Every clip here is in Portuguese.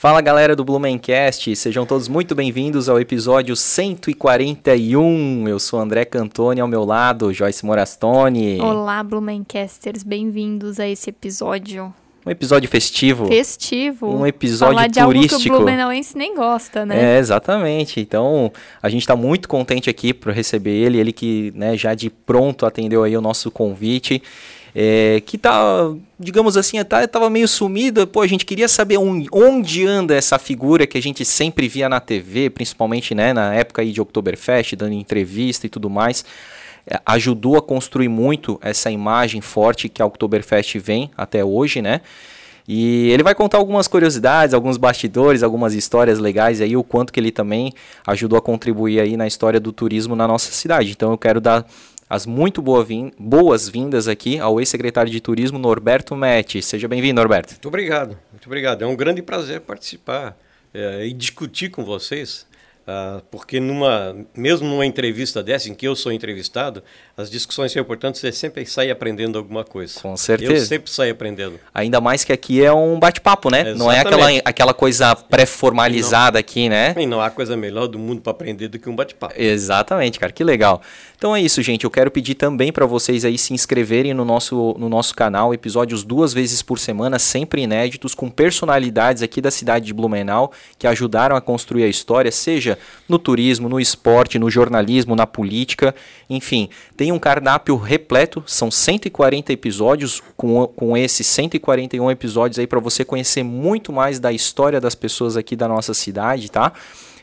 Fala galera do Blumencast, sejam todos muito bem-vindos ao episódio 141. Eu sou André Cantoni, ao meu lado, Joyce Morastone. Olá, Blumencasters, bem-vindos a esse episódio. Um episódio festivo. Festivo. Um episódio Falar de turístico. que o Blumenauense nem gosta, né? É, exatamente. Então, a gente está muito contente aqui para receber ele, ele que né, já de pronto atendeu aí o nosso convite. É, que tá, digamos assim, tá, tava meio sumido. Pô, a gente queria saber onde, onde anda essa figura que a gente sempre via na TV, principalmente né, na época aí de Oktoberfest, dando entrevista e tudo mais. É, ajudou a construir muito essa imagem forte que a Oktoberfest vem até hoje, né? E ele vai contar algumas curiosidades, alguns bastidores, algumas histórias legais aí, o quanto que ele também ajudou a contribuir aí na história do turismo na nossa cidade. Então eu quero dar as muito boas-vindas aqui ao ex-secretário de Turismo, Norberto Metti. Seja bem-vindo, Norberto. Muito obrigado, muito obrigado. É um grande prazer participar é, e discutir com vocês Uh, porque numa, mesmo numa entrevista dessa, em que eu sou entrevistado, as discussões são importantes, você sempre sai aprendendo alguma coisa. Com certeza. Eu sempre saio aprendendo. Ainda mais que aqui é um bate-papo, né? Exatamente. Não é aquela, aquela coisa pré-formalizada aqui, né? E não há coisa melhor do mundo para aprender do que um bate-papo. Exatamente, cara, que legal. Então é isso, gente. Eu quero pedir também para vocês aí se inscreverem no nosso, no nosso canal, episódios duas vezes por semana, sempre inéditos, com personalidades aqui da cidade de Blumenau que ajudaram a construir a história, seja no turismo, no esporte, no jornalismo, na política, enfim. Tem um cardápio repleto, são 140 episódios, com, com esses 141 episódios aí para você conhecer muito mais da história das pessoas aqui da nossa cidade, tá?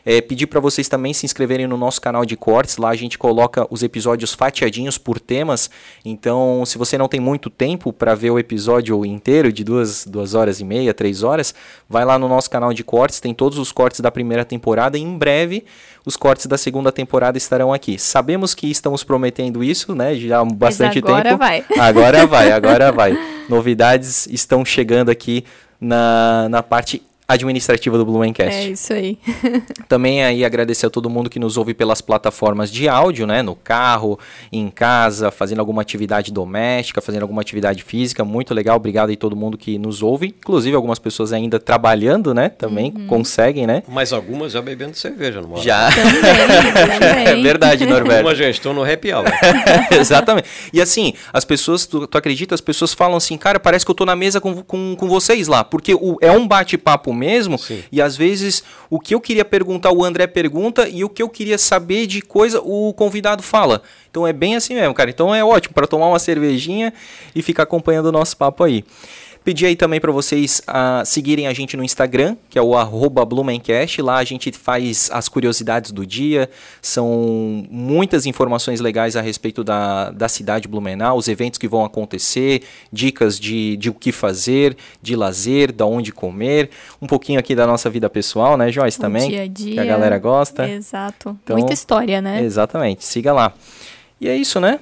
É, pedir para vocês também se inscreverem no nosso canal de cortes. Lá a gente coloca os episódios fatiadinhos por temas. Então, se você não tem muito tempo para ver o episódio inteiro, de duas, duas horas e meia, três horas, vai lá no nosso canal de cortes. Tem todos os cortes da primeira temporada. E em breve, os cortes da segunda temporada estarão aqui. Sabemos que estamos prometendo isso, né? Já há bastante Mas agora tempo. Vai. Agora vai, agora vai. Novidades estão chegando aqui na, na parte administrativa do Blumencast. É isso aí. Também aí agradecer a todo mundo que nos ouve pelas plataformas de áudio, né, no carro, em casa, fazendo alguma atividade doméstica, fazendo alguma atividade física, muito legal. Obrigado aí todo mundo que nos ouve, inclusive algumas pessoas ainda trabalhando, né, também uhum. conseguem, né? Mas algumas já bebendo cerveja, não Já. Também, também. É verdade, Norberto. Uma já estou no happy hour. Exatamente. E assim, as pessoas, tu, tu acredita, as pessoas falam assim, cara, parece que eu tô na mesa com, com, com vocês lá, porque o, é um bate-papo mesmo. Sim. E às vezes o que eu queria perguntar, o André pergunta, e o que eu queria saber de coisa, o convidado fala. Então é bem assim mesmo, cara. Então é ótimo para tomar uma cervejinha e ficar acompanhando o nosso papo aí. Pedir aí também para vocês uh, seguirem a gente no Instagram, que é o arroba Blumencast. Lá a gente faz as curiosidades do dia. São muitas informações legais a respeito da, da cidade Blumenau, os eventos que vão acontecer, dicas de, de o que fazer, de lazer, da onde comer. Um pouquinho aqui da nossa vida pessoal, né, Joyce, também? dia a dia. Que a galera gosta. Exato. Então, Muita história, né? Exatamente. Siga lá. E é isso, né?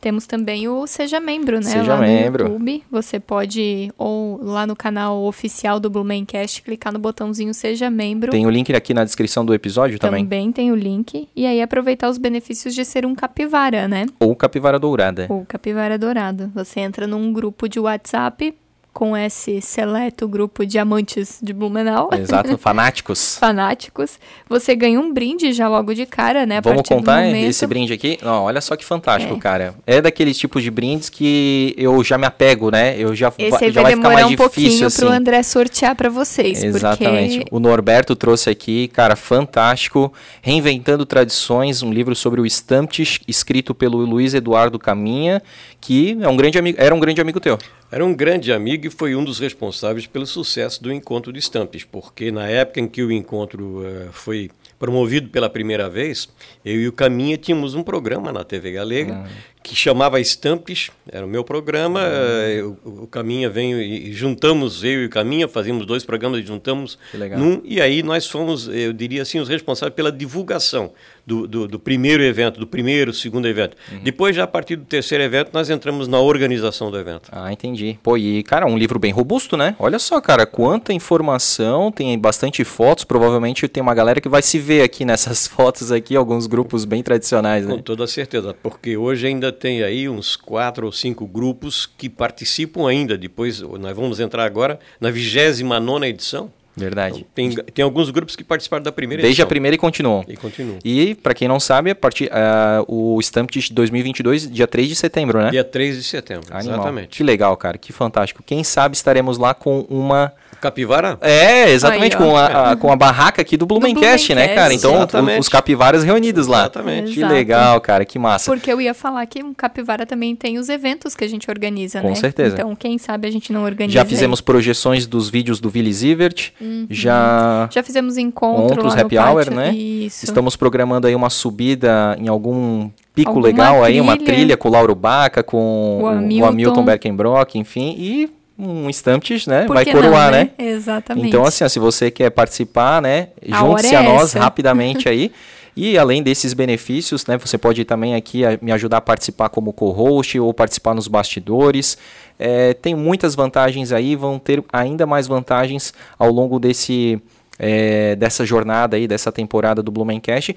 Temos também o Seja Membro, né? Seja lá membro. no YouTube. Você pode, ou lá no canal oficial do Blumencast, clicar no botãozinho Seja Membro. Tem o link aqui na descrição do episódio também. Também tem o link. E aí aproveitar os benefícios de ser um capivara, né? Ou capivara dourada. Ou capivara dourado. Você entra num grupo de WhatsApp com esse seleto grupo de amantes de Blumenau. Exato, fanáticos. fanáticos. Você ganha um brinde já logo de cara, né? Vamos contar esse brinde aqui? Não, olha só que fantástico, é. cara. É daqueles tipos de brindes que eu já me apego, né? Eu já esse aí já vai, vai mais um difícil pouquinho assim. pro André sortear para vocês, Exatamente. Porque... O Norberto trouxe aqui, cara, fantástico, Reinventando Tradições, um livro sobre o Stamptes, escrito pelo Luiz Eduardo Caminha, que é um grande amigo, era um grande amigo teu. Era um grande amigo e foi um dos responsáveis pelo sucesso do encontro de Stampes, porque na época em que o encontro uh, foi promovido pela primeira vez, eu e o Caminha tínhamos um programa na TV Galega uhum. que chamava Estampes, era o meu programa, uhum. uh, o, Caminha veio e, e juntamos, eu e o Caminha, fazíamos dois programas e juntamos num, e aí nós fomos, eu diria assim, os responsáveis pela divulgação do, do, do primeiro evento, do primeiro, segundo evento. Uhum. Depois, já a partir do terceiro evento, nós entramos na organização do evento. Ah, entendi. Pô, e, cara, um livro bem robusto, né? Olha só, cara, quanta informação, tem bastante fotos, provavelmente tem uma galera que vai se ver aqui nessas fotos aqui, alguns grupos bem tradicionais, né? Com toda certeza, porque hoje ainda tem aí uns quatro ou cinco grupos que participam ainda, depois nós vamos entrar agora na 29 nona edição, Verdade. Então, tem, tem alguns grupos que participaram da primeira Desde edição. a primeira e continuam. E continuam. E, para quem não sabe, a partir, uh, o Stamp de 2022, dia 3 de setembro, né? Dia 3 de setembro, Animal. exatamente. Que legal, cara, que fantástico. Quem sabe estaremos lá com uma... Capivara? É, exatamente, com, a, a- com a barraca aqui do Blumencast, né, cara? Então, Exatamente. os capivaras reunidos lá. Exatamente. Que Exato. legal, cara, que massa. Porque eu ia falar que o Capivara também tem os eventos que a gente organiza, Com né? certeza. Então, quem sabe a gente não organiza. Já fizemos projeções dos vídeos do Willy Zivert, já Já fizemos encontro Encontros, lá no happy hour, pátio. né? Isso. estamos programando aí uma subida em algum pico Alguma legal aí, uma trilha. trilha com o Lauro Baca, com O o Hamilton. Hamilton Berkenbrock, enfim, e um Stampt, né, Por vai coroar, não, né? Exatamente. Então, assim, ó, se você quer participar, né, A junte-se é a nós essa. rapidamente aí. E além desses benefícios, né, você pode também aqui a- me ajudar a participar como co-host ou participar nos bastidores. É, tem muitas vantagens aí, vão ter ainda mais vantagens ao longo desse, é, dessa jornada aí, dessa temporada do Blumencast.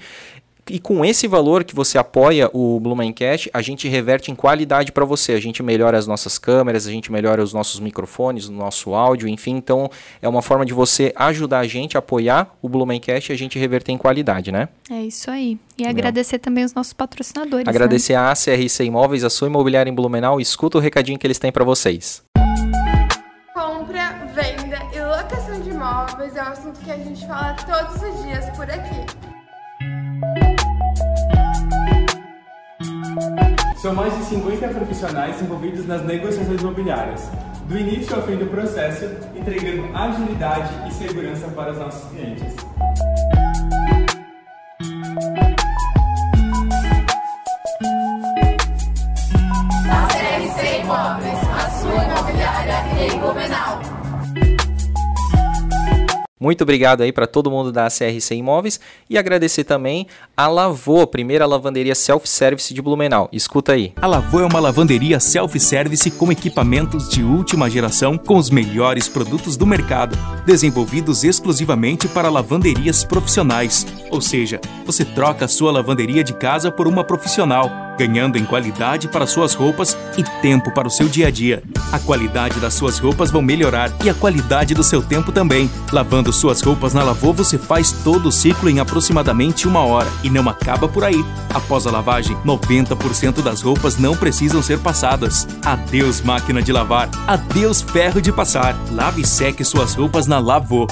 E com esse valor que você apoia o Blumencast, a gente reverte em qualidade para você. A gente melhora as nossas câmeras, a gente melhora os nossos microfones, o nosso áudio, enfim. Então, é uma forma de você ajudar a gente a apoiar o Blumencast e a gente reverter em qualidade, né? É isso aí. E agradecer também os nossos patrocinadores. né? Agradecer a ACRC Imóveis, a sua imobiliária em Blumenau. Escuta o recadinho que eles têm para vocês. Compra, venda e locação de imóveis é um assunto que a gente fala todos os dias por aqui. São mais de 50 profissionais envolvidos nas negociações imobiliárias, do início ao fim do processo, entregando agilidade e segurança para os nossos clientes. Muito obrigado aí para todo mundo da CRC Imóveis e agradecer também a Lavô, primeira lavanderia self-service de Blumenau. Escuta aí. A Lavô é uma lavanderia self-service com equipamentos de última geração com os melhores produtos do mercado, desenvolvidos exclusivamente para lavanderias profissionais. Ou seja, você troca a sua lavanderia de casa por uma profissional, ganhando em qualidade para suas roupas e tempo para o seu dia a dia. A qualidade das suas roupas vão melhorar e a qualidade do seu tempo também. Lavando suas roupas na Lavô, você faz todo o ciclo em aproximadamente uma hora e não acaba por aí. Após a lavagem, 90% das roupas não precisam ser passadas. Adeus máquina de lavar, adeus ferro de passar. Lave e seque suas roupas na Lavô.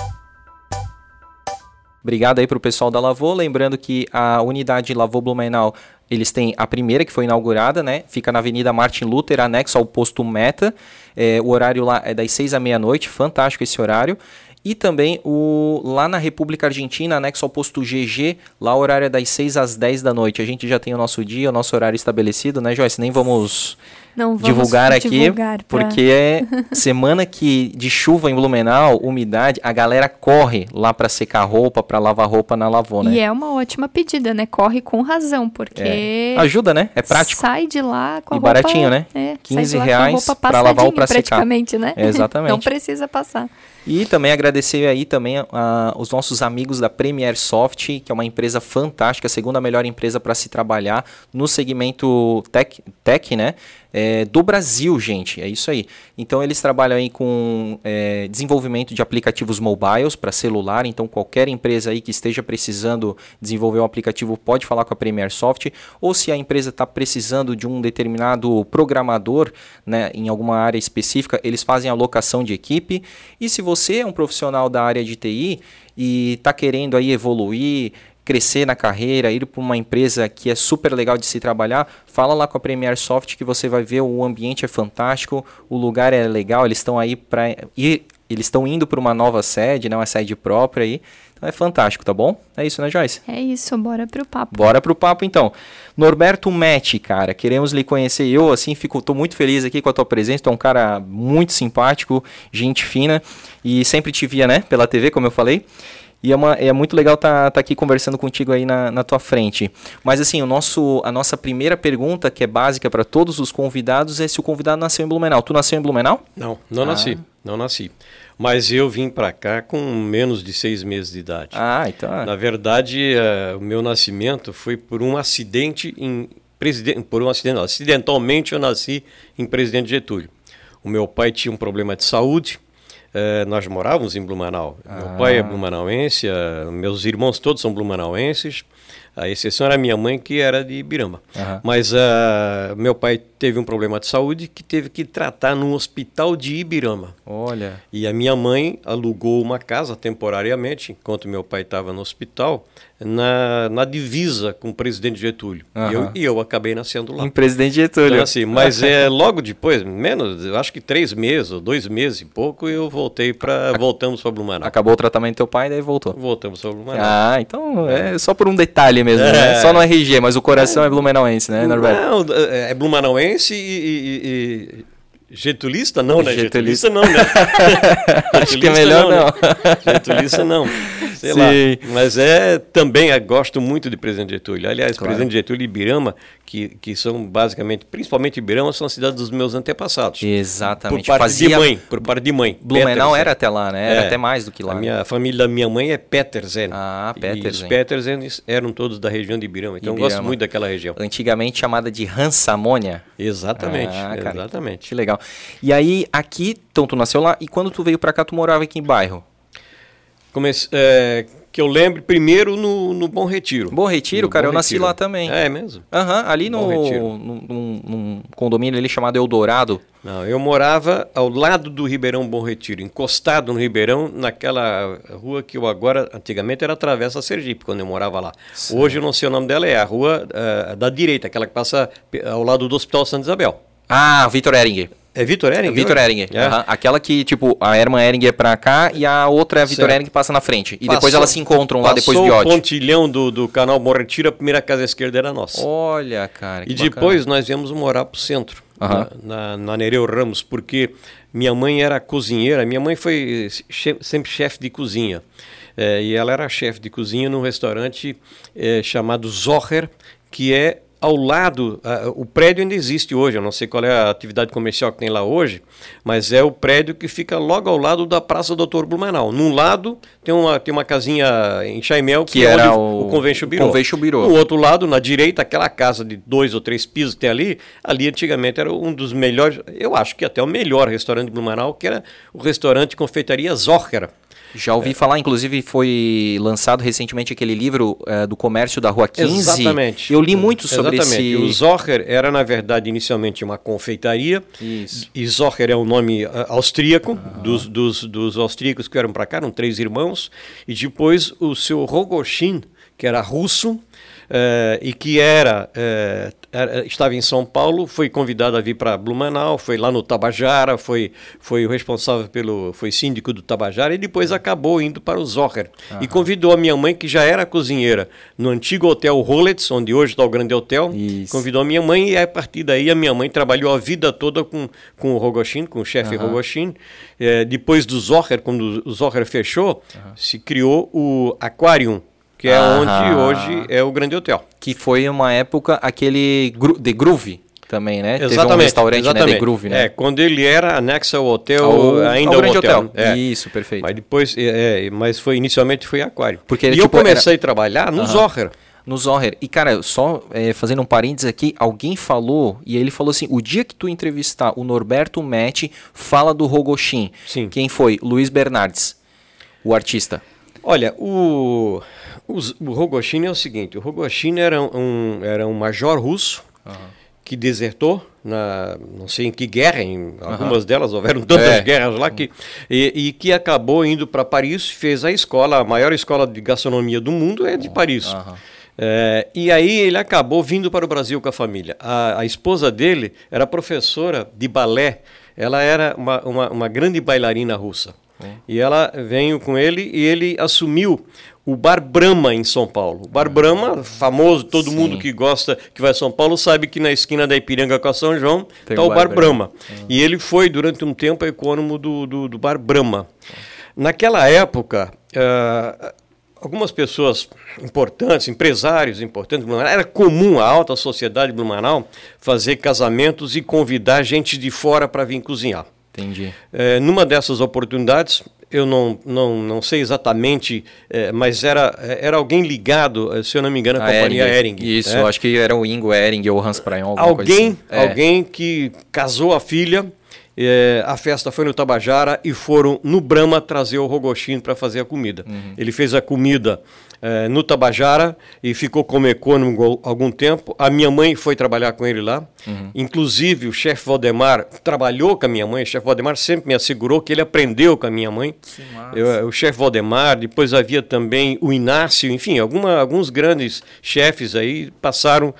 Obrigado aí pro pessoal da Lavô. Lembrando que a unidade Lavô Blumenau, eles têm a primeira que foi inaugurada, né? Fica na Avenida Martin Luther, anexo ao posto Meta. É, o horário lá é das 6 à meia-noite, fantástico esse horário. E também o, lá na República Argentina, anexo ao posto GG, lá o horário é das 6 às 10 da noite. A gente já tem o nosso dia, o nosso horário estabelecido, né, Joyce? Nem vamos Não vamos divulgar aqui, divulgar pra- porque é semana que de chuva em Blumenau, umidade, a galera corre lá para secar roupa, para lavar roupa na lavona. E é uma ótima pedida, né? Corre com razão, porque Ajuda, né? É prático. sai de lá com a E roupa... baratinho, né? É, 15 sai de lá reais a pra lavar ou pra secar. praticamente, né? Exatamente. Não precisa passar. E também agradecer aí também a, os nossos amigos da Premier Soft, que é uma empresa fantástica, a segunda melhor empresa para se trabalhar no segmento tech, tech né? É, do Brasil, gente. É isso aí. Então eles trabalham aí com é, desenvolvimento de aplicativos mobiles para celular. Então qualquer empresa aí que esteja precisando desenvolver um aplicativo pode falar com a Premier Soft. Ou se a empresa está precisando de um determinado programador, né, em alguma área específica, eles fazem alocação de equipe. E se você é um profissional da área de TI e está querendo aí evoluir, crescer na carreira, ir para uma empresa que é super legal de se trabalhar, fala lá com a Premier Soft que você vai ver o ambiente é fantástico, o lugar é legal, eles estão aí para ir, eles estão indo para uma nova sede, né, uma sede própria aí. Então é fantástico, tá bom? É isso, né, Joyce? É isso, bora pro papo. Bora pro papo então. Norberto Metti, cara, queremos lhe conhecer. Eu, assim, fico, tô muito feliz aqui com a tua presença. Tu é um cara muito simpático, gente fina e sempre te via, né, pela TV, como eu falei. E é, uma, é muito legal estar tá, tá aqui conversando contigo aí na, na tua frente. Mas assim, o nosso, a nossa primeira pergunta, que é básica para todos os convidados, é se o convidado nasceu em Blumenau. Tu nasceu em Blumenau? Não, não nasci, não nasci. Mas eu vim para cá com menos de seis meses de idade. Ah, então. Na verdade, eh, o meu nascimento foi por um acidente em presidente, por um acidente, não, acidentalmente eu nasci em Presidente Getúlio. O meu pai tinha um problema de saúde, eh, nós morávamos em Blumenau. Meu pai é blumenauense, eh, meus irmãos todos são blumenauenses. A exceção era minha mãe, que era de Ibirama. Aham. Mas ah, meu pai teve um problema de saúde que teve que tratar num hospital de Ibirama. Olha. E a minha mãe alugou uma casa temporariamente, enquanto meu pai estava no hospital, na, na divisa com o presidente Getúlio. E, eu, e eu acabei nascendo lá. Em Presidente Getúlio. Então, assim, mas é logo depois, menos, acho que três meses, ou dois meses e pouco, eu voltei para. Voltamos para Blumenau. Acabou o tratamento do teu pai, daí voltou. Voltamos para Blumenau. Ah, então é só por um detalhe mesmo, né? É. Só no RG, mas o coração é blumenauense, né, Norberto? Não, é blumenauense e, e- e- e getulista não, né? Getulista. Getulista não, né? Acho que é melhor não. né? Getulista não. Sei Sim. lá. Mas é também, eu gosto muito de presidente Getúlio. Aliás, Claro. presidente Getúlio e Ibirama, que, que são basicamente, principalmente Ibirama, são cidades dos meus antepassados. Exatamente. Por parte Fazia... de mãe, por parte de mãe. Blumenau Petersen. era até lá, né? Era É. até mais do que lá. A né? minha a família da minha mãe é Petersen. Ah, E os Petersen. Petersen eram todos da região de Ibirama. Então eu gosto Ibirama. muito daquela região. Antigamente chamada de Hansamônia. Exatamente. Ah, cara, exatamente. Que legal. E aí, aqui, então tu nasceu lá, e quando tu veio pra cá, tu morava aqui em bairro? Comece- é, que eu lembro primeiro no, no Bom Retiro. Bom Retiro, No cara, Bom eu nasci Retiro. lá também. É mesmo? Aham, ali no, num, num- num condomínio ali chamado Eldorado. Não, eu morava ao lado do Ribeirão Bom Retiro, encostado no Ribeirão, naquela rua que eu agora, antigamente era Travessa Sergipe, quando eu morava lá. Hoje eu não sei o nome dela, é a rua eh, da direita, aquela que passa ao lado do Hospital Santa Isabel. Ah, Vitor Eringer. É Vitor Ering? Vitor Eringer. É. aham. Aquela que, tipo, a Herman Eringer é pra cá e a outra é a Vitor. Eringer que passa na frente. E depois Passou- elas se encontram lá depois de o ódio. pontilhão do, do canal Bom Retiro, a primeira casa esquerda era nossa. Olha, cara. E bacana. depois nós viemos morar para o centro, Aham. na, na, na Nereu Ramos, porque minha mãe era cozinheira, minha mãe foi che- sempre chefe de cozinha. Eh, e ela era chefe de cozinha num restaurante eh, chamado Zocher, que é ao lado, ah, o prédio ainda existe hoje, eu não sei qual é a atividade comercial que tem lá hoje, mas é o prédio que fica logo ao lado da Praça Doutor Blumenau. Num lado tem uma, tem uma casinha em Chaimel, que, Que é era o- o Convention Bureau. Convention. No outro lado, na direita, aquela casa de dois ou três pisos que tem ali, ali antigamente era um dos melhores, eu acho que até o melhor restaurante de Blumenau, que era o restaurante Confeitaria Zocher. Já ouvi falar, inclusive foi lançado recentemente aquele livro eh, do comércio da Rua 15. Exatamente. Eu li muito sobre Exatamente. O esse... Zocher era, na verdade, inicialmente uma confeitaria. Isso. E Zocher é um nome ah, austríaco, dos, dos, dos austríacos que vieram para cá, eram três irmãos. E depois o seu Rogoshin, que era russo, e que era, eh, era- estava em São Paulo, foi convidado a vir para Blumenau, foi lá no Tabajara, foi, foi o responsável pelo, foi síndico do Tabajara e depois acabou indo para o Zocher. E convidou a minha mãe, que já era cozinheira, no antigo Hotel Rollets, onde hoje está o Grande Hotel, Isso. convidou a minha mãe e a partir daí a minha mãe trabalhou a vida toda com, com o Rogoshin, com o chefe Rogoshin. Eh, depois do Zocher, quando o Zocher fechou, se criou o Aquarium, que é Aham. onde hoje é o Grande Hotel. Que foi uma época aquele gru... The Groove também, né? Teve um restaurante, né? The Groove, né? É, quando ele era anexo ao hotel, Ao- ainda ao o Grande hotel. Hotel. É. Isso, perfeito. Mas depois, é, é, mas foi inicialmente foi Aquário. Porque, e eu tipo, comecei a trabalhar no Zocher. No Zoher. E, cara, só eh, fazendo um parênteses aqui, alguém falou, e ele falou assim: o dia que tu entrevistar o Norberto Metti, fala do Rogoshin. Sim. Quem foi? Luiz Bernardes, o artista. Olha, o, o, o Rogoshin é o seguinte: o Rogoshin era um, era um major russo que desertou, na, não sei em que guerra, em algumas delas houveram tantas É. guerras lá, que, e, e que acabou indo para Paris, fez a escola, a maior escola de gastronomia do mundo é de Paris. Aham. É, e aí ele acabou vindo para o Brasil com a família. A, a esposa dele era professora de balé, ela era uma, uma, uma grande bailarina russa. E ela veio com ele e ele assumiu o Bar Brahma em São Paulo. O Bar Brahma, famoso, todo Sim. mundo que gosta, que vai a São Paulo, sabe que na esquina da Ipiranga com a São João está o Bar Bar Brahma. E ele foi, durante um tempo, ecônomo do, do, do Bar Brahma. Naquela época, ah, algumas pessoas importantes, empresários importantes, era comum a alta sociedade de Blumenau fazer casamentos e convidar gente de fora para vir cozinhar. Entendi. É, numa dessas oportunidades, eu não, não, não sei exatamente, é, mas era, era alguém ligado, eh, se eu não me engano, à A companhia Ering. Isso, né? acho que era o Ingo Ering ou Hans Prayon, alguém, assim. É. alguém que casou a filha É, a festa foi no Tabajara e foram no Brahma trazer o Rogoshin para fazer a comida. Uhum. Ele fez a comida é, no Tabajara e ficou como econômico algum tempo. A minha mãe foi trabalhar com ele lá. Uhum. Inclusive, o chefe Valdemar trabalhou com a minha mãe. O chefe Valdemar sempre me assegurou que ele aprendeu com a minha mãe. Eu, o chefe Valdemar, depois havia também o Inácio, enfim, alguma, alguns grandes chefes aí passaram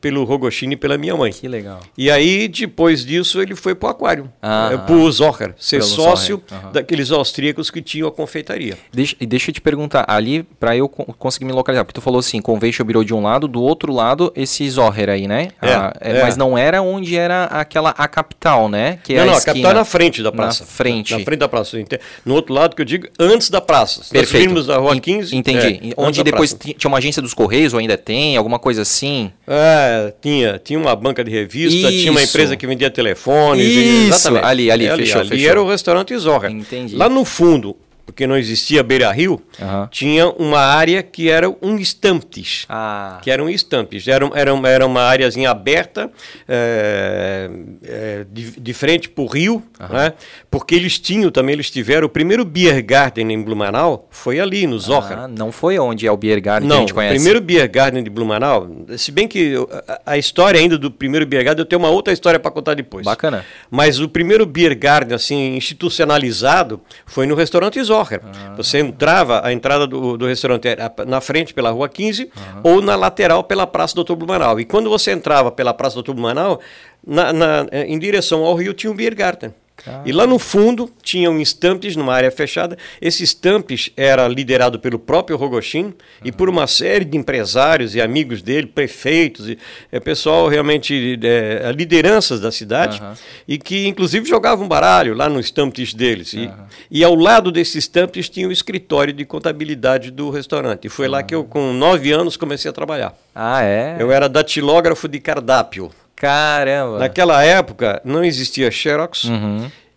pelo Rogochini e pela minha mãe. Que legal. E aí, depois disso, ele foi para o Aquário, Ah. é, para o Zohar, ser Pelo sócio Zohar, daqueles austríacos que tinham a confeitaria. Deixa, e deixa eu te perguntar, ali, pra eu co- conseguir me localizar, porque tu falou assim, Convention Bureau de um lado, do outro lado, esse Zohar aí, né? É, Ah, é. Mas não era onde era aquela, a capital, né? Que é não, não, a esquina. capital é na frente da Na praça. frente. Na frente da praça. No outro lado que eu digo, antes da praça. Nós Perfeito. vimos a Rua En- 15. Entendi. é, onde da depois tinha uma agência dos Correios, ou ainda tem, alguma coisa assim? É, tinha, tinha uma banca de revista, tinha uma Isso. empresa que vendia telefones. Isso, exatamente. Ali, ali, É fechou, ali fechou. era o restaurante Zorra. Entendi. Lá no fundo, porque não existia Beira Rio, Aham. tinha uma área que era um estampes. Ah, Que eram estampes. Era, era, era uma áreazinha aberta, é, é, de, de frente para o rio, né? porque eles tinham também, eles tiveram, o primeiro Beer Garden em Blumenau foi ali, no Zohar. ah, não foi onde é o Beer Garden que a Não, gente o conhece. primeiro Beer Garden de Blumenau, se bem que a, a história ainda do primeiro Beer Garden, eu tenho uma outra história para contar depois. Bacana. Mas o primeiro Beer Garden, assim, institucionalizado, foi no restaurante Zohar. Ah. Você entrava, a entrada do, do restaurante era na frente pela Rua 15 ou na lateral pela Praça Doutor Blumenau. E quando você entrava pela Praça Doutor Blumenau, na, na- eh, em direção ao rio tinha um Beer E lá no fundo tinham estampes numa área fechada. Esse estampes era liderado pelo próprio Rogoshin e por uma série de empresários e amigos dele, prefeitos, e é, pessoal realmente, é, lideranças da cidade, e que inclusive jogavam baralho lá no estampes deles. E, e ao lado desses estampes tinha o escritório de contabilidade do restaurante. E foi lá que eu, com nove anos, comecei a trabalhar. Ah, é? Eu era datilógrafo de cardápio. Caramba. Naquela época não existia Xerox.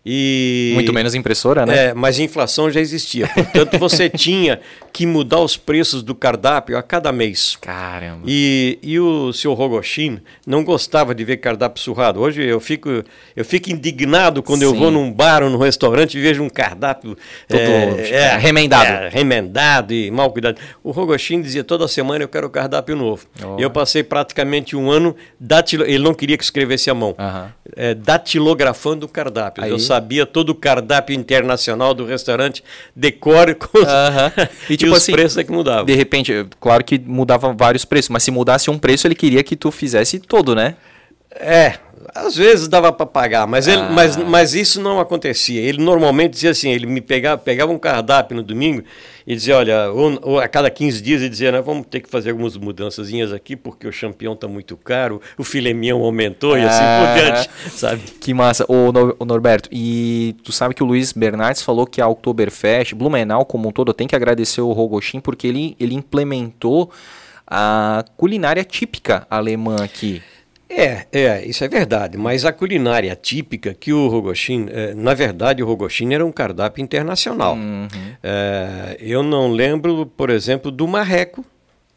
E Muito menos impressora, né? É, mas inflação já existia. Portanto, você tinha que mudar os preços do cardápio a cada mês. Caramba. E, e o senhor Rogoshin não gostava de ver cardápio surrado. Hoje eu fico, eu fico indignado quando eu Sim. vou num bar ou num restaurante e vejo um cardápio Tudo é, remendado. é, remendado e mal cuidado. O Rogoshin dizia toda semana eu quero cardápio novo. E eu passei praticamente um ano datilo, ele não queria que escrevesse à mão. É, datilografando cardápios. Aí. Eu sabia todo o cardápio internacional do restaurante, decore com Aham. E, e, tipo os assim, preços é que mudavam. De repente, claro que mudava vários preços, mas se mudasse um preço, ele queria que tu fizesse todo, né? É, às vezes dava para pagar, mas, ele, Ah. mas, mas isso não acontecia. Ele normalmente dizia assim, ele me pegava, pegava um cardápio no domingo e dizia, olha, ou, ou a cada 15 dias dizia, nós vamos ter que fazer algumas mudançazinhas aqui, porque o champião está muito caro, o filé mignon aumentou e assim Ah. por diante, sabe? Que massa. Ô, Norberto, e tu sabe que o Luiz Bernardes falou que a Oktoberfest, Blumenau como um todo, tem que agradecer o Rogoshin porque ele, ele implementou a culinária típica alemã aqui. É, é, isso é verdade, mas a culinária típica que o Rogoshin, eh, na verdade o Rogoshin era um cardápio internacional. Eh, eu não lembro, por exemplo, do marreco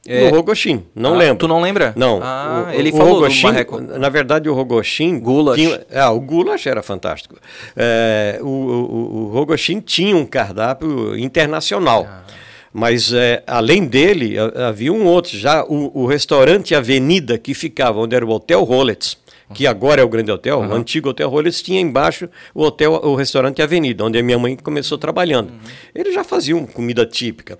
É. do Rogoshin, não Ah, lembro. Tu não lembra? Não. Ah, o, ele o falou Rogoshin, do marreco. Na verdade, o Rogoshin. Goulash. Tinha, ah, o Goulash era fantástico. É, o, o, o Rogoshin tinha um cardápio internacional. Ah. Mas, é, além dele, ha- havia um outro. Já o, o restaurante Avenida, que ficava onde era o Hotel Rollets, que agora é o Grande Hotel, o antigo Hotel Rollets, tinha embaixo o hotel, o restaurante Avenida, onde a minha mãe começou trabalhando. Eles já faziam comida típica.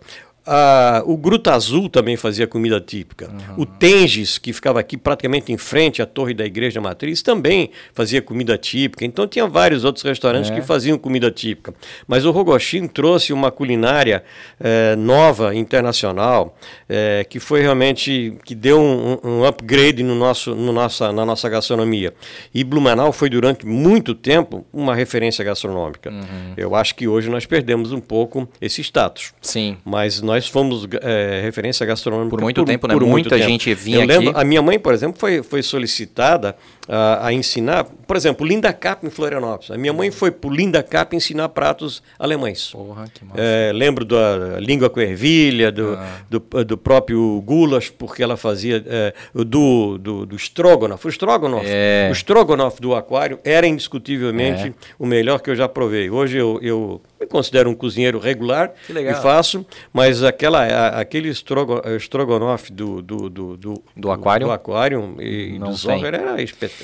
Ah, o Gruta Azul também fazia comida típica. O Tenges, que ficava aqui praticamente em frente à torre da igreja matriz, também fazia comida típica. Então tinha vários outros restaurantes que faziam comida típica. Mas o Rogoshin trouxe uma culinária eh, nova, internacional, eh, que foi realmente que deu um, um upgrade no nosso, no nossa, na nossa gastronomia. E Blumenau foi durante muito tempo uma referência gastronômica. Eu acho que hoje nós perdemos um pouco esse status. Sim. Mas nós fomos é, referência gastronômica Por muito tempo, né? Muita gente vinha Eu lembro, aqui. A minha mãe, por exemplo, foi, foi solicitada a, a, ensinar, por exemplo, Linda Cap em Florianópolis. A minha mãe foi para Linda Cap ensinar pratos alemães. Porra, que massa. É, lembro da língua com ervilha, do, ah. do, do, próprio goulash, porque ela fazia é, do, do, do Strogonoff. O Strogonoff, é. o Strogonoff do aquário era indiscutivelmente é. o melhor que eu já provei. Hoje eu, eu me considero um cozinheiro regular e faço, mas aquela, a, aquele estrogo, estrogonofe do, do, do, do, do aquário, do aquário e Não do Zohar era espetacular.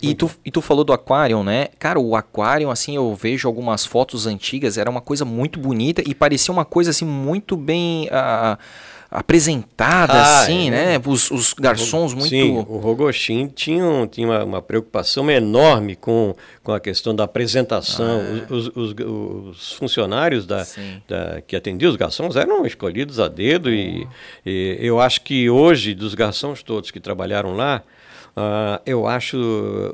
E tu, e tu falou do aquário, né? Cara, o aquário, assim, eu vejo algumas fotos antigas, era uma coisa muito bonita e parecia uma coisa, assim, muito bem... Uh, apresentada ah, assim, é. né? Os, os, garçons muito. Sim, o Rogoshin tinha, um, tinha uma, uma, preocupação enorme com, com a questão da apresentação. Ah, é. os, os, os, funcionários da, da, que atendiam os garçons eram escolhidos a dedo, e, e eu acho que hoje, dos garçons todos que trabalharam lá, Uh, eu acho.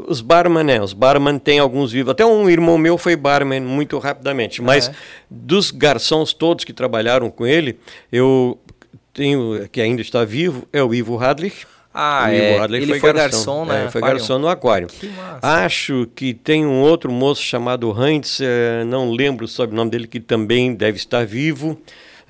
Os barman, né? Os barman tem alguns vivos. Até um irmão meu foi barman muito rapidamente. Mas é. dos garçons todos que trabalharam com ele, eu tenho, que ainda está vivo, é o Ivo Radlich. Ah, o é. Ele foi, foi garçom, garçom né? É, foi garçom no aquário. Acho que tem um outro moço chamado Heinz, é, não lembro o sobrenome dele, que também deve estar vivo.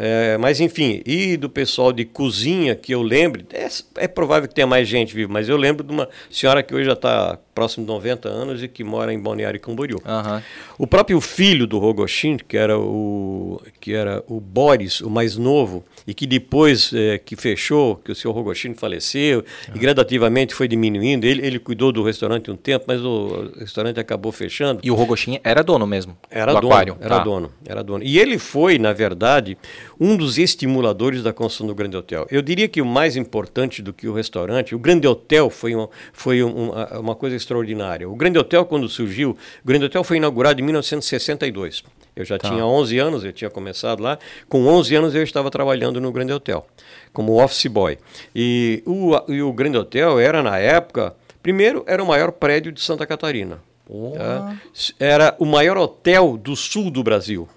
É, mas enfim, e do pessoal de cozinha que eu lembro, é, é, provável que tenha mais gente viva, mas eu lembro de uma senhora que hoje já está próximo de 90 anos e que mora em Balneário Camboriú. Uhum. O próprio filho do Rogoshin, que era o, que era o Boris, o mais novo, e que depois é, que fechou, que o senhor Rogoshin faleceu, uhum. e gradativamente foi diminuindo, ele, ele cuidou do restaurante um tempo, mas o restaurante acabou fechando. E o Rogoshin era dono mesmo? Era dono, aquário. era tá. dono, era dono. E ele foi, na verdade, um dos estimuladores da construção do Grande Hotel. Eu diria que o mais importante do que o restaurante, o Grande Hotel foi, um, foi um, uma coisa extraordinária. O Grande Hotel, quando surgiu, o Grande Hotel foi inaugurado em 1962. Eu já tá. tinha 11 anos, eu tinha começado lá. Com 11 anos eu estava trabalhando no Grande Hotel, como office boy. E o, e o Grande Hotel era, na época, primeiro, era o maior prédio de Santa Catarina. Tá? Era o maior hotel do sul do Brasil.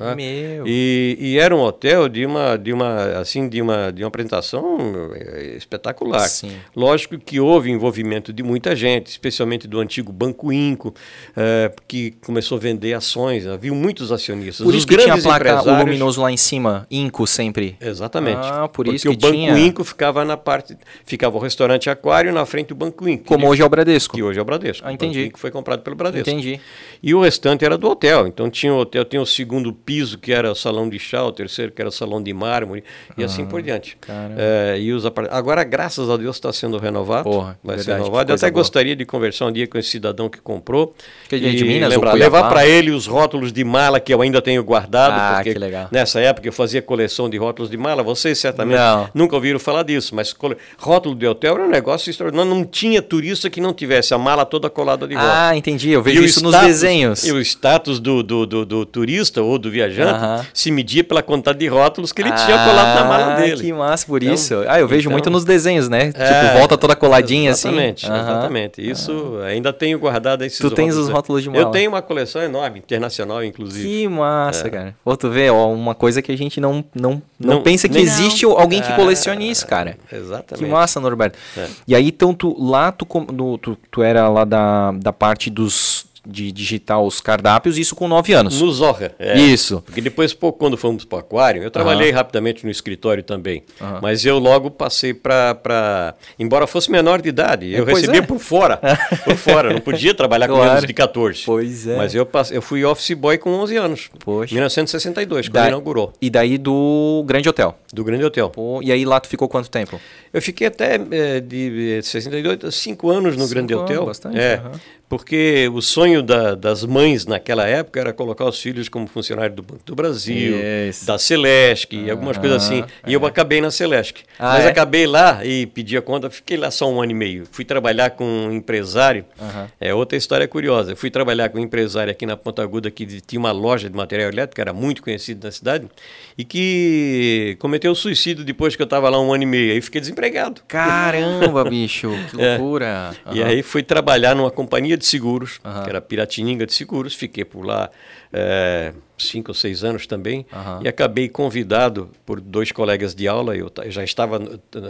Né? Meu. E, e, era um hotel de uma, de uma, assim, de uma, de uma apresentação eh, espetacular. Sim. Lógico que houve envolvimento de muita gente, especialmente do antigo Banco Inco, é, que começou a vender ações. Havia muitos acionistas. Por isso Os que tinha a placa empresários... luminoso lá em cima, Inco sempre. Exatamente. Ah, por Porque isso que o Banco tinha... Inco ficava na parte, ficava o restaurante Aquário na frente do Banco Inco. Como hoje é o Bradesco. Que hoje é o Bradesco. Ah, entendi. O Banco Inco foi comprado pelo Bradesco. Entendi. E o restante era do hotel. Então tinha o hotel, tinha o segundo piso que era salão de chá, o terceiro que era salão de mármore e assim ah, assim por diante. É, e os Agora, graças a Deus, está sendo renovado. Porra, vai verdade, ser renovado. Eu até boa. gostaria de conversar um dia com esse cidadão que comprou. Que é de Minas, lembrar, levar para ele os rótulos de mala que eu ainda tenho guardado. Ah, porque que legal. Nessa época eu fazia coleção de rótulos de mala. Vocês certamente não. nunca ouviram falar disso, mas rótulo de hotel era um negócio extraordinário. Não, tinha turista que não tivesse a mala toda colada de rótulo. Ah, entendi. Eu vejo e isso status, nos desenhos. E o status do, do, do, do turista ou do viajante uh -huh. se media pela quantidade de rótulos que ele ah, tinha colado na mala dele. Que massa, por então, isso. Ah, eu vejo então, muito nos desenhos, né? É, tipo, volta toda coladinha exatamente, assim. Exatamente, exatamente. Isso ah. ainda tenho guardado esses Tu tens os rótulos de mala? Eu tenho uma coleção enorme, internacional, inclusive. Que massa, é. cara. Pô, tu vê, ó, uma coisa que a gente não, não, não, não pensa que nem, existe não. alguém que colecione isso, cara. Exatamente. Que massa, Norberto. É. E aí, então, tu, lá tu, tu, tu era lá da, da parte dos de digitar os cardápios, isso com 9 anos. No Zorra. É. Isso. Porque depois, pouco, quando fomos para o aquário, eu trabalhei uhum. rapidamente no escritório também. Uhum. Mas eu logo passei para. Embora fosse menor de idade, eu pois recebia é. por fora. por fora, não podia trabalhar claro. com menos de 14. Pois é. Mas eu, passei, eu fui office boy com 11 anos. Poxa. 1962, quando da... inaugurou. E daí do Grande Hotel? Do Grande Hotel. Pô, e aí lá tu ficou quanto tempo? Eu fiquei até é, de 62, 5 anos no cinco Grande anos, Hotel. Bastante, é. Uhum porque o sonho da, das mães naquela época era colocar os filhos como funcionário do Banco do Brasil, yes. da Celesc, ah, algumas coisas assim. E eu acabei na Celesc. Ah, Mas é? acabei lá e pedi a conta, fiquei lá só um ano e meio. Fui trabalhar com um empresário, é outra história curiosa. fui trabalhar com um empresário aqui na Ponta Aguda que tinha uma loja de material elétrico, era muito conhecido na cidade, e que cometeu suicídio depois que eu estava lá um ano e meio. Aí fiquei desempregado. Caramba, bicho, que é. loucura. É. E aí fui trabalhar numa companhia de seguros, uhum. que era Piratininga de Seguros, fiquei por lá é, cinco ou seis anos também, uhum. e acabei convidado por dois colegas de aula. Eu já estava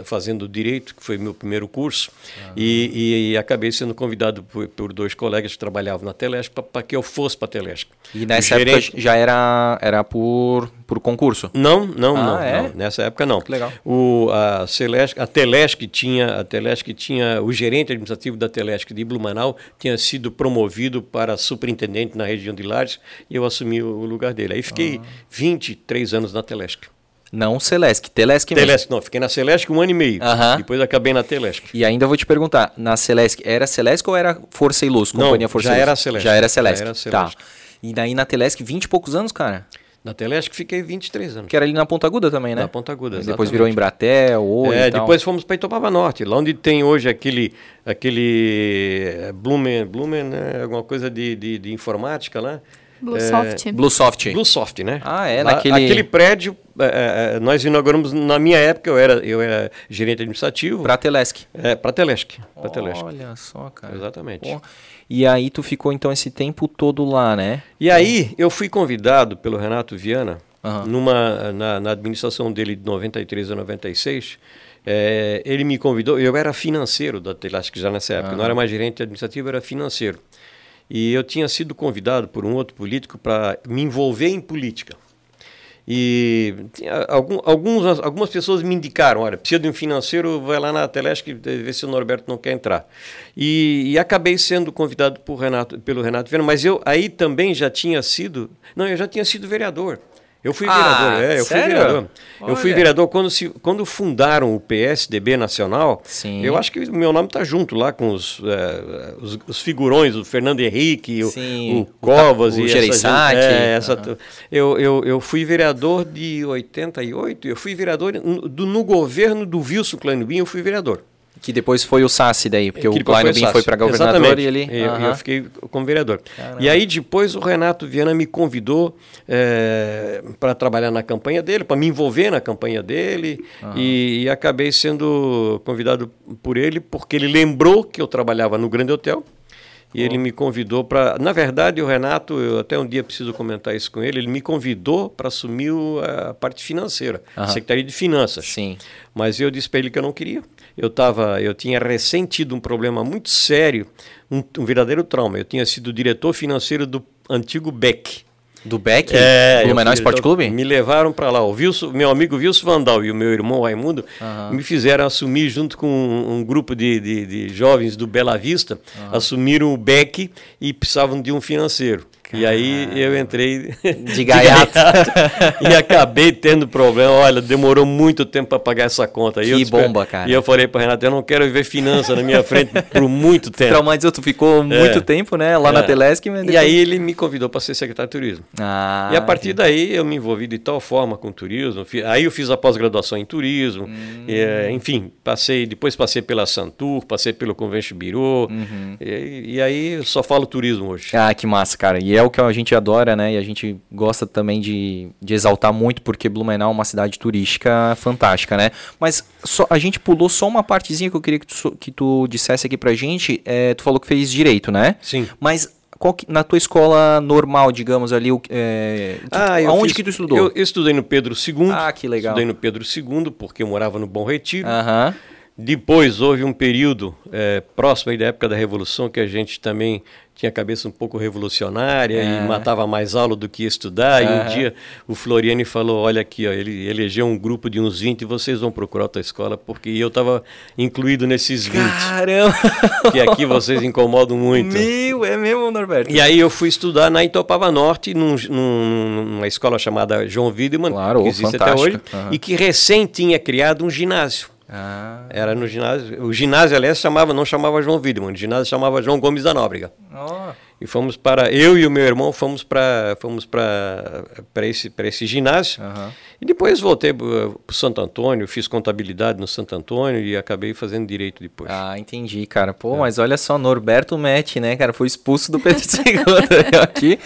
fazendo direito, que foi meu primeiro curso, uhum. e, e, acabei sendo convidado por, por, dois colegas que trabalhavam na Telesc para que eu fosse para a Telesc. E nessa época já era, era por, por concurso? Não, não, ah, não, é? não, Nessa época não. Que legal. O, a, Celesc, a Telesc tinha, a Telesc tinha, o gerente administrativo da Telesc de Blumenau tinha sido promovido para superintendente na região de Lares e eu assumi o lugar dele. Aí fiquei ah. 23 anos na Telesc. Não Celesc, Telesc mesmo. Telesc, não, fiquei na Celesc um ano e meio. Depois acabei na Telesc. E ainda vou te perguntar, na Celesc, era Celesc ou era Força e Luz, Companhia não, Força já e Luz? Era Celesc. Já era Celesc. Já era Celesc. Tá. E daí na Telesc, 20 e poucos anos, cara? Na Telesc fiquei 23 anos. Que era ali na Ponta Aguda também, né? Na Ponta Aguda, exatamente. Depois virou Embratel, Oi É, depois fomos para Itopava Norte, lá onde tem hoje aquele, aquele eh, Blumen, Blumen né? alguma coisa de, de, de informática lá. Bluesoft. É, Bluesoft. Bluesoft, né? Ah, é, Lá, naquele... Aquele prédio, é, é, nós inauguramos, na minha época, eu era, eu era gerente administrativo. Para Telesc. É, para Telesc. Pra Telesc. Olha só, cara. Exatamente. Pô. E aí tu ficou, então, esse tempo todo lá, né? E aí, eu fui convidado pelo Renato Viana, uhum. numa, na, na administração dele de 93 a 96, é, ele me convidou, eu era financeiro da Telesc já nessa época, uhum. não era mais gerente administrativo, era financeiro. E eu tinha sido convidado por um outro político para me envolver em política. E algum, alguns, algumas pessoas me indicaram, olha, precisa de um financeiro, vai lá na Telesc ver se o Norberto não quer entrar. E, e acabei sendo convidado Renato, pelo Renato Viana, mas eu aí também já tinha sido, não, eu já tinha sido vereador. Eu fui vereador, ah, é, eu sério? fui vereador. Olha. Eu fui vereador quando, se, quando fundaram o PSDB Nacional. Sim. Eu acho que o meu nome está junto lá com os, é, os, os, figurões, o Fernando Henrique, o, o, Covas o, e Gereissati. É, essa, uhum. eu, eu, eu fui vereador de 88, eu fui vereador no, do, no governo do Wilson Kleinbin, eu fui vereador. Que depois foi o Sassi daí, porque que o Klein foi, foi para governador Exatamente. e ele... Eu, eu fiquei como vereador. Caramba. E aí depois o Renato Viana me convidou é, para trabalhar na campanha dele, para me envolver na campanha dele, e, e, acabei sendo convidado por ele, porque ele lembrou que eu trabalhava no Grande Hotel, e ele me convidou para. Na verdade, o Renato, eu até um dia preciso comentar isso com ele, ele me convidou para assumir a parte financeira, a Secretaria de Finanças. Sim. Mas eu disse para ele que eu não queria eu tava, eu tinha ressentido um problema muito sério, um, um verdadeiro trauma. Eu tinha sido diretor financeiro do antigo Beck. Do Beck? É, Blumenau Esporte Clube? Me levaram para lá. O Wilson, meu amigo Wilson Vandal e o meu irmão Raimundo uhum. me fizeram assumir, junto com um, um grupo de, de, de, jovens do Bela Vista, uhum. assumiram o Beck e precisavam de um financeiro. E aí eu entrei de gaiato e acabei tendo problema. Olha, demorou muito tempo para pagar essa conta. Que e bomba, cara. E eu falei para Renato, eu não quero ver finança na minha frente por muito tempo. Traumatizou, tu ficou muito é. tempo, né, lá é. na Telesc. Depois... E aí ele me convidou para ser secretário de turismo. Ah, e a partir sim. daí eu me envolvi de tal forma com turismo. Aí eu fiz a pós-graduação em turismo. Hum. E, é, enfim, passei, depois passei pela Santur, passei pelo Convention Bureau. Uhum. E, e aí só falo turismo hoje. Ah, que massa, cara. E é o que a gente adora, né? E a gente gosta também de, de exaltar muito, porque Blumenau é uma cidade turística fantástica, né? Mas só, a gente pulou só uma partezinha que eu queria que tu, que tu dissesse aqui pra gente. É, tu falou que fez direito, né? Sim. Mas que, na tua escola normal, digamos ali, é, que, ah, aonde fiz, que tu estudou? Eu, eu, estudei no Pedro II. Ah, que legal. Estudei no Pedro II, porque eu morava no Bom Retiro. Aham. Depois houve um período é, próximo da época da Revolução que a gente também tinha a cabeça um pouco revolucionária é. e matava mais aula do que estudar. É. E um dia o Floriani falou: Olha aqui, ó, ele elegeu um grupo de uns 20 e vocês vão procurar outra escola, porque eu estava incluído nesses 20. Caramba! Que aqui vocês incomodam muito. Meu, é mesmo, Norberto? E aí eu fui estudar na Itopava Norte, num, num, numa escola chamada João Wiedemann, claro, que existe até hoje, uhum. e que recém tinha criado um ginásio. Ah. Era no ginásio. O ginásio, aliás, chamava, não chamava João Widman, o ginásio chamava João Gomes da Nóbrega. Oh. E fomos para. Eu e o meu irmão fomos para fomos para esse, esse ginásio. Uhum. E depois voltei para o Santo Antônio, fiz contabilidade no Santo Antônio e acabei fazendo direito depois. Ah, entendi, cara. Pô, é. mas olha só, Norberto Metti, né, cara? Foi expulso do Pedro II aqui.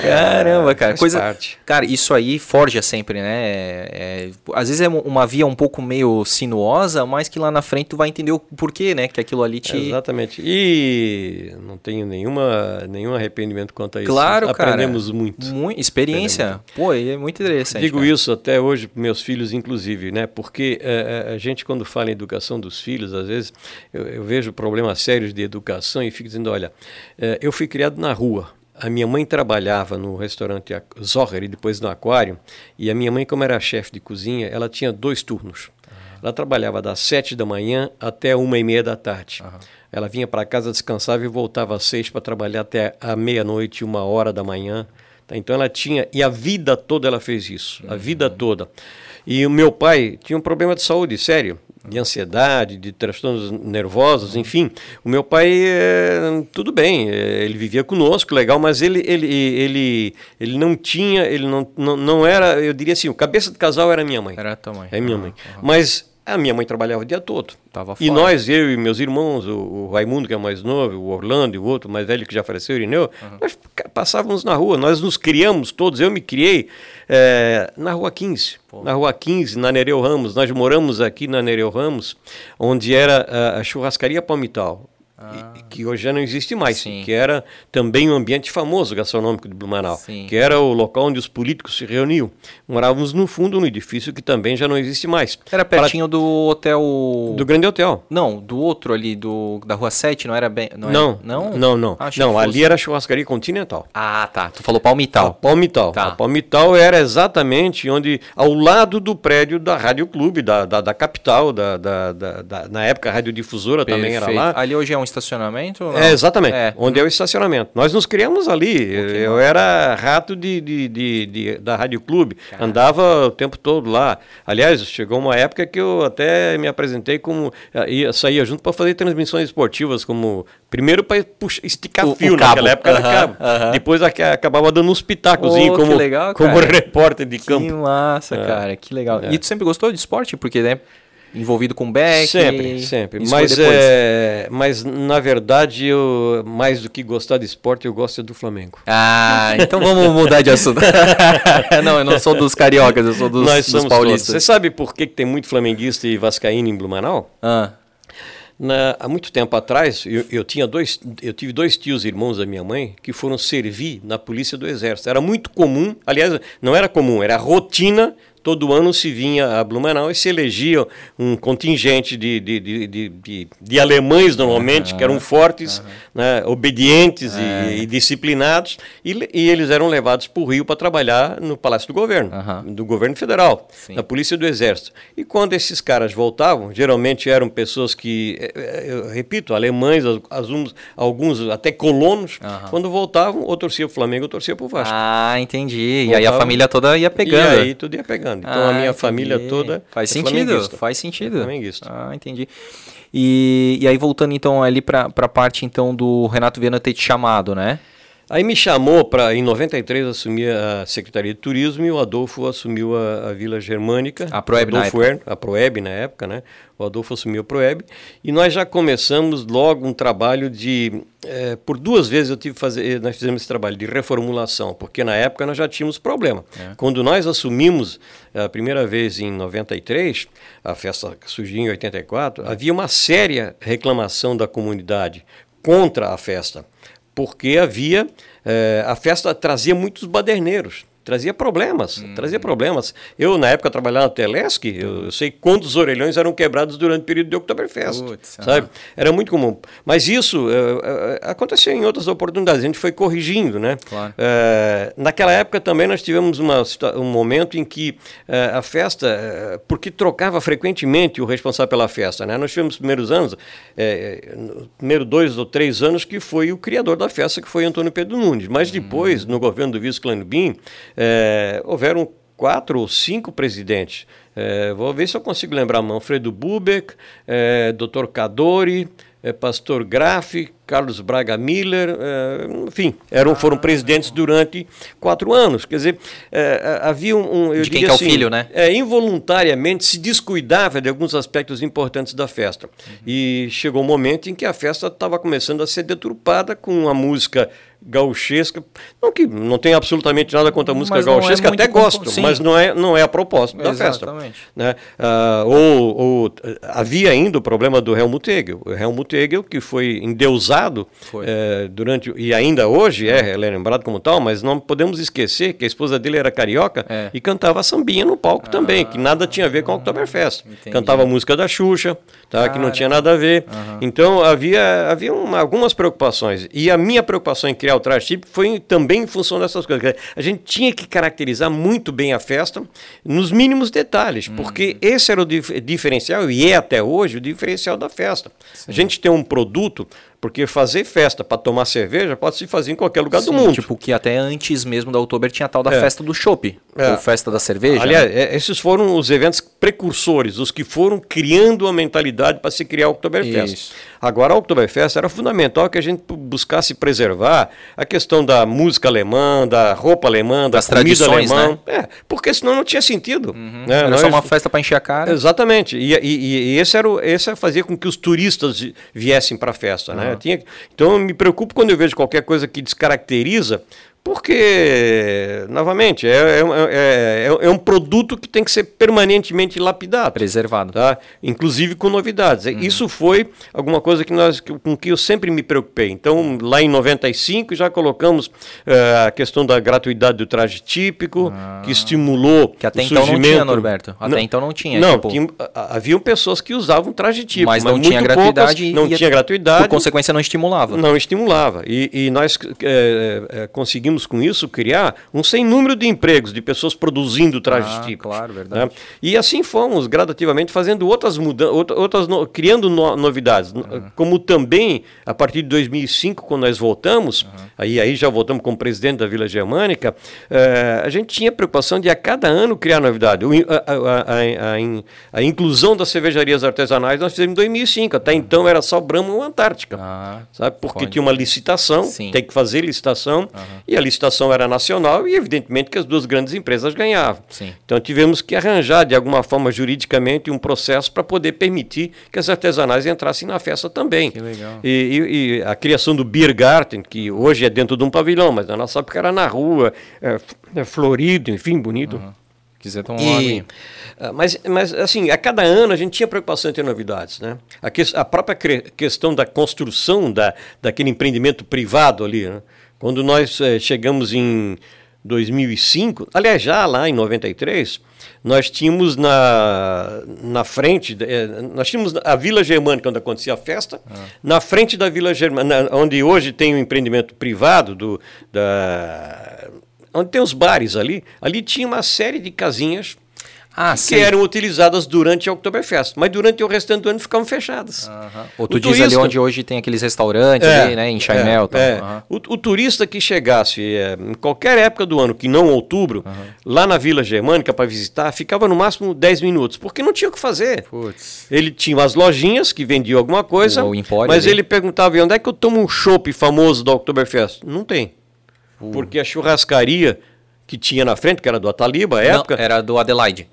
Caramba, cara. faz Coisa, parte. cara, isso aí forja sempre, né? É- é- às vezes é uma via um pouco meio sinuosa, mas que lá na frente tu vai entender o porquê, né? Que aquilo ali te. Exatamente. E não tenho nenhuma, nenhum arrependimento quanto a isso. Claro, cara. Aprendemos muito. Mui- experiência. Pô, é muito interessante. Digo cara. isso até hoje para meus filhos, inclusive, né? Porque eh, eh, a gente, quando fala em educação dos filhos, às vezes eu, eu vejo problemas sérios de educação e fico dizendo: olha, eu fui criado na rua. A minha mãe trabalhava no restaurante Zohar e depois no Aquário. E a minha mãe, como era chefe de cozinha, ela tinha dois turnos. Ela trabalhava das sete da manhã até uma e meia da tarde. Ela vinha para casa, descansava e voltava às seis para trabalhar até a meia-noite, uma hora da manhã. Tá? Então ela tinha, e a vida toda ela fez isso, a vida toda. E o meu pai tinha um problema de saúde sério, de ansiedade, de transtornos nervosos, enfim. O meu pai, eh, tudo bem, eh, ele vivia conosco, legal, mas ele, ele, ele, ele não tinha, ele não, não, não era, eu diria assim, o cabeça de casal era minha mãe. Era a tua mãe. É minha mãe. Mas a minha mãe trabalhava o dia todo. Tava e fora. nós, eu e meus irmãos, o, o Raimundo, que é o mais novo, o Orlando e o outro mais velho que já faleceu, o Irineu, nós ca- passávamos na rua, nós nos criamos todos, eu me criei eh, na Rua 15. Na Rua 15, na Nereu Ramos. Nós moramos aqui na Nereu Ramos, onde era a, a churrascaria Palmital. E- que hoje já não existe mais, Sim. que era também um ambiente famoso gastronômico de Blumenau, Sim. que era o local onde os políticos se reuniam. Morávamos no fundo, no edifício que também já não existe mais. Era pertinho do hotel. Do Grande Hotel. Não, do outro ali, do, da rua 7, não era bem. Não, era- Não, não? não, não. Achei Não, ali era a churrascaria Continental. Ah, tá. Tu falou A Palmital. Palmital. Tá. A Palmital era exatamente onde, ao lado do prédio da Rádio Clube, da, da, da capital, da, da, da- na época a radiodifusora também era Perfeito. lá. Ali hoje é um estacionamento? É, exatamente. É. Onde é o estacionamento. Nós nos criamos ali. eu era rato de, de, de- de- da Rádio Clube. Andava o tempo todo lá. Aliás, chegou uma época que eu até me apresentei como. eh, Ia, saía junto para fazer transmissões esportivas, como. Primeiro para esticar O- fio o naquela época era Aham, cabo. aham. Depois aca- acabava dando uns pitacozinhos Oh, que como, legal, como repórter de Que campo. massa, É. cara. Que legal. É. E tu sempre gostou de esporte? Porque, né? Envolvido com back. Sempre, sempre. Mas, é, mas, na verdade, eu, mais do que gostar de esporte, eu gosto do Flamengo. Ah, então vamos mudar de assunto. não, eu não sou dos cariocas, eu sou dos, Nós dos somos todos. Você paulistas. sabe por que, que tem muito flamenguista e vascaíno em Blumenau? Ah, Na- há muito tempo atrás, eu, eu tinha dois, eu tive dois tios irmãos da minha mãe que foram servir na polícia do exército. Era muito comum, aliás, não era comum, era rotina. Todo ano se vinha a Blumenau e se elegia um contingente de, de, de, de, de- alemães, normalmente, que eram fortes, né, obedientes e, e disciplinados, e, e eles eram levados para o Rio para trabalhar no Palácio do Governo, do governo federal, Sim. da polícia do exército. E quando esses caras voltavam, geralmente eram pessoas que, eh, eh, eu repito, alemães, alguns, alguns até colonos, quando voltavam, ou torcia para o Flamengo ou torcia para o Vasco. ah, entendi. E aí a família toda ia pegando. E aí tudo ia pegando. Então a Ah, minha entendi. família toda Faz é sentido, flamenguista. faz sentido. É flamenguista. Ah, entendi. E, e aí voltando então ali pra, pra parte então do Renato Viana ter te chamado, né? Aí me chamou para, em 93, assumir a Secretaria de Turismo e o Adolfo assumiu a, a Vila Germânica. A Proeb na Adolfo Er- a Proeb na época, né? O Adolfo assumiu a Proeb. E nós já começamos logo um trabalho de. eh, por duas vezes eu tive fazer, nós fizemos esse trabalho de reformulação, porque na época nós já tínhamos problema. Quando nós assumimos a primeira vez em 93, a festa surgiu em 84, havia uma séria reclamação da comunidade contra a festa porque havia eh, a festa trazia muitos baderneiros trazia problemas Uhum. trazia problemas eu na época trabalhava na Telesc eu, eu sei quantos orelhões eram quebrados durante o período de Oktoberfest Putz, sabe era muito comum mas isso eh, eh, aconteceu em outras oportunidades a gente foi corrigindo né Claro. Eh, naquela época também nós tivemos uma, um momento em que a festa, porque trocava frequentemente o responsável pela festa, né? Nós tivemos os primeiros anos, no primeiro dois ou três anos, que foi o criador da festa, que foi Antônio Pedro Nunes. Mas depois, no governo do vice Eh, houveram quatro ou cinco presidentes. É, vou ver se eu consigo lembrar Manfredo Bubeck, é, Dr. Cadori, é, Pastor Graff, Carlos Braga Miller, é, enfim, eram, foram presidentes durante quatro anos. Quer dizer, é, havia um. um eu de quem que é assim, o filho, né? É, involuntariamente se descuidava de alguns aspectos importantes da festa. Uhum. E chegou um momento em que a festa estava começando a ser deturpada com a música gauchesca. Não que não tem absolutamente nada contra a música mas é gauchesca, é até gosto, sim. mas não é, não é a propósito da Exatamente. festa. Né? Ah, ou, ou, havia ainda o problema do Helmut Hegel. O Helmut Hegel, que foi endeusado foi. É, durante, e ainda hoje é, ele é lembrado como tal, mas não podemos esquecer que a esposa dele era carioca é. e cantava sambinha no palco ah, também, que nada tinha a ver com a Oktoberfest. Entendi. Cantava música da Xuxa, tá, que não tinha nada a ver. Uhum. Então havia, havia uma, algumas preocupações. E a minha preocupação em criar o traje típico foi também em função dessas coisas. A gente tinha que caracterizar muito bem a festa nos mínimos detalhes, uhum. porque esse era o dif diferencial, e é até hoje o diferencial da festa. Sim. A gente tem um produto porque fazer festa para tomar cerveja pode se fazer em qualquer lugar Sim, do mundo. Tipo, que até antes mesmo da Oktober tinha a tal da é. festa do chopp, é. ou festa da cerveja. Aliás, né? É, esses foram os eventos precursores, os que foram criando a mentalidade para se criar o Oktoberfest. Isso. Agora, a Oktoberfest era fundamental que a gente buscasse preservar a questão da música alemã, da roupa alemã, da Das comida alemã. Né? É, porque senão não tinha sentido. Uhum. Né? Era Nós... só uma festa para encher a cara. Exatamente. E, e, e, esse, era o, esse fazia com que os turistas viessem para a festa. Né? Uhum. Tinha, então eu me preocupo quando eu vejo qualquer coisa que descaracteriza porque, novamente, é, é, é, é, um produto que tem que ser permanentemente lapidado. Preservado. Tá? Inclusive com novidades. Uhum. Isso foi alguma coisa que nós, com que eu sempre me preocupei. Então, lá em 95, já colocamos uh, a questão da gratuidade do traje típico, ah. que estimulou Que até então não tinha, Norberto. Até não, então não tinha. Não, tipo... tinha, haviam pessoas que usavam traje típico. Mas não mas tinha gratuidade. Poucas, não tinha gratuidade. Por consequência, não estimulava. Não estimulava. E, e nós é, conseguimos conseguimos com isso criar um sem número de empregos, de pessoas produzindo trajes ah, típicos. Claro, verdade. Né? E assim fomos gradativamente fazendo outras mudanças, outras no, criando no, novidades, uhum. como também a partir de 2005 quando nós voltamos, uhum. aí aí já voltamos como presidente da Vila Germânica, uh, a gente tinha preocupação de a cada ano criar novidade. O, a, a, a, a, inclusão das cervejarias artesanais nós fizemos em 2005. Até então era só Brahma ou Antártica, ah, sabe? Porque pode. tinha uma licitação, Sim. tem que fazer licitação uhum. e a licitação era nacional e, evidentemente, que as duas grandes empresas ganhavam. Sim. Então, tivemos que arranjar, de alguma forma, juridicamente, um processo para poder permitir que as artesanais entrassem na festa também. Que legal. E, e, e a criação do Beer Garden, que hoje é dentro de um pavilhão, mas na nossa época era na rua, é, é florido, enfim, bonito. Uhum. Quiser tomar uma ah, mas, mas, assim, a cada ano a gente tinha preocupação em ter novidades. Né? A, que, a própria questão da construção da, daquele empreendimento privado ali, né? Quando nós eh, chegamos em 2005, aliás, já lá em 93, nós tínhamos na, na frente, eh, nós tínhamos a Vila Germânica, onde acontecia a festa, ah. na frente da Vila Germânica, onde hoje tem o um empreendimento privado, do, da, onde tem os bares ali, ali tinha uma série de casinhas ah, que sim. eram utilizadas durante a Oktoberfest, mas durante o restante do ano ficavam fechadas. Uhum. Ou tu o diz turista, ali onde hoje tem aqueles restaurantes, é, ali, né, em Chaimel. É, é. Uhum. o, o, turista que chegasse é, em qualquer época do ano, que não outubro, uhum. lá na Vila Germânica para visitar, ficava no máximo 10 minutos, porque não tinha o que fazer. Puts. Ele tinha umas lojinhas que vendiam alguma coisa, o, o mas ali. ele perguntava, onde é que eu tomo um chopp famoso da Oktoberfest? Não tem. Uh. Porque a churrascaria que tinha na frente, que era do Ataliba, à época... Não, era do Adelaide.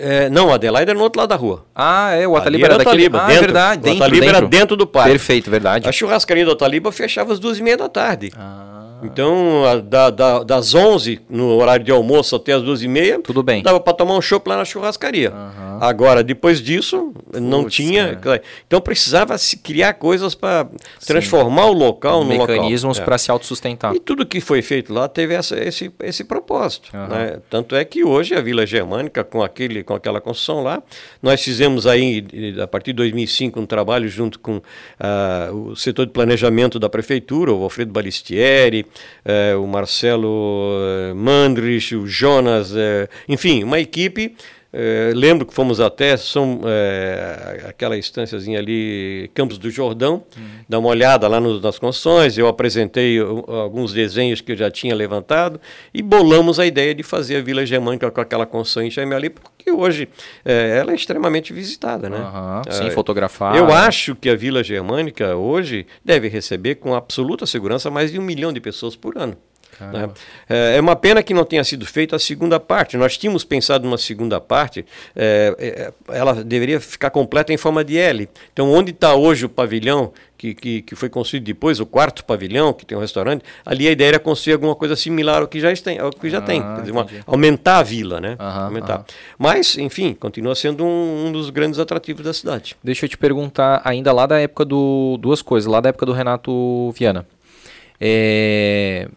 É, não, Adelaide era no outro lado da rua. Ah, é, o Ataliba era, era daquele... Ataliba, ah, dentro. é verdade, dentro, o Ataliba dentro. era dentro do parque. Perfeito, verdade. A churrascaria do Ataliba fechava às duas e meia da tarde. Ah. Então, a, da, da, das 11 no horário de almoço até as duas e meia, tudo bem. Dava para tomar um chopp lá na churrascaria. Uhum. Agora, depois disso, Puts, não tinha. Cara. Então, precisava se criar coisas para transformar o local no local. Mecanismos é. para se autossustentar. E tudo que foi feito lá teve essa, esse, esse propósito. Uhum. Né? Tanto é que hoje a Vila Germânica, com, aquele, com aquela construção lá, nós fizemos aí, a partir de 2005, um trabalho junto com uh, o setor de planejamento da prefeitura, o Alfredo Balistieri, o Marcelo uh, Mandrich, o Jonas, uh, enfim, uma equipe É, lembro que fomos até são, é, aquela instânciazinha ali, Campos do Jordão, hum. dar uma olhada lá no, nas construções. Eu apresentei alguns desenhos que eu já tinha levantado e bolamos a ideia de fazer a Vila Germânica com aquela construção em ali, porque hoje é, ela é extremamente visitada, né? Uhum, sim, fotografada. Eu acho que a Vila Germânica hoje deve receber com absoluta segurança mais de um milhão de pessoas por ano. Né? É, é uma pena que não tenha sido feita a segunda parte. Nós tínhamos pensado numa segunda parte, é, é, ela deveria ficar completa em forma de L. Então, onde está hoje o pavilhão que, que, que, foi construído depois, o quarto pavilhão, que tem um restaurante, ali a ideia era construir alguma coisa similar ao que já tem, ao que já ah, tem dizer, uma, aumentar a vila, né? Aham, aumentar. Aham. Mas, enfim, continua sendo um, um, dos grandes atrativos da cidade. Deixa eu te perguntar, ainda lá da época do. duas coisas, lá da época do Renato Viana. É,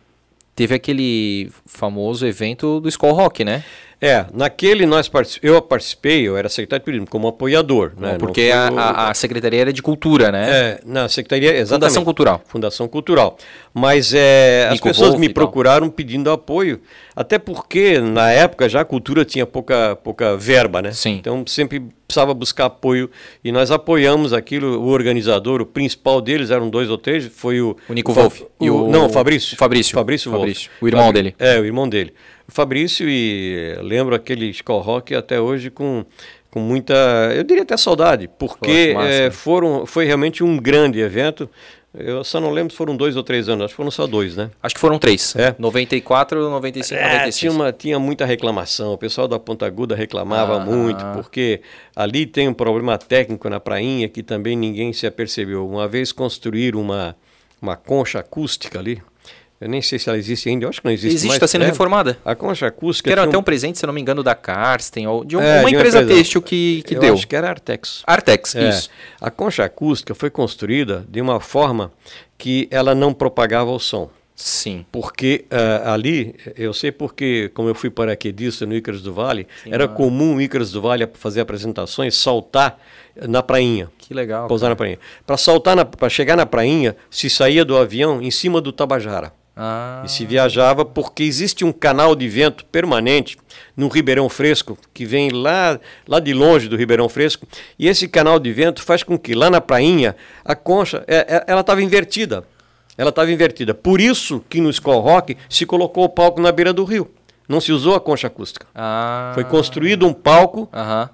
teve aquele famoso evento do Skull Rock, né? É, naquele nós particip... eu participei, eu era secretário de turismo, como apoiador. Né? Porque a, a, Secretaria era de Cultura, né? É, na Secretaria, exatamente. Fundação Cultural. Fundação Cultural. Mas é, as pessoas Wolf me procuraram pedindo apoio, até porque na época já a cultura tinha pouca, pouca verba, né? Sim. Então sempre precisava buscar apoio e nós apoiamos aquilo. O organizador, o principal deles, eram dois ou três, foi o... O Nico Wolf. O, o, não, o Fabrício. Fabrício. Fabrício Wolf. Fabrício, o irmão Fabrício. dele. É, o irmão dele. Fabrício e lembro aquele Skull Rock até hoje com, com muita, eu diria até saudade, porque é, foram, foi realmente um grande evento. Eu só não lembro se foram dois ou três anos, acho que foram só dois, né? Acho que foram três. É. 94, 95, é, 96. Tinha, uma, tinha muita reclamação, o pessoal da Ponta Aguda reclamava ah, muito, porque ali tem um problema técnico na prainha que também ninguém se apercebeu. Uma vez construir uma, uma concha acústica ali, eu nem sei se ela existe ainda, eu acho que não existe. Existe, está sendo é, reformada. A concha acústica. Que era até um... presente, se não me engano, da Karsten, ou de, um, é, uma, de uma empresa, empresa têxtil que, que eu deu. Acho que era Artex. Artex, é. isso. A concha acústica foi construída de uma forma que ela não propagava o som. Sim. Porque uh, ali, eu sei porque, como eu fui paraquedista no Ícaros do Vale, Sim, era comum o Ícaros do Vale fazer apresentações, saltar na prainha. Que legal. Pousar cara. na prainha. Para saltar, para chegar na prainha, se saía do avião em cima do Tabajara. Ah. E se viajava porque existe um canal de vento permanente no Ribeirão Fresco, que vem lá, lá de longe do Ribeirão Fresco, e esse canal de vento faz com que lá na prainha a concha, é, é, ela estava invertida. Ela estava invertida. Por isso que no Skull Rock se colocou o palco na beira do rio. Não se usou a concha acústica. Ah. Foi construído um palco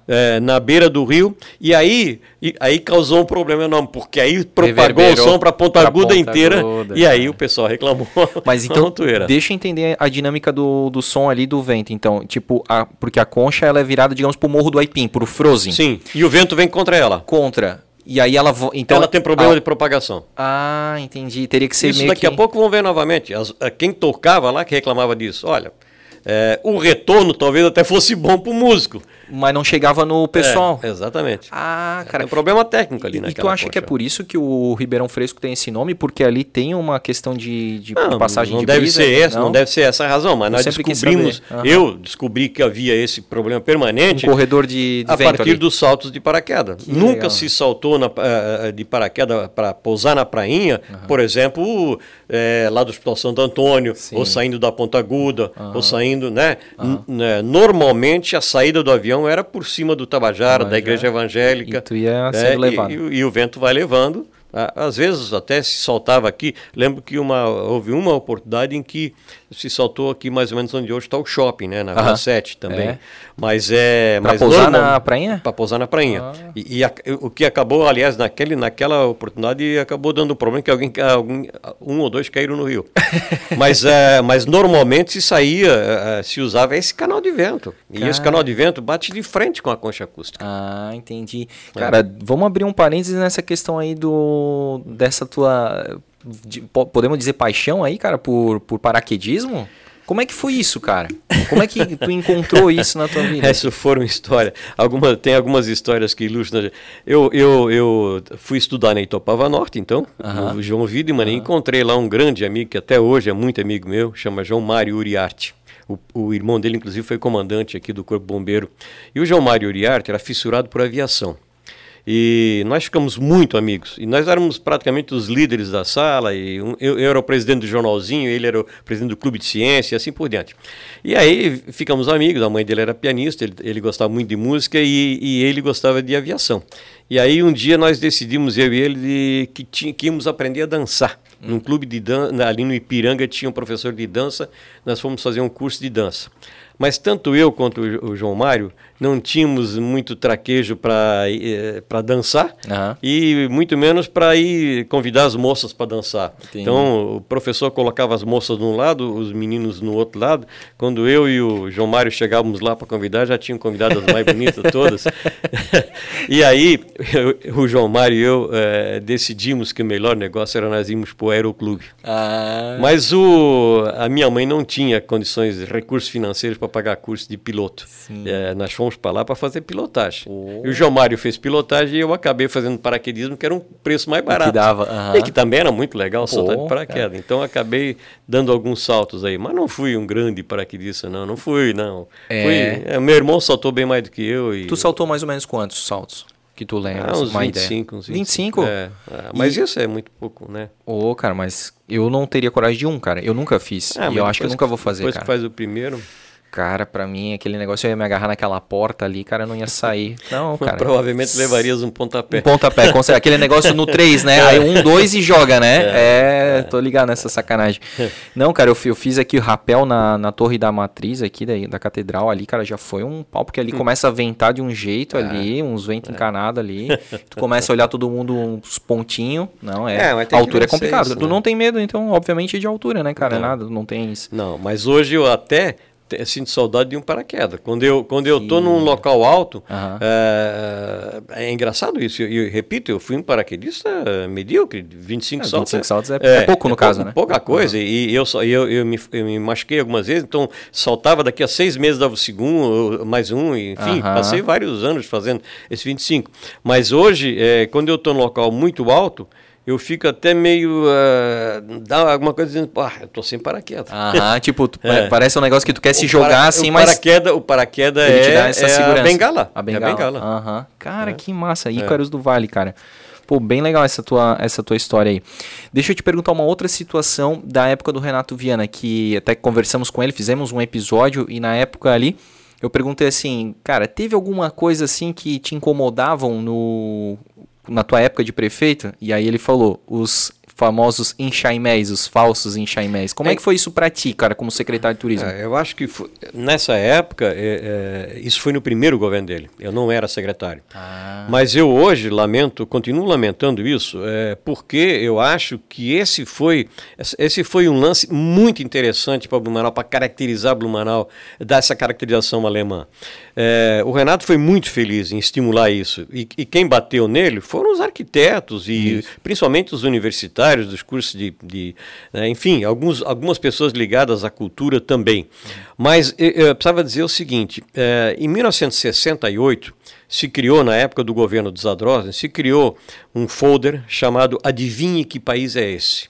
é, na beira do rio e aí, e, aí causou um problema enorme, porque aí propagou Reverberou o som para a ponta aguda inteira aguda, e aí o pessoal reclamou. Mas então, deixa eu entender a dinâmica do, do som ali do vento. Então, tipo, a, porque a concha ela é virada, digamos, para o Morro do Aipim, para o Frozen. Sim, e o vento vem contra ela. Contra. E aí ela então ela tem problema a... de propagação. Ah, entendi. Teria que ser Isso meio daqui que... a pouco vão ver novamente. As, quem tocava lá que reclamava disso. Olha, é, o retorno talvez até fosse bom para o músico. Mas não chegava no pessoal. É, exatamente. Ah, cara. É um problema técnico ali, né? E tu acha que é por isso que o Ribeirão Fresco tem esse nome? Porque ali tem uma questão de, de não, passagem não de deve brisa? ser essa, não? não? deve ser essa a razão, mas eu nós descobrimos, uhum. eu descobri que havia esse problema permanente. Um corredor de, de A partir ali. dos saltos de paraquedas. Que Nunca legal. se saltou na, uh, de paraquedas para pousar na prainha, uhum. por exemplo, é, lá do Hospital Santo Antônio, Sim. ou saindo da Ponta Aguda, uhum. ou saindo, né? né? Normalmente a saída do avião era por cima do Tabajara, Tabajara da Igreja Evangélica. E tu ia né? levado. E, e, e o vento vai levando. Às vezes até se soltava aqui. Lembro que uma, houve uma oportunidade em que se saltou aqui mais ou menos onde hoje está o shopping, né? Na Rua 7 também. É. Mas é. Para pousar normal, na prainha? Para pousar na prainha. Ah. E, e a, o que acabou, aliás, naquele, naquela oportunidade, acabou dando problema que alguém, algum, um ou dois caíram no rio. mas, é, mas normalmente se saía, é, se usava esse canal de vento. E esse canal de vento bate de frente com a concha acústica. Ah, entendi. É. Cara, vamos abrir um parênteses nessa questão aí do dessa tua de, podemos dizer paixão aí, cara, por, por paraquedismo? Como é que foi isso, cara? Como é que tu encontrou isso na tua vida? Essas foram histórias. Alguma, tem algumas histórias que ilustram. Eu, eu, eu fui estudar na Itopava Norte, então, uhum. no João Wiedemann, uhum. e encontrei lá um grande amigo, que até hoje é muito amigo meu, chama João Mário Uriarte. O, o irmão dele, inclusive, foi comandante aqui do Corpo Bombeiro. E o João Mário Uriarte era fissurado por aviação. E nós ficamos muito amigos. E nós éramos praticamente os líderes da sala. E um, eu, eu, era o presidente do jornalzinho, ele era o presidente do clube de ciência e assim por diante. E aí ficamos amigos. A mãe dele era pianista, ele, ele gostava muito de música e, e, ele gostava de aviação. E aí um dia nós decidimos, eu e ele, de, que, tinha, que íamos aprender a dançar. Num clube de dança, ali no Ipiranga tinha um professor de dança, nós fomos fazer um curso de dança. Mas tanto eu quanto o João Mário não tínhamos muito traquejo para eh, dançar uhum. e muito menos para ir convidar as moças para dançar. Entendi. Então o professor colocava as moças de um lado, os meninos no outro lado. Quando eu e o João Mário chegávamos lá para convidar, já tinham convidado as mais bonitas todas. e aí eu, o João Mário e eu eh, decidimos que o melhor negócio era nós irmos para o Aeroclube. Ah. Mas o, a minha mãe não tinha condições, recursos financeiros para pagar curso de piloto. É, nós fomos para lá para fazer pilotagem. Oh. E o João Mário fez pilotagem e eu acabei fazendo paraquedismo, que era um preço mais barato. Que dava, uh -huh. E que também era muito legal saltar de paraquedas. Cara. Então acabei dando alguns saltos aí. Mas não fui um grande paraquedista, não. Não fui, não. É. Fui, é, meu irmão saltou bem mais do que eu. E... Tu saltou mais ou menos quantos saltos? que tu lembra? Ah, uns 25, uns 25. 25? É, é, mas e... isso é muito pouco, né? Ô, oh, cara, mas eu não teria coragem de um, cara. Eu nunca fiz. Ah, e eu acho que eu nunca vou fazer, depois cara. Depois que faz o primeiro... Cara, para mim, aquele negócio eu ia me agarrar naquela porta ali, cara, não ia sair. Não, cara. Provavelmente levarias um pontapé. Um pontapé, com aquele negócio no 3, né? Aí um, dois e joga, né? É, é tô ligado nessa sacanagem. Não, cara, eu, eu fiz aqui o rapel na, na torre da matriz aqui, da, da catedral ali, cara, já foi um pau, porque ali hum. começa a ventar de um jeito é. ali, uns ventos é. encanados ali. Tu começa a olhar todo mundo uns pontinhos. Não, é. é a altura é complicado. Isso, tu né? não tem medo, então, obviamente, de altura, né, cara? Não. Nada, não tem isso. Não, mas hoje eu até sinto saudade de um paraquedas. Quando eu, quando eu tô num local alto, uhum. é, é, engraçado isso. E repito, eu fui um paraquedista medíocre, 25 é, saltos. 25 saltos é, é, é pouco no caso, né? Pouca coisa. Uhum. E eu, só, eu, eu, me, eu me machuquei algumas vezes, então saltava daqui a seis meses, dava o segundo, mais um, enfim, uhum. passei vários anos fazendo esse 25. Mas hoje, é, quando eu estou num local muito alto, eu fico até meio. Uh, dá alguma coisa dizendo, pá, eu tô sem paraquedas. Aham, tipo, é. parece um negócio que tu quer o se jogar para, assim, o mas. Paraqueda, o paraquedas é, te dá essa é segurança. a bengala. A bengala. É a bengala. Aham. Cara, é. que massa. Ícaros é. do Vale, cara. Pô, bem legal essa tua, essa tua história aí. Deixa eu te perguntar uma outra situação da época do Renato Viana, que até conversamos com ele, fizemos um episódio e na época ali eu perguntei assim, cara, teve alguma coisa assim que te incomodavam no na tua época de prefeito? E aí ele falou, os famosos enxaimés, os falsos enxaimés. Como é, é que foi isso para ti, cara, como secretário de turismo? É, eu acho que foi, nessa época, é, é, isso foi no primeiro governo dele. Eu não era secretário. Ah. Mas eu hoje lamento, continuo lamentando isso, é, porque eu acho que esse foi, esse foi um lance muito interessante para Blumenau, para caracterizar Blumenau, dar essa caracterização alemã. É, o Renato foi muito feliz em estimular isso. E, e quem bateu nele foram os arquitetos e isso. principalmente os universitários dos cursos de. de né, enfim, alguns, algumas pessoas ligadas à cultura também. Mas eu, eu precisava dizer o seguinte: é, em 1968 se criou, na época do governo dos Zadrosen, se criou um folder chamado Adivinhe que país é esse?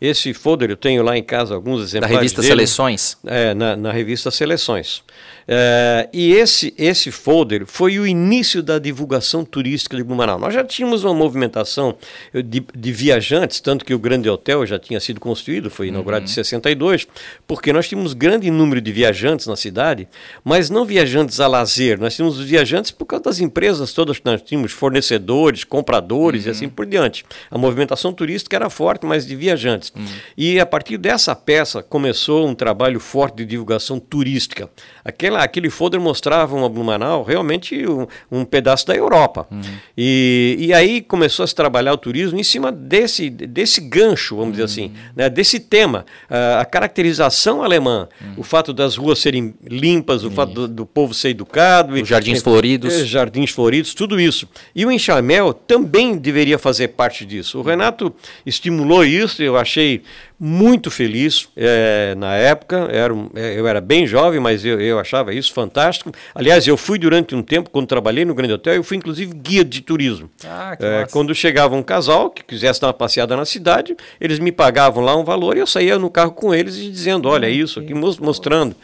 Esse folder eu tenho lá em casa alguns exemplares. Da revista dele, Seleções? É, na, na revista Seleções. É, e esse, esse folder foi o início da divulgação turística de Blumenau. Nós já tínhamos uma movimentação de, de viajantes, tanto que o Grande Hotel já tinha sido construído, foi inaugurado uhum. em 62, porque nós tínhamos grande número de viajantes na cidade, mas não viajantes a lazer, nós tínhamos viajantes por causa das empresas todas que nós tínhamos, fornecedores, compradores uhum. e assim por diante. A movimentação turística era forte, mas de viajantes. Uhum. E a partir dessa peça começou um trabalho forte de divulgação turística. Aquela, aquele folder mostrava uma Blumenau realmente um, um pedaço da Europa. Uhum. E, e aí começou a se trabalhar o turismo em cima desse, desse gancho, vamos uhum. dizer assim, né, desse tema. Uh, a caracterização alemã, o fato das ruas serem limpas, o fato do, do, povo ser educado. Os jardins e, floridos. E, jardins floridos, tudo isso. E o Enxamel também deveria fazer parte disso. O Renato estimulou isso, eu achei She. Muito feliz é, na época. Era um, é, eu era bem jovem, mas eu, eu achava isso fantástico. Aliás, eu fui durante um tempo, quando trabalhei no Grande Hotel, eu fui inclusive guia de turismo. Ah, É, quando chegava um casal que quisesse dar uma passeada na cidade, eles me pagavam lá um valor e eu saía no carro com eles e dizendo, olha isso aqui, mos- mostrando.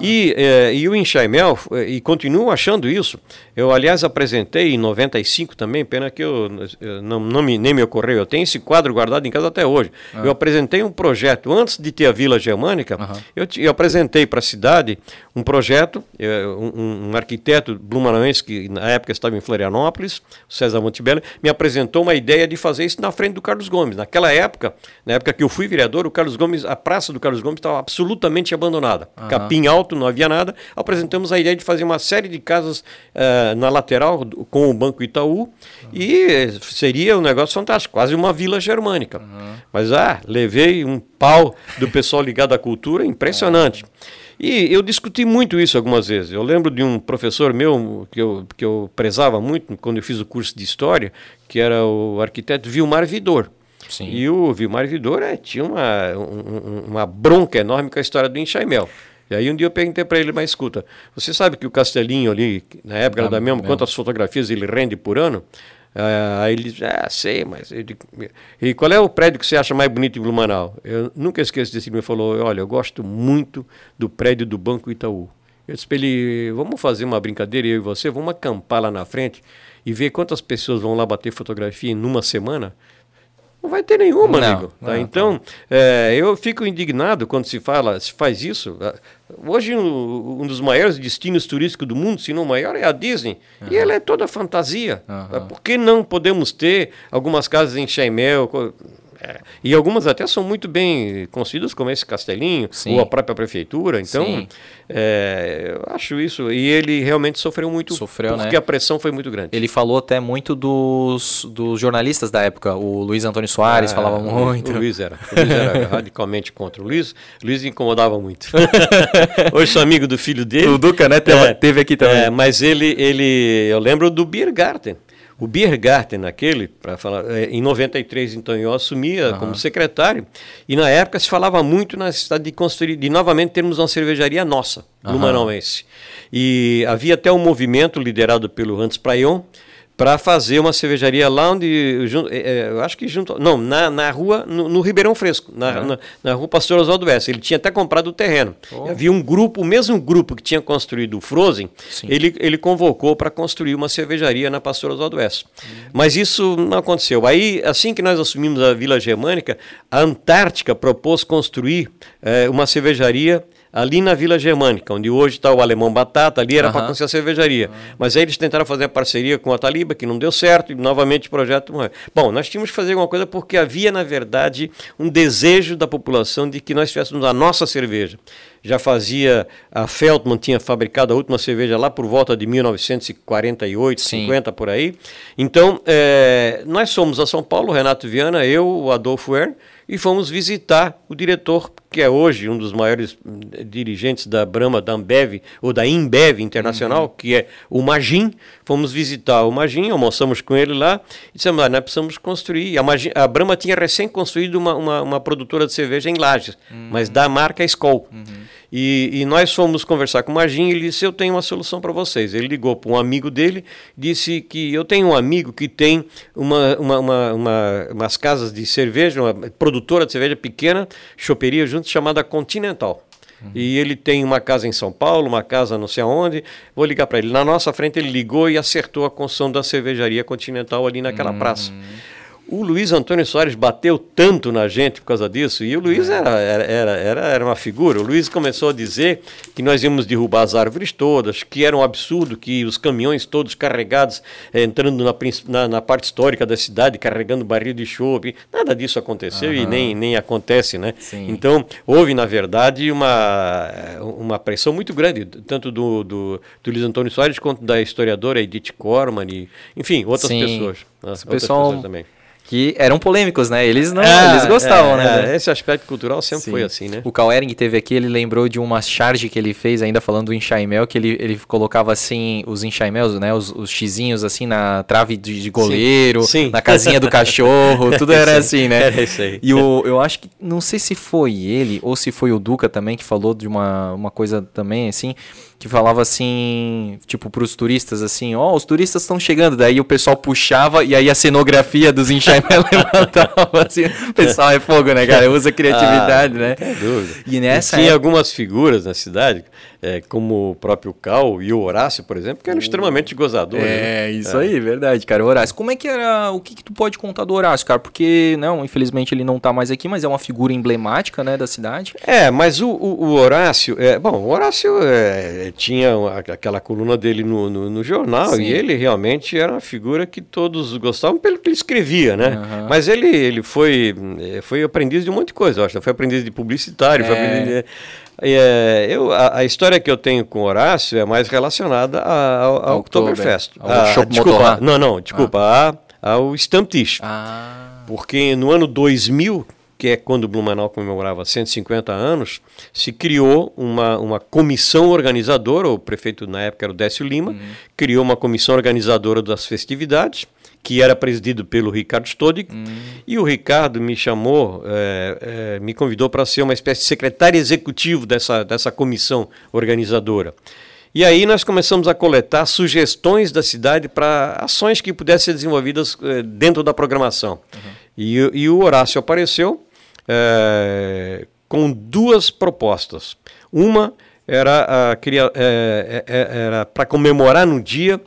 E, é, e o Enxaimel, é, e continuo achando isso, eu aliás apresentei em 95 também, pena que eu, eu não, não me, nem me ocorreu, eu tenho esse quadro guardado em casa até hoje. Eu apresentei um projeto, antes de ter a Vila Germânica, eu, ti- eu apresentei para a cidade um projeto, é, um, um arquiteto blumenauense que na época estava em Florianópolis, César Montebello, me apresentou uma ideia de fazer isso na frente do Carlos Gomes. Naquela época, na época que eu fui vereador, o Carlos Gomes, a praça do Carlos Gomes estava absolutamente abandonada. Capim alto, não havia nada. Apresentamos a ideia de fazer uma série de casas eh, na lateral com o Banco Itaú e eh, seria um negócio fantástico, quase uma vila germânica. Mas ah, levei um pau do pessoal ligado à cultura impressionante. E eu discuti muito isso algumas vezes. Eu lembro de um professor meu que eu, que eu prezava muito quando eu fiz o curso de História, que era o arquiteto Vilmar Vidor. Sim. E o Vilmar Vidor eh, tinha uma, um- um- uma bronca enorme com a história do Enxaimel. E aí um dia eu perguntei para ele, mas escuta, você sabe que o Castelinho ali, na época era da mesma, mesmo. quantas fotografias ele rende por ano? Ah, aí ele disse, ah, sei, mas... e qual é o prédio que você acha mais bonito em Blumenau? Eu nunca esqueço desse, ele me falou, olha, eu gosto muito do prédio do Banco Itaú. Eu disse para ele, vamos fazer uma brincadeira, eu e você, vamos acampar lá na frente e ver quantas pessoas vão lá bater fotografia em uma semana? Não vai ter nenhuma, Não, amigo. tá? não, então, é, eu fico indignado quando se fala, se faz isso. Ah, Hoje, um, um dos maiores destinos turísticos do mundo, se não o maior, é a Disney. E ela é toda fantasia. Aham. Por que não podemos ter algumas casas em Chaimel? É, e algumas até são muito bem construídas, como esse castelinho, Sim. ou a própria prefeitura. Então, é, eu acho isso. E ele realmente sofreu muito, Sofreu, porque né? a pressão foi muito grande. Ele falou até muito dos, dos jornalistas da época. O Luiz Antônio Soares Ah, falava muito. O Luiz era. O Luiz era radicalmente contra. O Luiz, Luiz incomodava muito. Hoje sou amigo do filho dele. O Duca, né, teve, É, teve aqui também. É, mas ele, ele, eu lembro do Biergarten. O Biergarten, aquele, para falar, é, em 93, então, eu assumia como secretário, e na época se falava muito na necessidade de construir, de novamente termos uma cervejaria nossa, Blumenauense. E havia até um movimento liderado pelo Hans Prayon, para fazer uma cervejaria lá onde, jun- é, é, eu acho que junto, não, na, na rua, no, no Ribeirão Fresco, na, na, na rua Pastor Oswaldo West. Ele tinha até comprado o terreno. E havia um grupo, o mesmo grupo que tinha construído o Frozen, ele, ele convocou para construir uma cervejaria na Pastor Oswaldo West. Mas isso não aconteceu. Aí, assim que nós assumimos a Vila Germânica, a Antártica propôs construir eh, uma cervejaria ali na Vila Germânica, onde hoje está o Alemão Batata, ali era para construir a cervejaria. Mas aí eles tentaram fazer a parceria com a Taliba, que não deu certo, e novamente o projeto morreu. Bom, nós tínhamos que fazer alguma coisa porque havia, na verdade, um desejo da população de que nós tivéssemos a nossa cerveja. Já fazia, a Feldman tinha fabricado a última cerveja lá por volta de 1948, Sim. 50 por aí. Então, eh, nós fomos a São Paulo, Renato Viana, eu, o Adolfo Ern, e fomos visitar o diretor, que é hoje um dos maiores hum, dirigentes da Brahma, da Ambev, ou da Imbev Internacional, que é o Magin. Fomos visitar o Magin, almoçamos com ele lá, e dissemos, ah, nós precisamos construir. A, Magin, a Brahma tinha recém construído uma, uma, uma produtora de cerveja em Lages, mas da marca Skol. E, e nós fomos conversar com o Magin e ele disse: Eu tenho uma solução para vocês. Ele ligou para um amigo dele, disse que eu tenho um amigo que tem uma, uma, uma, uma- umas casas de cerveja, uma produtora de cerveja pequena, choperia junto, chamada Continental. E ele tem uma casa em São Paulo, uma casa não sei aonde. Vou ligar para ele. Na nossa frente, ele ligou e acertou a construção da cervejaria Continental ali naquela praça. O Luiz Antônio Soares bateu tanto na gente por causa disso, e o Luiz era, era, era, era, era uma figura. O Luiz começou a dizer que nós íamos derrubar as árvores todas, que era um absurdo que os caminhões todos carregados, eh, entrando na, na, na parte histórica da cidade, carregando barril de chope. Nada disso aconteceu e nem, nem acontece, né? Sim. Então, houve, na verdade, uma, uma pressão muito grande, tanto do, do, do Luiz Antônio Soares quanto da historiadora Edith Corman, e, enfim, outras Sim. pessoas. né? Outras pessoal- pessoas também. Que eram polêmicos, né? Eles não, é, eles gostavam, é, né? É, esse aspecto cultural sempre Sim. foi assim, né? O Ering teve aqui, ele lembrou de uma charge que ele fez, ainda falando do enxaimel, que ele, ele colocava assim, os enxaimels, né? Os, os xizinhos assim na trave de, de goleiro, Sim. Sim. na casinha do cachorro, tudo era assim, né? Era isso aí. E o, eu acho que, não sei se foi ele, ou se foi o Duca também, que falou de uma, uma coisa também, assim, que falava assim, tipo, pros turistas, assim, ó, oh, os turistas estão chegando. Daí o pessoal puxava e aí a cenografia dos enxaimés levantava, assim. O pessoal é fogo, né, cara? Usa criatividade, ah, né? Não dúvida. E nessa e tinha época... algumas figuras na cidade é, como o próprio Cal e o Horácio, por exemplo, que eram extremamente gozadores. É, né? isso é. aí, verdade, cara. O Horácio, como é que era, o que, que tu pode contar do Horácio, cara? Porque, não, infelizmente ele não tá mais aqui, mas é uma figura emblemática, né, da cidade. É, mas o, o, o Horácio, é, bom, o Horácio é, tinha aquela coluna dele no, no, no jornal Sim. e ele realmente era uma figura que todos gostavam pelo que ele escrevia, né? Uhum. Mas ele, ele foi, é, foi aprendiz de um monte de coisa, eu acho. Foi aprendiz de publicitário, é. foi aprendiz de, é, eu, a, a, história que eu tenho com Horácio é mais relacionada ao, Oktoberfest. Ao ah, desculpa, não, não, desculpa, ah. a, ao Stammtisch. Ah. Porque no ano 2000, que é quando Blumenau comemorava 150 anos, se criou uma, uma comissão organizadora, o prefeito na época era o Décio Lima, uhum. criou uma comissão organizadora das festividades, que era presidido pelo Ricardo Stodig, hum. e o Ricardo me chamou, é, é, me convidou para ser uma espécie de secretário executivo dessa, dessa comissão organizadora. E aí nós começamos a coletar sugestões da cidade para ações que pudessem ser desenvolvidas é, dentro da programação. Uhum. E, e, o Horácio apareceu com duas propostas. Uma era, uh, queria, é, é, era para comemorar no dia,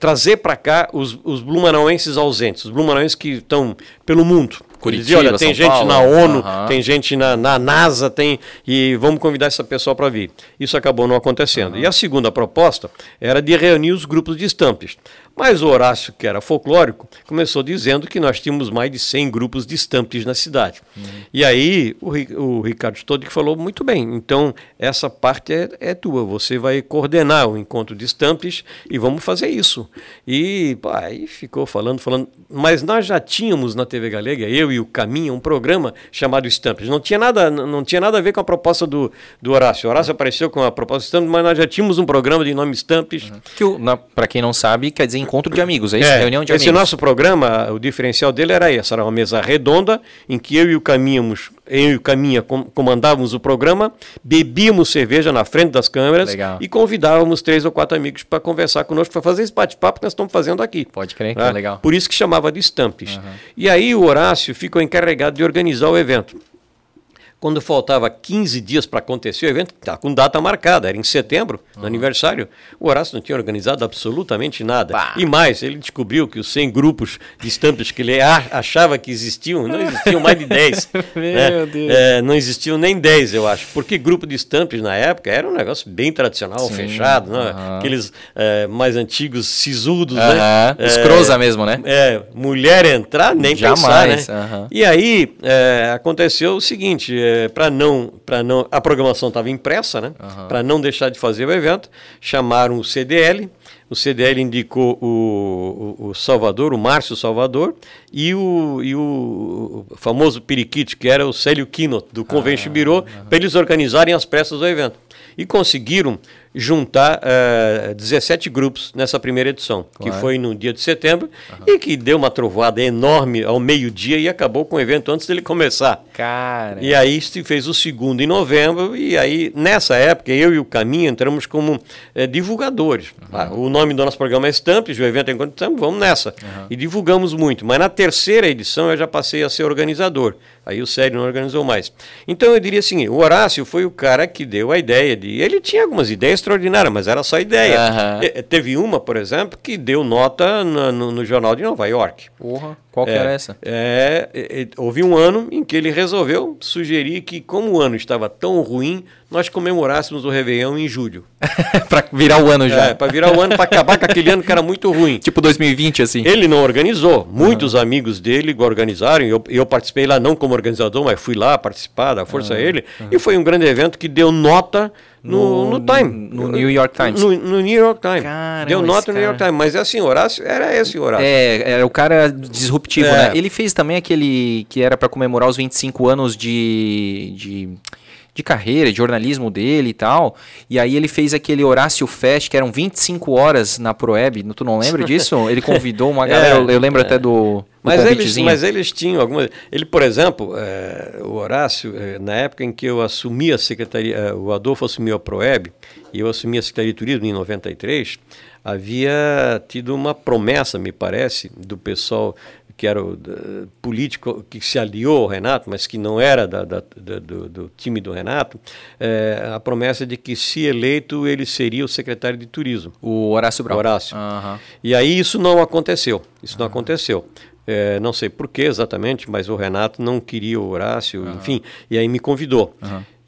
trazer para cá os, os blumenauenses ausentes, os blumenauenses que estão pelo mundo. Curitiba, olha, tem São gente Paulo. na ONU, uhum. tem gente na, na, NASA, tem e vamos convidar essa pessoa para vir. Isso acabou não acontecendo. Uhum. E a segunda proposta era de reunir os grupos de estampes. Mas o Horácio, que era folclórico, começou dizendo que nós tínhamos mais de 100 grupos de estampes na cidade. Uhum. E aí o, o Ricardo Stodic falou, muito bem, então essa parte é, é, tua, você vai coordenar o encontro de estampes e vamos fazer isso. E pá, aí ficou falando, falando, mas nós já tínhamos na TV Galega, eu e o Caminho, um programa chamado Estampes. Não tinha nada, não tinha nada a ver com a proposta do, do Horácio. O Horácio apareceu com a proposta de Estampes, mas nós já tínhamos um programa de nome Estampes. Uhum. Que, para quem não sabe, quer dizer encontro de amigos, é isso? É, Reunião de esse amigos. nosso programa, o diferencial dele era esse, era uma mesa redonda em que eu e o Caminhamos, eu e o Caminha comandávamos o programa, bebíamos cerveja na frente das câmeras Legal. e convidávamos três ou quatro amigos para conversar conosco, para fazer esse bate-papo que nós estamos fazendo aqui. Pode crer, que é legal. Por isso que chamava de Estampes. Uhum. E aí o Horácio ficou encarregado de organizar o evento. Quando faltava 15 dias para acontecer o evento, tá com data marcada, era em setembro, uhum. no aniversário, o Horácio não tinha organizado absolutamente nada. Bah. E mais, ele descobriu que os 100 grupos de estampas que ele achava que existiam, não existiam mais de 10. Meu né? Deus. É, não existiam nem 10, eu acho. Porque grupo de estampas na época era um negócio bem tradicional, Sim. fechado, né? Uhum. aqueles é, mais antigos, sisudos, uhum. né? Os é, mesmo, né? É, mulher entrar, nem Jamais. pensar, né? E aí é, aconteceu o seguinte é, para não, para não, a programação estava impressa, né? Uhum. Para não deixar de fazer o evento, chamaram o CDL. O CDL indicou o, o, o Salvador, o Márcio Salvador, e o, e o famoso periquite, que era o Célio Quino, do Convention ah, Bureau, uhum. para eles organizarem as pressas do evento. E conseguiram juntar uh, eh, 17 grupos nessa primeira edição, claro. que foi no dia de setembro uhum. e que deu uma trovoada enorme ao meio-dia e acabou com o evento antes dele começar. Cara. E aí se fez o segundo em novembro e aí nessa época eu e o Caminho entramos como eh, divulgadores. Uhum. Ah, o nome do nosso programa é Estampes, o evento é Encontro Estampes, vamos nessa. Uhum. E divulgamos muito, mas na terceira edição eu já passei a ser organizador. Aí o Sério não organizou mais. Então eu diria assim, o Horácio foi o cara que deu a ideia de... Ele tinha algumas ideias extraordinária, mas era só ideia. Uhum. Teve uma, por exemplo, que deu nota no, no, no Jornal de Nova York. Porra. Qual que é, era essa? É, é, é, houve um ano em que ele resolveu sugerir que, como o ano estava tão ruim, nós comemorássemos o Réveillon em julho. para virar o ano já. É, para virar o ano, para acabar com aquele ano que era muito ruim. Tipo 2020, assim. Ele não organizou. Muitos uhum. amigos dele organizaram. Eu, eu participei lá, não como organizador, mas fui lá participar, da força uhum. a ele. Uhum. E foi um grande evento que deu nota no, no, no Time. No, New York Times. No, no New York Times. Caramba, Deu nota no New York Times. Mas é assim, Horácio, era esse Horácio. É, era o cara disruptivo É. né? Ele fez também aquele que era pra comemorar os 25 anos de, de, de carreira, de jornalismo dele e tal. E aí ele fez aquele Horácio Fest, que eram 25 horas na Proeb. Tu não lembra disso? Ele convidou uma galera, eu, eu lembro até do, do Mas eles, mas eles tinham algumas. Ele, por exemplo, eh, o Horácio, eh, na época em que eu assumi a secretaria, eh, o Adolfo assumiu a Proeb e eu assumi a Secretaria de Turismo em 93, havia tido uma promessa, me parece, do pessoal que era o político que se aliou ao Renato, mas que não era da- da- da- do, do time do Renato, eh, a promessa de que, se eleito, ele seria o secretário de Turismo. O Horácio Brown. Horácio. Aham. E aí isso não aconteceu. Isso não aconteceu. É, não sei por que exatamente, mas o Renato não queria o Horácio, enfim, e aí me convidou.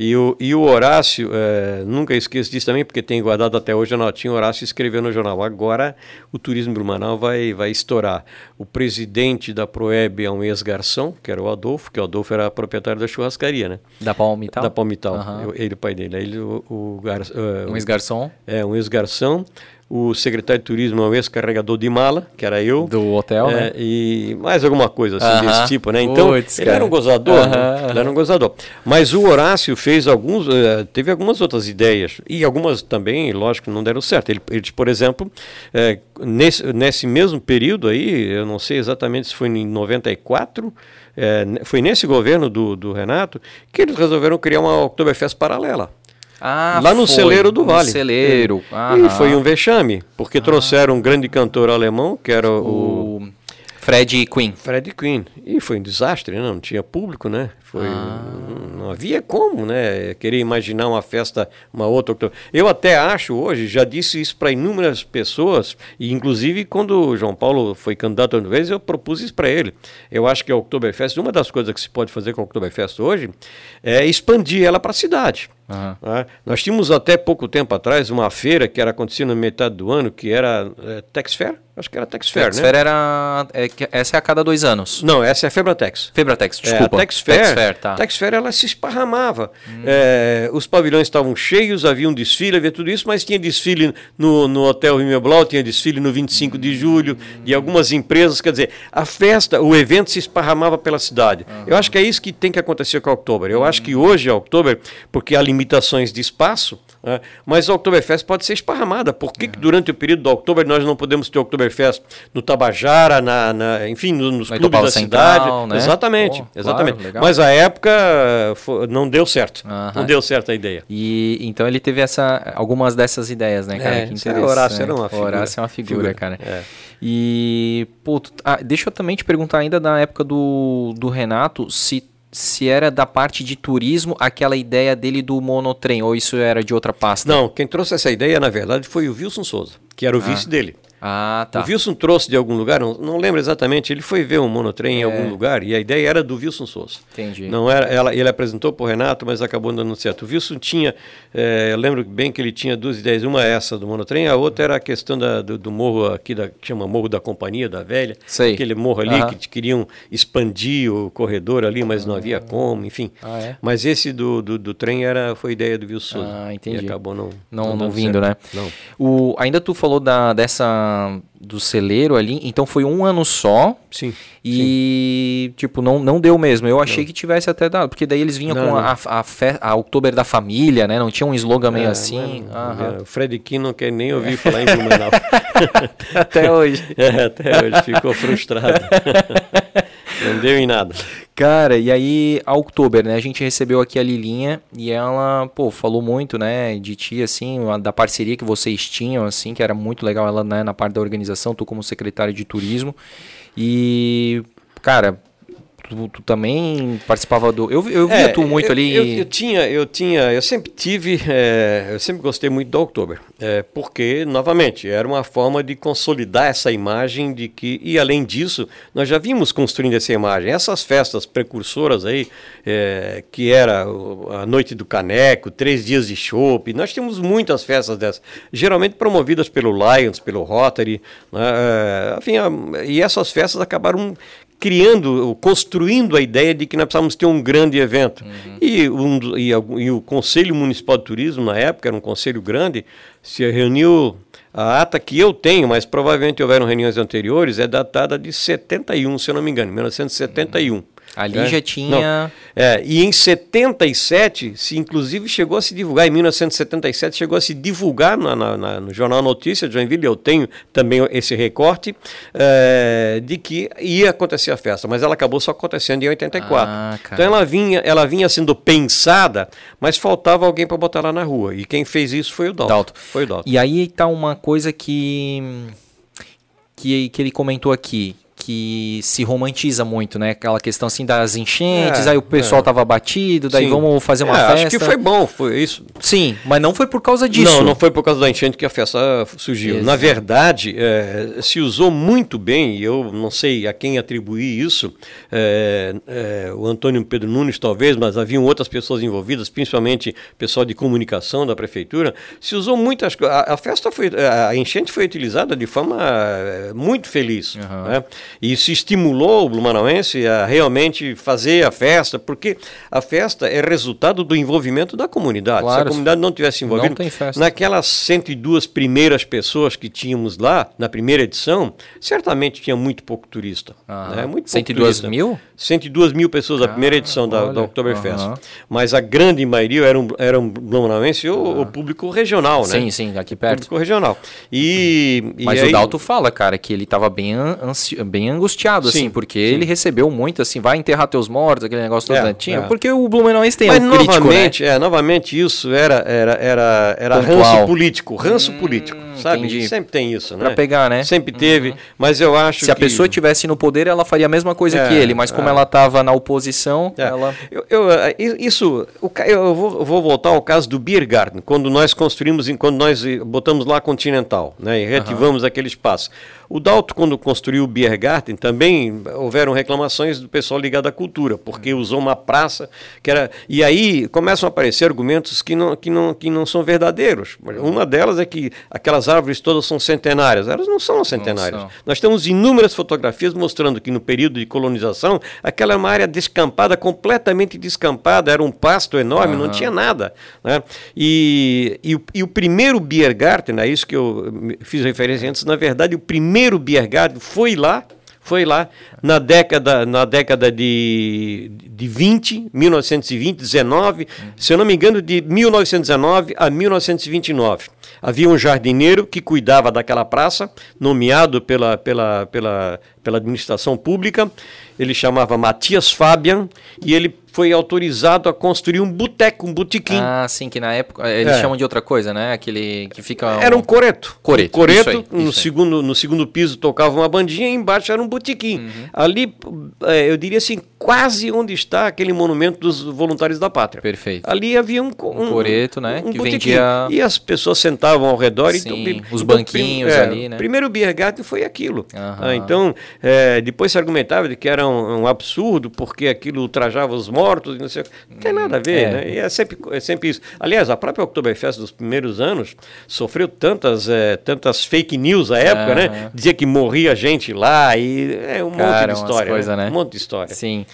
E, o, e o Horácio, é, nunca esqueço disso também, porque tem guardado até hoje a notinha, o Horácio escreveu no jornal, agora o turismo Blumenau vai, vai estourar. O presidente da Proeb é um ex-garçom, que era o Adolfo, que o Adolfo era proprietário da churrascaria, né? Da Palmital? Da Palmital. Eu- ele o pai dele. Ele, o, o, gar- eh, Um ex-garçom é, um ex-garçom. O secretário de turismo é um ex-carregador de mala, que era eu. do hotel, É, né? E mais alguma coisa assim Aham. desse tipo, né? Então, Puts, ele cara. era um gozador, né? Aham, Ele era um gozador. Mas o Horácio fez alguns, eh, teve algumas outras ideias, e algumas também, lógico, não deram certo. Ele, eles, por exemplo, eh, nesse, nesse mesmo período aí, eu não sei exatamente se foi em 94, eh, foi nesse governo do, do Renato, que eles resolveram criar uma Oktoberfest paralela. Ah, Lá no foi, celeiro do Vale. celeiro. E aham. foi um vexame, porque trouxeram um grande cantor alemão, que era o, o Fred Quinn. Fred Quinn. E foi um desastre, né? não tinha público, né? Foi, Ah. Não havia como, né? Querer imaginar uma festa, uma outra. Eu até acho hoje, já disse isso para inúmeras pessoas, e inclusive quando o João Paulo foi candidato outra vez, eu propus isso para ele. Eu acho que a Oktoberfest, uma das coisas que se pode fazer com a Oktoberfest hoje, é expandir ela para a cidade. Né? Nós tínhamos até pouco tempo atrás uma feira que era acontecendo na metade do ano, que era é, Tex Fair? Acho que era Tex Fair, né? Texfair era. é essa é a cada dois anos. Não, essa é a Febratex. Febratex, É, desculpa. a Tex Fair, Fair, tá. Tex Fair, ela se esparramava. É, os pavilhões estavam cheios, havia um desfile, havia tudo isso, mas tinha desfile no, no Hotel Rimeblau, tinha desfile no 25 de julho, de algumas empresas. Quer dizer, a festa, o evento se esparramava pela cidade. Eu acho que é isso que tem que acontecer com a Oktober. Eu acho que hoje a Oktober, porque há limitações de espaço, né, mas a Oktoberfest pode ser esparramada. Por que, que durante o período da Oktober nós não podemos ter Oktoberfest no Tabajara, na, na- enfim, no- nos No clubes da Central, cidade? né? Exatamente, exatamente. claro. Mas a época fo- não deu certo. Aham. Não deu certo a ideia. E então ele teve essa, algumas dessas ideias, né, cara? É, que isso é, interessante. Horácio era uma O Horácio figura. é uma figura, Figura, cara. é. E, pô, tu- ah, deixa eu também te perguntar ainda da época do, do Renato, se, se era da parte de turismo aquela ideia dele do monotrem, ou isso era de outra pasta? Não, quem trouxe essa ideia, na verdade, foi o Wilson Souza, que era o vice dele. Ah, tá. O Wilson trouxe de algum lugar, não, não lembro exatamente, ele foi ver um monotrem em É. algum lugar e a ideia era do Wilson Souza. Entendi. Não era, ela, ele apresentou para o Renato, mas acabou não dando certo. O Wilson tinha, eh, eu lembro bem que ele tinha duas ideias, uma é essa do monotrem, a outra era a questão da- do, do morro aqui, da, que chama Morro da Companhia, da Velha. Sei. Aquele morro ali que queriam expandir o corredor ali, mas não havia como, enfim. Ah, é? Mas esse do, do, do trem era, foi ideia do Wilson Souza. Ah, entendi. E acabou não Não, não dando vindo, certo. né? Não. O, ainda tu falou da, dessa do celeiro ali, então foi um ano só Sim. e tipo não, não deu mesmo. Eu achei que tivesse até dado, porque daí eles vinham Não, com não. a, a, fe- a Outubro da família, né? Não tinha um slogan meio É, assim. O Fred Kim não quer nem ouvir falar em Blumenau. Até hoje. É, até hoje ficou frustrado. não deu em nada. Cara, e aí a Oktober, né? A gente recebeu aqui a Lilinha e ela, pô, falou muito, né, de ti, assim, da parceria que vocês tinham, assim, que era muito legal ela, né, na parte da organização, tu como secretário de turismo. E, cara, tu, tu também participava do. Eu, eu via É, tu muito eu, ali. Eu, eu tinha, eu tinha, eu sempre tive, é, eu sempre gostei muito do Oktober, é, porque, novamente, era uma forma de consolidar essa imagem de que, e além disso, nós já vimos construindo essa imagem. Essas festas precursoras aí, é, que era a Noite do Caneco, três dias de chopp, nós tínhamos muitas festas dessas, geralmente promovidas pelo Lions, pelo Rotary, né, é, enfim, e essas festas acabaram criando, construindo a ideia de que nós precisávamos ter um grande evento. E, um e, e o Conselho Municipal de Turismo, na época, era um conselho grande, se reuniu A ata que eu tenho, mas provavelmente houveram reuniões anteriores, é datada de 71, se eu não me engano, 1971. Ali É. já tinha. Não. É, e em 77, se inclusive chegou a se divulgar, em 1977 chegou a se divulgar na- na- na- no Jornal Notícia de Joinville, eu tenho também esse recorte, é, de que ia acontecer a festa, mas ela acabou só acontecendo em 84. Ah, então ela vinha, ela vinha sendo pensada, mas faltava alguém para botar lá na rua. E quem fez isso foi o Dalton. Dalton. Foi o Dalton. E aí tá uma coisa que, que que ele comentou aqui, que se romantiza muito, né? Aquela questão assim das enchentes, É, aí o pessoal é. tava batido, daí Sim. vamos fazer uma É, festa. Acho que foi bom, foi isso. Sim, mas não foi por causa disso. Não, não foi por causa da enchente que a festa surgiu. Exato. Na verdade, eh, se usou muito bem, e eu não sei a quem atribuir isso, eh, eh, o Antônio Pedro Nunes talvez, mas haviam outras pessoas envolvidas, principalmente pessoal de comunicação da prefeitura, se usou muitas coisas. A, a festa foi, a enchente foi utilizada de forma muito feliz. Aham. né? E se estimulou o Blumenauense a realmente fazer a festa, porque a festa é resultado do envolvimento da comunidade. Se Claro. a comunidade não tivesse envolvida, Não tem festa. naquelas 102 primeiras pessoas que tínhamos lá, na primeira edição, certamente tinha muito pouco turista. Aham. Né? Muito pouco 102 turista. mil? 102 mil pessoas na primeira edição da, olha. da Oktoberfest. Aham. Mas a grande maioria eram, eram blumenauense ou o público regional, né? Sim, sim, aqui perto. Público regional. E, e Mas aí- o Dalto fala, cara, que ele tava bem, an- ansi- bem angustiado, assim, Sim, porque ele recebeu muito, assim, vai enterrar teus mortos, aquele negócio todo, É, né? Tinha, é. porque o Blumenauense tem Mas um crítico, né? novamente, é, novamente isso era, era, era, era ranço político, ranço político, sabe? entendi. Sempre tem isso, né? Pra pegar, né? Sempre teve, mas eu acho Se a que... pessoa tivesse no poder, ela faria a mesma coisa É, que ele, mas como é. ela tava na oposição, É. ela... Eu, eu, eh, isso, eu vou, eu vou voltar ao caso do Beer Garden, quando nós construímos, quando nós eh, botamos lá a Continental, né, e reativamos aquele espaço. O Dalto, quando construiu o Beer Garden, também houveram reclamações do pessoal ligado à cultura, porque usou uma praça que era. E aí começam a aparecer argumentos que não, que não, que não são verdadeiros. Uma delas é que aquelas árvores todas são centenárias. Elas não são centenárias. são. Nós temos inúmeras fotografias mostrando que no período de colonização, aquela era uma área descampada, completamente descampada, era um pasto enorme, não Aham. tinha nada. Né? E, e, o- e o primeiro Biergarten, é isso que eu fiz referência antes, na verdade, o primeiro Biergarten foi lá, foi lá na década, na década de, de 20, 1920, 19, se eu não me engano, de 1919 a 1929. Havia um jardineiro que cuidava daquela praça, nomeado pela, pela, pela, pela administração pública. Ele chamava Matias Fabian e ele foi autorizado a construir um boteco, um botequim. Ah, sim, que na época... Eles É. chamam de outra coisa, né? Aquele que fica... Era um coreto. Coreto, Um coreto, aí, no, segundo, no segundo piso tocava uma bandinha e embaixo era um botequim. Uhum. Ali, eh, eu diria assim, quase onde está aquele monumento dos voluntários da pátria. Perfeito. Ali havia um, co- Um coreto, né, que botequim. vendia- E as pessoas sentavam ao redor. Sim, então, os banquinhos é, ali, né? Primeiro o Biergarten foi aquilo. Aham. Ah, então, eh, depois se argumentava de que era um, um absurdo, porque aquilo ultrajava os mortos, não sei. Não tem nada a ver, É. né? E é sempre, é sempre isso. Aliás, a própria Oktoberfest dos primeiros anos sofreu tantas, eh, tantas fake news à época, né? Dizia que morria gente lá e é um Cara, monte de história. coisa, né? Um monte de história. Sim.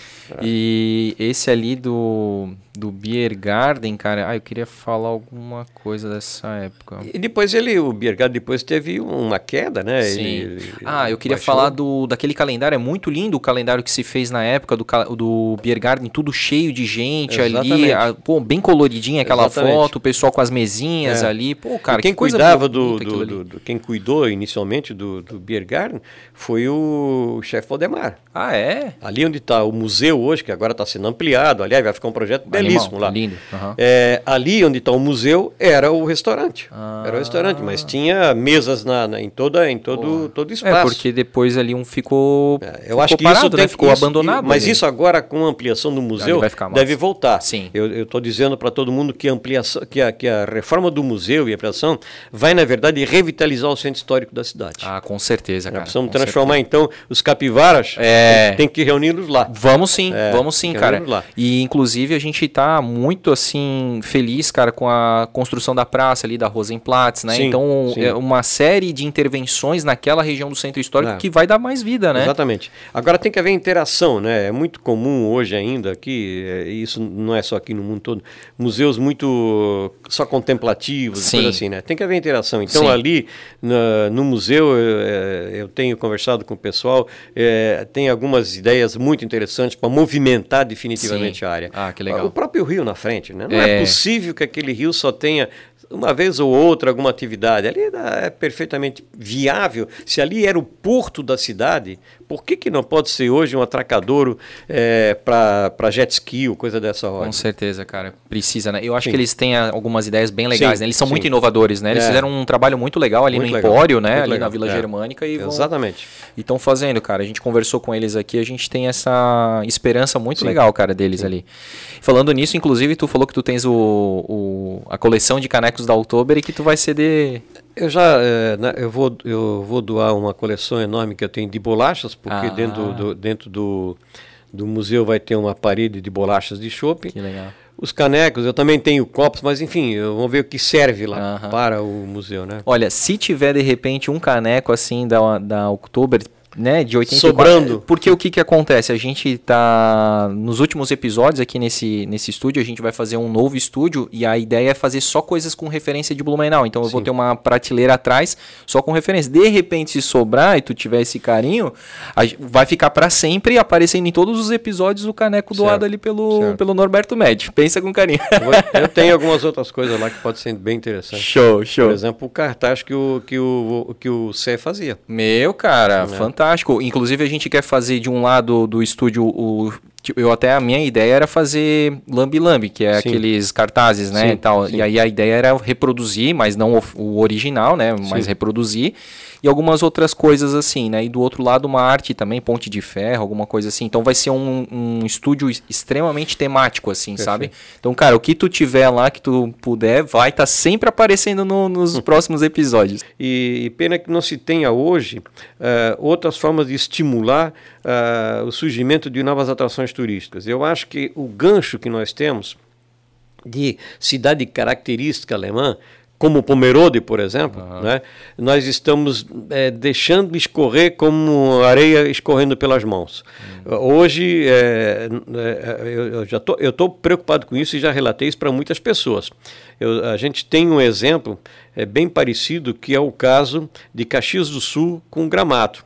E esse ali do, do Beer Garden, cara, ah, eu queria falar alguma coisa dessa época. E depois ele, o Biergarten depois teve uma queda, né? Sim. Ele- ah, eu queria baixou. falar do, daquele calendário, é muito lindo o calendário que se fez na época do, do Beer Garden, tudo cheio de gente ali, Exatamente. a- pô, bem coloridinha aquela Exatamente. foto, o pessoal com as mesinhas É. ali, pô, cara, E quem que coisa cuidava do, do, ali. do- do- quem cuidou inicialmente do, do Biergarten foi o chefe Valdemar. Ah, é? Ali onde está o museu hoje, que agora está sendo ampliado, aliás, vai ficar um projeto belíssimo Lá. lindo, aham. É, ali onde está o museu era o restaurante. Ah. Era o restaurante, mas tinha mesas na, na- em, toda, em todo, todo o espaço. É, porque depois ali um ficou, É, ficou Eu acho que parado, isso né? tem, ficou isso- abandonado. Mas ali. isso agora com a ampliação do museu deve voltar. Sim. Eu estou dizendo para todo mundo que a ampliação, que a, que a reforma do museu e a ampliação vai na verdade revitalizar o centro histórico da cidade. Ah, com certeza, Nós cara. precisamos com transformar então os capivaras. É. Tem, tem que reuni-los lá. Vamos sim, É, vamos sim, cara. E inclusive a gente tá muito assim feliz, cara, com a construção da praça ali da Rosenplatz, né? Sim, então, sim. é uma série de intervenções naquela região do centro histórico É. que vai dar mais vida, né? Exatamente. Agora tem que haver interação, né? É muito comum hoje ainda aqui, é, isso não é só aqui no mundo todo, museus muito só contemplativos, Sim. coisa assim, né? Tem que haver interação. Então ali na- no museu eu, é, eu tenho conversado com o pessoal, é, tem algumas ideias muito interessantes para movimentar definitivamente a área. Ah, que legal. O próprio rio na frente, né? Não é, É. possível que aquele rio só tenha uma vez ou outra alguma atividade. Ali é perfeitamente viável. Se ali era o porto da cidade, por que, que não pode ser hoje um atracadouro para jet ski ou coisa dessa Com ordem? certeza, cara. Precisa, né? Eu acho Sim. que eles têm ah, algumas ideias bem legais, Sim, né? Eles são sim. muito inovadores, né? Eles É. fizeram um trabalho muito legal ali Muito no legal, Empório, né? muito Ali na legal, Vila é. Germânica e vão, Exatamente. E estão fazendo, cara. A gente conversou com eles aqui, a gente tem essa esperança muito legal, cara, deles ali. Falando nisso, inclusive, tu falou que tu tens o, o- a coleção de canecos da Oktober e que tu vai ceder. Eu já eh, eu vou, eu vou doar uma coleção enorme que eu tenho de bolachas, porque Ah. dentro, do, dentro do, do museu vai ter uma parede de bolachas de chopp. Que legal. Os canecos, eu também tenho copos, mas enfim, vamos ver o que serve lá Aham. para o museu, né? Olha, se tiver de repente um caneco assim da, da Oktober, né, de 84... Sobrando. Porque o que que acontece? A gente tá... Nos últimos episódios aqui nesse, nesse estúdio, a gente vai fazer um novo estúdio e a ideia é fazer só coisas com referência de Blumenau. Então eu vou Sim. ter uma prateleira atrás só com referência. De repente, se sobrar e tu tiver esse carinho, a vai ficar para sempre aparecendo em todos os episódios o caneco doado Certo, ali pelo, certo. pelo Norberto Med. Pensa com carinho. Eu- Eu tenho algumas outras coisas lá que podem ser bem interessantes. show, show. Por exemplo, o cartaz que o, que o, que o Cé fazia. Meu, cara, É. fantástico. Inclusive, a gente quer fazer de um lado do estúdio o. Eu até a minha ideia era fazer lambi lambi, que é Sim. aqueles cartazes, né, Sim, e tal. sim. E aí a ideia era reproduzir, mas não o, o original, né, mas reproduzir e algumas outras coisas assim, né? E do outro lado uma arte também, ponte de ferro, alguma coisa assim. Então vai ser um, um estúdio es- extremamente temático assim, sabe? Então, cara, o que tu tiver lá que tu puder, vai estar sempre aparecendo no- nos próximos episódios. E, e pena que não se tenha hoje eh, outras formas de estimular eh, o surgimento de novas atrações turísticas. Eu acho que o gancho que nós temos de cidade característica alemã, como Pomerode, por exemplo, né, nós estamos eh, deixando escorrer como areia escorrendo pelas mãos. Hoje, eh, eh, eu, eu já tô, eu estou preocupado com isso e já relatei isso para muitas pessoas. Eu- a gente tem um exemplo eh, bem parecido, que é o caso de Caxias do Sul com Gramado.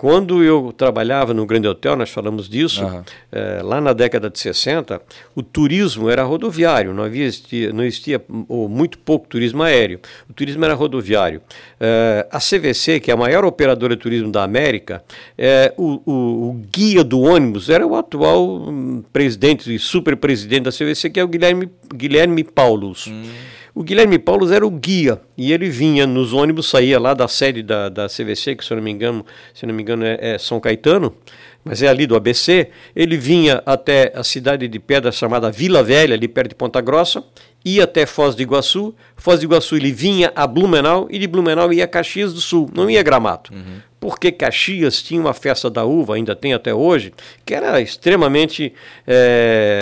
Quando eu trabalhava no Grande Hotel, nós falamos disso, Aham. eh, lá na década de 60, o turismo era rodoviário, não, havia, não existia ou muito pouco turismo aéreo. O turismo era rodoviário. Eh, a CVC, que é a maior operadora de turismo da América, eh, o, o- o guia do ônibus era o atual hum, presidente e superpresidente da CVC, que é o Guilherme, Guilherme Paulus. O Guilherme Paulos era o guia e ele vinha nos ônibus, saía lá da sede da, da CVC, que se eu não me engano, se não me engano é, é São Caetano, mas é ali do ABC. Ele vinha até a cidade de pedra chamada Vila Velha, ali perto de Ponta Grossa, ia até Foz do Iguaçu. Foz do Iguaçu ele vinha a Blumenau e de Blumenau ia a Caxias do Sul, não ia Gramado. Porque Caxias tinha uma festa da uva, ainda tem até hoje, que era extremamente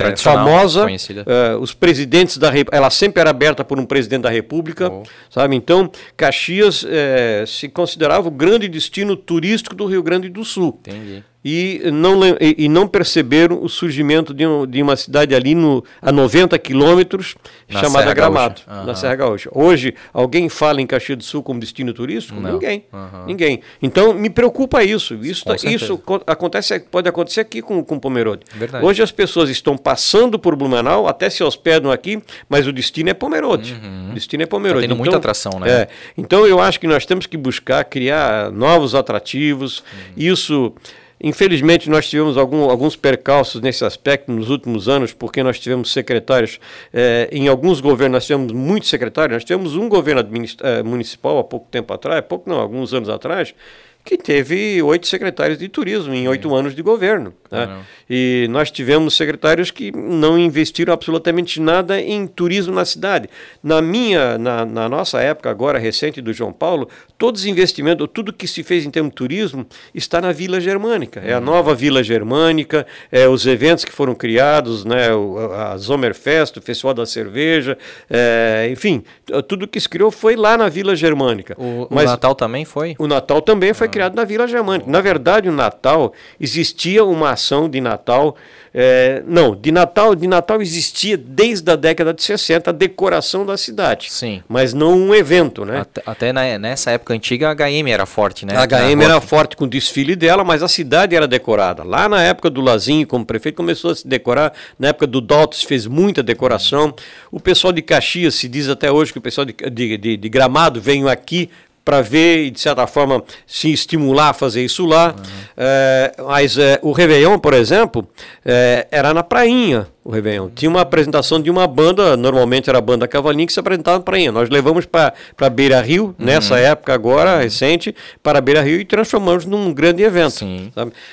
Tradicional, famosa. Eh, os presidentes da República, ela sempre era aberta por um presidente da República, Oh. sabe? Então, Caxias eh, se considerava o grande destino turístico do Rio Grande do Sul. Entendi. E não, e, não perceberam o surgimento de, um- de uma cidade ali no, a 90 quilômetros, chamada Serra Gramado, Gaúcha. na. Serra Gaúcha. Hoje, alguém fala em Caxias do Sul como destino turístico? Não. Ninguém. Aham. Ninguém. Então, me preocupa isso. Isso, tá- isso co- acontece, pode acontecer aqui com, com Pomerode. Verdade. Hoje as pessoas estão passando por Blumenau, até se hospedam aqui, mas o destino é Pomerode. O destino é Pomerode. Tá tendo muita atração, né? É, então eu acho que nós temos que buscar criar novos atrativos. Isso, infelizmente, nós tivemos algum- alguns percalços nesse aspecto nos últimos anos, porque nós tivemos secretários, eh, em alguns governos nós tivemos muitos secretários, nós tivemos um governo eh, municipal há pouco tempo atrás, pouco não, alguns anos atrás, que teve oito secretários de turismo em oito anos de governo. né? E nós tivemos secretários que não investiram absolutamente nada em turismo na cidade. Na minha, na, na nossa época agora recente do João Paulo, todos os investimentos, tudo que se fez em termos de turismo está na Vila Germânica. É a nova Vila Germânica, é os eventos que foram criados, né, a Zomerfest, o Festival da Cerveja, é, enfim, tudo que se criou foi lá na Vila Germânica. O, Mas o Natal também foi? O Natal também foi ah. criado na Vila Germânica. Na verdade, o Natal, existia uma ação de Natal é, não, de Natal, de Natal existia desde a década de 60 a decoração da cidade. Sim. Mas não um evento, né? Até, até na, nessa época antiga a HM era forte, né? A HM era forte com o desfile dela, mas a cidade era decorada. Lá na época do Lazinho como prefeito começou a se decorar, na época do Daltos fez muita decoração. O pessoal de Caxias se diz até hoje que o pessoal de, de, de, de Gramado veio aqui para ver e, de certa forma, se estimular a fazer isso lá. Uhum. É, mas é, o Réveillon, por exemplo, é, era na prainha o Réveillon. Tinha uma apresentação de uma banda, normalmente era a banda Cavalinho, que se apresentava na prainha. Nós levamos para Beira Rio, uhum. nessa época agora, recente, para Beira Rio e transformamos num grande evento.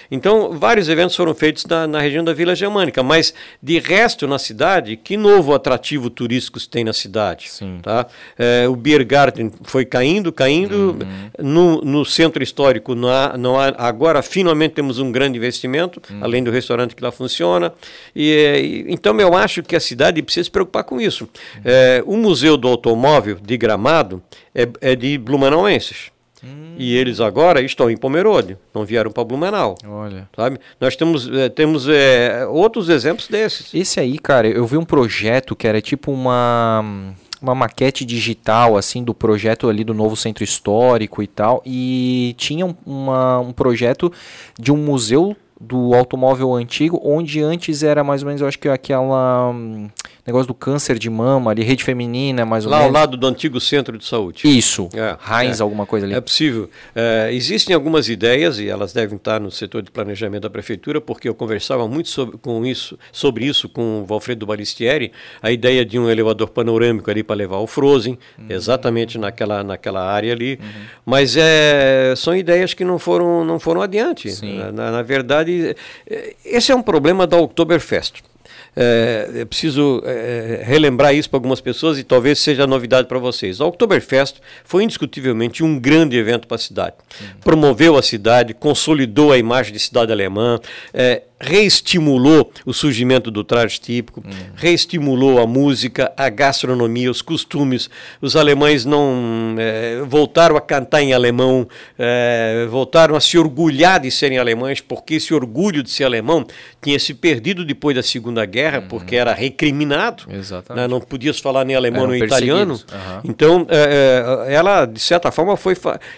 Então, vários eventos foram feitos na, na, região da Vila Germânica, mas de resto na cidade, que novo atrativo turístico se tem na cidade? Sim. Tá? É, o Beer Garden foi caindo, caindo. Uhum. No, no centro histórico, não há, não há, agora finalmente temos um grande investimento, uhum. além do restaurante que lá funciona. e, e então eu acho que a cidade precisa se preocupar com isso. É, o Museu do Automóvel de Gramado é, é de blumenauenses. Hum. E eles agora estão em Pomerode, não vieram para Blumenau. Olha. Sabe? Nós temos, é, temos é, outros exemplos desses. Esse aí, cara, eu vi um projeto que era tipo uma uma maquete digital assim do projeto ali do novo centro histórico e tal e tinha uma, um projeto de um museu do automóvel antigo, onde antes era mais ou menos, eu acho que aquela hum, negócio do câncer de mama ali, rede feminina, mais ou Lá menos. Lá ao lado do antigo centro de saúde. Isso. É, Heinz, é, alguma coisa ali. É possível. É, existem algumas ideias e elas devem estar no setor de planejamento da prefeitura, porque eu conversava muito sobre, com isso, sobre isso com o Valfredo Balistieri, a ideia de um elevador panorâmico ali para levar o Frozen, uhum. exatamente naquela, naquela área ali. Uhum. Mas é, são ideias que não foram, não foram adiante. Na, na verdade, verdade, é, esse é um problema da Oktoberfest. É, é preciso é, relembrar isso para algumas pessoas e talvez seja novidade para vocês. A Oktoberfest foi indiscutivelmente um grande evento para a cidade. Uhum. Promoveu a cidade, consolidou a imagem de cidade alemã, é, reestimulou o surgimento do traje típico, uhum. reestimulou a música, a gastronomia, os costumes. Os alemães não é, voltaram a cantar em alemão, é, voltaram a se orgulhar de serem alemães, porque esse orgulho de ser alemão tinha se perdido depois da Segunda Guerra, uhum. porque era recriminado. Né? Não podias falar nem alemão nem italiano. Uhum. Então, é, ela, de certa forma, foi,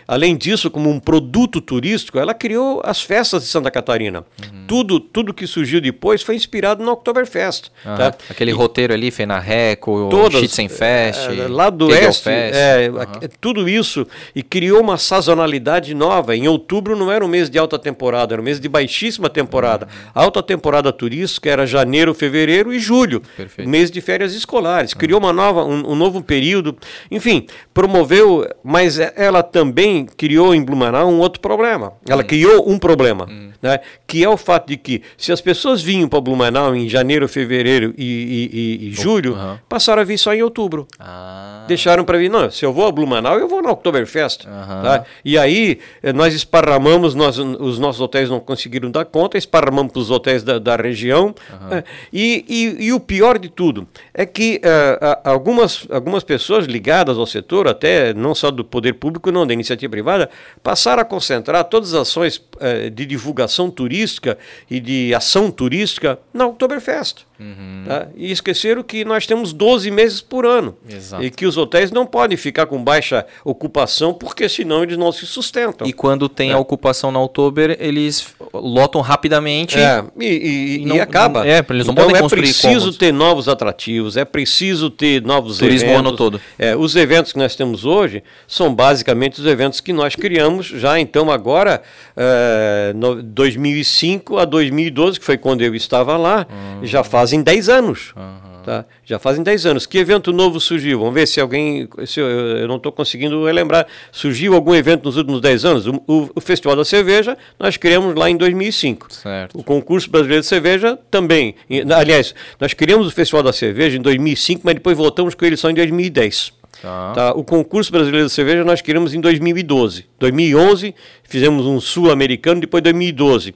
além disso, como um produto turístico, ela criou as festas de Santa Catarina. Uhum. Tudo tudo que surgiu depois foi inspirado no Oktoberfest. Ah, tá? Aquele e, roteiro ali, Fenarreco, Schützenfest, é, lá do oeste, é, uhum. tudo isso, e criou uma sazonalidade nova. Em outubro não era um mês de alta temporada, era um mês de baixíssima temporada. Uhum. A alta temporada turística era janeiro, fevereiro e julho, Perfeito. mês de férias escolares. Uhum. Criou uma nova, um, um novo período, enfim, promoveu, mas ela também criou em Blumenau um outro problema. Ela uhum. criou um problema, uhum. Né, que é o fato de que se as pessoas vinham para Blumenau em janeiro, fevereiro e, e, e, e julho, uhum. passaram a vir só em outubro. Ah. Deixaram para vir, não, se eu vou a Blumenau, eu vou na Oktoberfest. Uhum. Tá? E aí eh, nós esparramamos, nós, os nossos hotéis não conseguiram dar conta, esparramamos para os hotéis da, da região. Uhum. e, o pior de tudo é que uh, algumas, algumas pessoas ligadas ao setor, até não só do poder público, não da iniciativa privada, passaram a concentrar todas as ações uh, de divulgação turística e de ação turística na Oktoberfest. Uhum. Tá? E esqueceram que nós temos 12 meses por ano. Exato. E que os hotéis não podem ficar com baixa ocupação, porque senão eles não se sustentam. E quando tem é. a ocupação na Oktober, eles lotam rapidamente. É, e, e, e, não, e acaba. é, eles não então podem é preciso ter novos atrativos, é preciso ter novos Turismo eventos. o ano todo. É, os eventos que nós temos hoje são basicamente os eventos que nós criamos já então agora, é, no, 2005 a 2012, que foi quando eu estava lá, uhum. já fazem 10 anos. Uhum. Tá? Já fazem 10 anos. Que evento novo surgiu? Vamos ver se alguém. Se eu, eu não estou conseguindo relembrar. Surgiu algum evento nos últimos 10 anos? O, o, o, Festival da Cerveja nós criamos lá em 2005. Certo. O Concurso Brasileiro de Cerveja também. Aliás, nós criamos o Festival da Cerveja em 2005, mas depois voltamos com ele só em 2010. Tá. Tá? O concurso brasileiro de cerveja nós queremos em 2012. 2011 fizemos um sul-americano, depois 2012. Uh,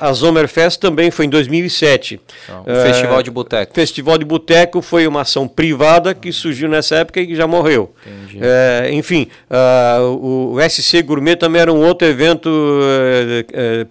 a Zomerfest também foi em 2007. Então, uh, Festival de Boteco. Festival de Boteco foi uma ação privada que surgiu nessa época e que já morreu. Uh, enfim, o, o, SC Gourmet também era um outro evento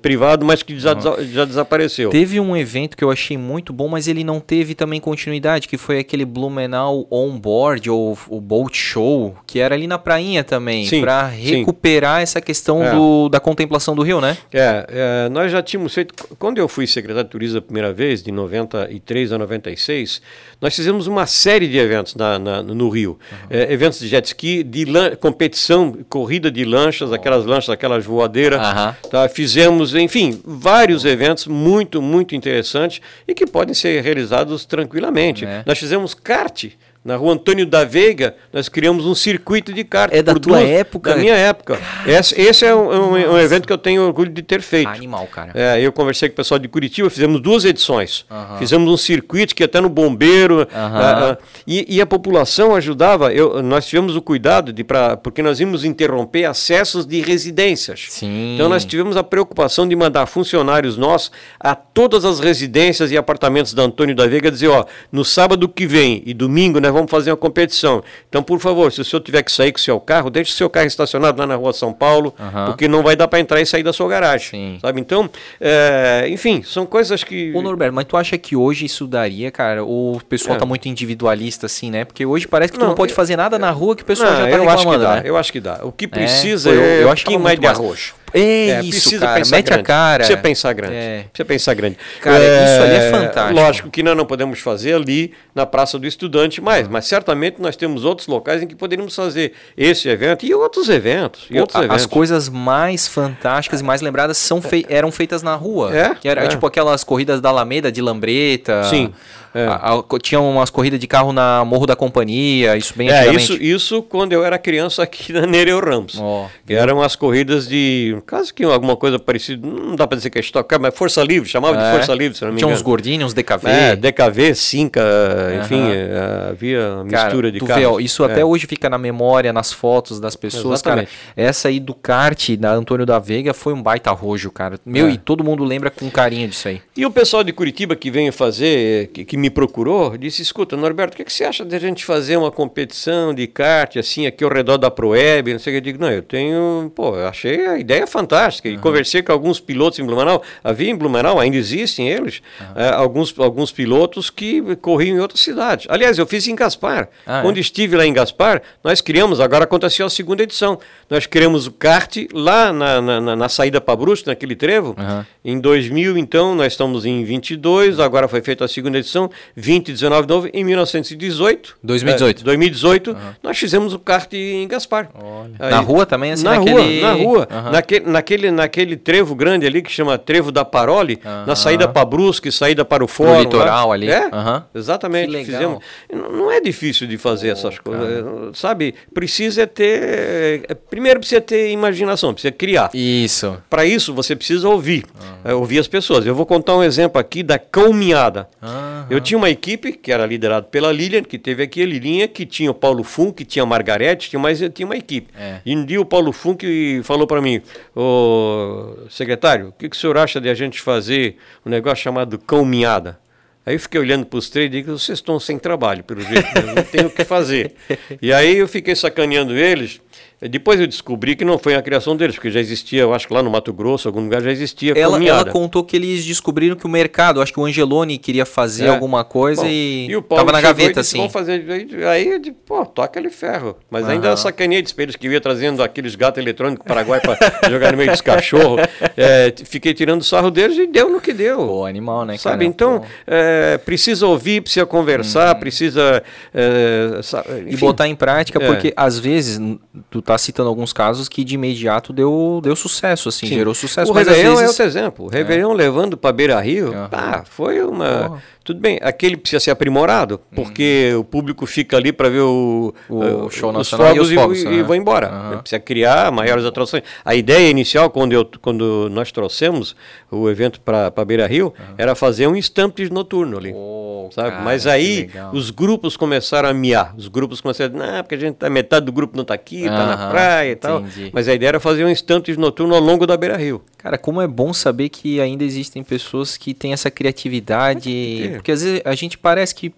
privado, mas que já, uhum. já desapareceu. Teve um evento que eu achei muito bom, mas ele não teve também continuidade, que foi aquele Blumenau On Board, ou o Boat Show, que era ali na prainha também, para recuperar sim. essa questão é. do da contemplação do rio, né? É, é, nós já tínhamos feito. Quando eu fui secretário de turismo a primeira vez, de 93 a 96, nós fizemos uma série de eventos na, na no Rio. Uhum. É, eventos de jet ski, de competição, corrida de lanchas, oh. aquelas lanchas, aquelas voadeiras. Uhum. Tá? Fizemos, enfim, vários eventos muito, muito interessantes e que podem ser realizados tranquilamente. É. Nós fizemos kart na rua Antônio da Veiga, nós criamos um circuito de kart. É da tua duas, época? Da minha época. Esse, esse é um, um, um, evento que eu tenho orgulho de ter feito. Animal, cara. É, eu conversei com o pessoal de Curitiba, fizemos duas edições. Fizemos um circuito que até no bombeiro. Uh, uh, e, e, a população ajudava. Eu, nós tivemos o cuidado de pra, porque nós íamos interromper acessos de residências. Sim. Então nós tivemos a preocupação de mandar funcionários nossos a todas as residências e apartamentos da Antônio da Veiga dizer, ó, no sábado que vem e domingo, né? Vamos fazer uma competição. Então, por favor, se o senhor tiver que sair com o seu carro, deixe o seu carro estacionado lá na rua São Paulo, uhum. porque não vai dar para entrar e sair da sua garagem. Sim. Sabe? Então, é, enfim, são coisas que. Ô, Norberto, mas tu acha que hoje isso daria, cara? Ou o pessoal é. tá muito individualista, assim, né? Porque hoje parece que tu não, não pode fazer nada na rua que o pessoal não, já tá eu acho que dá, né? Eu acho que dá. O que é, precisa é, eu, eu um pouquinho mais de arroz. É, é isso, precisa cara, mete grande. a cara. Precisa pensar grande. É. Precisa pensar grande. Cara, é, isso ali é fantástico. Lógico que nós não podemos fazer ali na Praça do Estudante mais, mas certamente nós temos outros locais em que poderíamos fazer esse evento e outros eventos. E outros a, eventos. As coisas mais fantásticas e mais lembradas são fei eram feitas na rua. É? Que era é. tipo aquelas corridas da Alameda, de Lambreta. Sim. É. A, a, tinha umas corridas de carro na Morro da Companhia, isso bem É, isso, isso quando eu era criança aqui na Nereu Ramos. Oh, que eram as corridas de. Caso que alguma coisa parecida, não dá para dizer que é estoque, mas Força Livre, chamava é. de Força Livre, se não me Tinha engano. uns gordinhos, uns DKV. É, DKV, Cinca, enfim, é, havia mistura cara, de carros. Vê, ó, isso até é. hoje fica na memória, nas fotos das pessoas, Exatamente. cara. Essa aí do kart da Antônio da Veiga foi um baita rojo, cara. Meu, é. e todo mundo lembra com carinho disso aí. E o pessoal de Curitiba que veio fazer, que, que me procurou, disse: escuta, Norberto, o que, que você acha de a gente fazer uma competição de kart assim aqui ao redor da Proeb? Não sei o que. Eu digo, não, eu tenho. Pô, eu achei a ideia fantástica. E uhum. conversei com alguns pilotos em Blumenau. Havia em Blumenau, ainda existem eles, uhum. é, alguns, alguns pilotos que corriam em outras cidades. Aliás, eu fiz em Gaspar. Ah, Quando é? estive lá em Gaspar, nós criamos, agora aconteceu a segunda edição. Nós criamos o kart lá na, na, na saída para Brusque, naquele trevo. Uhum. Em 2000, então, nós estamos em 22, agora foi feita a segunda edição, 20, 19 19 novo, em 1918. 2018. É, 2018, uhum. nós fizemos o kart em Gaspar. Aí, na rua também, assim, na naquele... rua, na rua, uhum. naquele, naquele, naquele trevo grande ali que chama Trevo da Parole, uhum. na saída para Brusque, saída para o Fórum. O litoral lá. ali. É, exatamente. Fizemos. Não é difícil de fazer oh, essas coisas, cara. sabe? Precisa ter, é, primeiro precisa ter imaginação, precisa criar. Isso. Para isso você precisa ouvir, é, ouvir as pessoas. Eu vou contar um exemplo aqui da caminhada. Eu tinha uma equipe que era liderado pela Lilian, que teve aqui a Lilinha, que tinha o Paulo Funk, que tinha a Margarete, tinha mais tinha uma equipe. É. E um dia o Paulo Funk falou para mim, ô secretário, o que, que o senhor acha de a gente fazer um negócio chamado cão minhada? Aí eu fiquei olhando para os três e digo, vocês estão sem trabalho, pelo jeito, não tenho o que fazer. E aí eu fiquei sacaneando eles, depois eu descobri que não foi a criação deles, porque já existia, eu acho que lá no Mato Grosso, algum lugar já existia ela, ela contou que eles descobriram que o mercado, acho que o Angeloni queria fazer é. alguma coisa Bom, e, e o Paulo tava na gaveta, assim. Vamos fazer, aí eu disse, pô, toca ele ferro. Mas uhum. ainda sacaneei de espelhos que via trazendo aqueles gatos eletrônicos Paraguai para jogar no meio dos cachorros. É, fiquei tirando sarro deles e deu no que deu. Pô, animal, né, Sabe, cara? então, é, precisa ouvir, precisa conversar, uhum. precisa... É, e botar em prática, é. porque às vezes, tu tá está citando alguns casos que de imediato deu, deu sucesso, assim, Sim. gerou sucesso. O Réveillon é vezes... outro exemplo. O Réveillon levando para Beira Rio, pá, foi uma. Porra. Tudo bem, aquele precisa ser aprimorado, porque o público fica ali para ver o, O show os nacional e os fogos, e, né? e vão embora. Aham. Precisa criar maiores atrações. A ideia inicial, quando, eu, quando nós trouxemos o evento para Beira Rio, era fazer um estampes noturno ali. Pô, Sabe? cara, Mas aí os grupos começaram a miar. Os grupos começaram a dizer, não, porque a gente tá, metade do grupo não está aqui, está na Praia e tal. entendi. Mas a ideia era fazer um estampes noturno ao longo da Beira Rio. Cara, como é bom saber que ainda existem pessoas que têm essa criatividade. Porque às vezes a gente parece que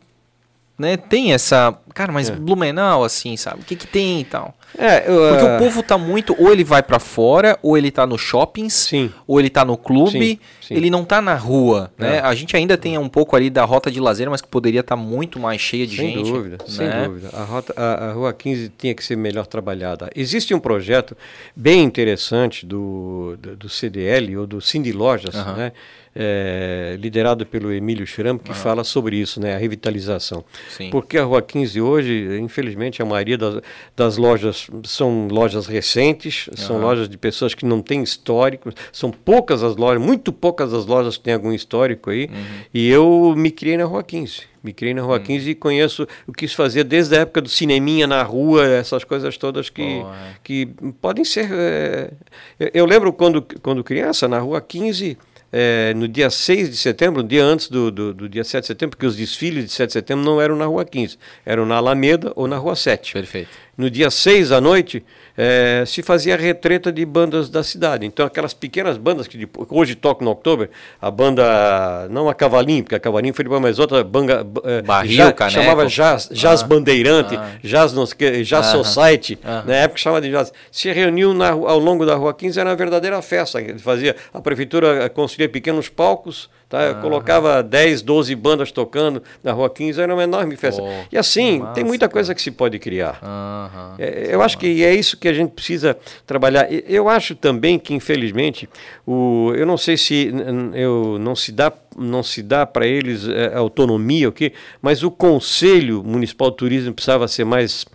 né, tem essa. Cara, mas É. Blumenau, assim, sabe? O que, que tem e tal? É, eu, Porque ah, o povo tá muito. Ou ele vai pra fora, ou ele tá nos shoppings, Sim. ou ele tá no clube, Sim, sim. ele não tá na rua, né? É. A gente ainda tem um pouco ali da rota de lazer, mas que poderia estar muito mais cheia de Sem gente. dúvida, sem né? dúvida. A, rota, a, a Rua 15 tinha que ser melhor trabalhada. Existe um projeto bem interessante do, do, do CDL, ou do Cindy Lojas, né? É, liderado pelo Emílio Schramm, que fala sobre isso, né? a revitalização. Sim. Porque a Rua 15 hoje, infelizmente, a maioria das, das lojas são lojas recentes, são lojas de pessoas que não têm histórico, são poucas as lojas, muito poucas as lojas que têm algum histórico aí, Uhum. e eu me criei na Rua 15. Me criei na Rua 15 e conheço o que isso fazia desde a época do cineminha na rua, essas coisas todas que, Boa, é. que podem ser. é, eu, eu lembro quando, quando criança, na Rua 15, é, no dia 6 de setembro, um dia antes do, do, do dia 7 de setembro, porque os desfiles de 7 de setembro não eram na Rua 15, eram na Alameda ou na Rua 7. Perfeito. No dia 6 à noite, eh, se fazia retreta de bandas da cidade. Então, aquelas pequenas bandas que depois- hoje tocam no Oktober, a banda, não a Cavalinho, porque a Cavalinho foi depois, mas outra banda, eh, Barril, já- Caneco. chamava Jazz, jazz Ah. Bandeirante, Ah. Jazz, não jazz Aham. Society, Aham. na época chamava de Jazz. Se reuniu na ao longo da Rua 15, era uma verdadeira festa. Fazia, a prefeitura eh, construía pequenos palcos, tá? colocava 10, 12 bandas tocando na Rua 15, era uma enorme festa. Pô, e assim, massa, tem muita cara. coisa que se pode criar. Aham. É, eu acho que é isso que a gente precisa trabalhar. Eu acho também que, infelizmente, o, eu não sei se eu, não se dá, não se dá para eles é, autonomia, o quê, mas o Conselho Municipal de Turismo precisava ser mais,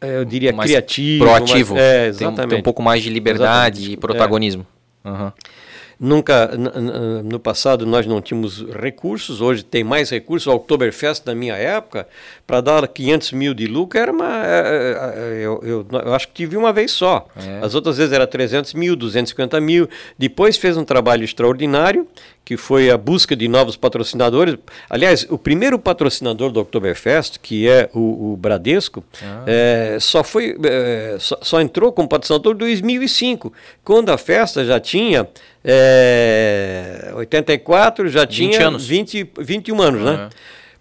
é, eu diria, mais criativo. proativo. mais- é, Tem um- exatamente. Tem, um pouco mais de liberdade Exatamente. e protagonismo. Aham. Nunca, no passado, nós não tínhamos recursos, hoje tem mais recursos. O Oktoberfest, na minha época, para dar 500 mil de lucro, era uma. é, é, Eu, eu- eu acho que tive uma vez só. É. As outras vezes era 300 mil, 250 mil. Depois fez um trabalho extraordinário, que foi a busca de novos patrocinadores. Aliás, o primeiro patrocinador do Oktoberfest, que é o, o Bradesco, é, só, foi, é, só, só entrou como patrocinador em 2005, quando a festa já tinha. É, 84 já 20 tinha anos. 20, 21 anos, né?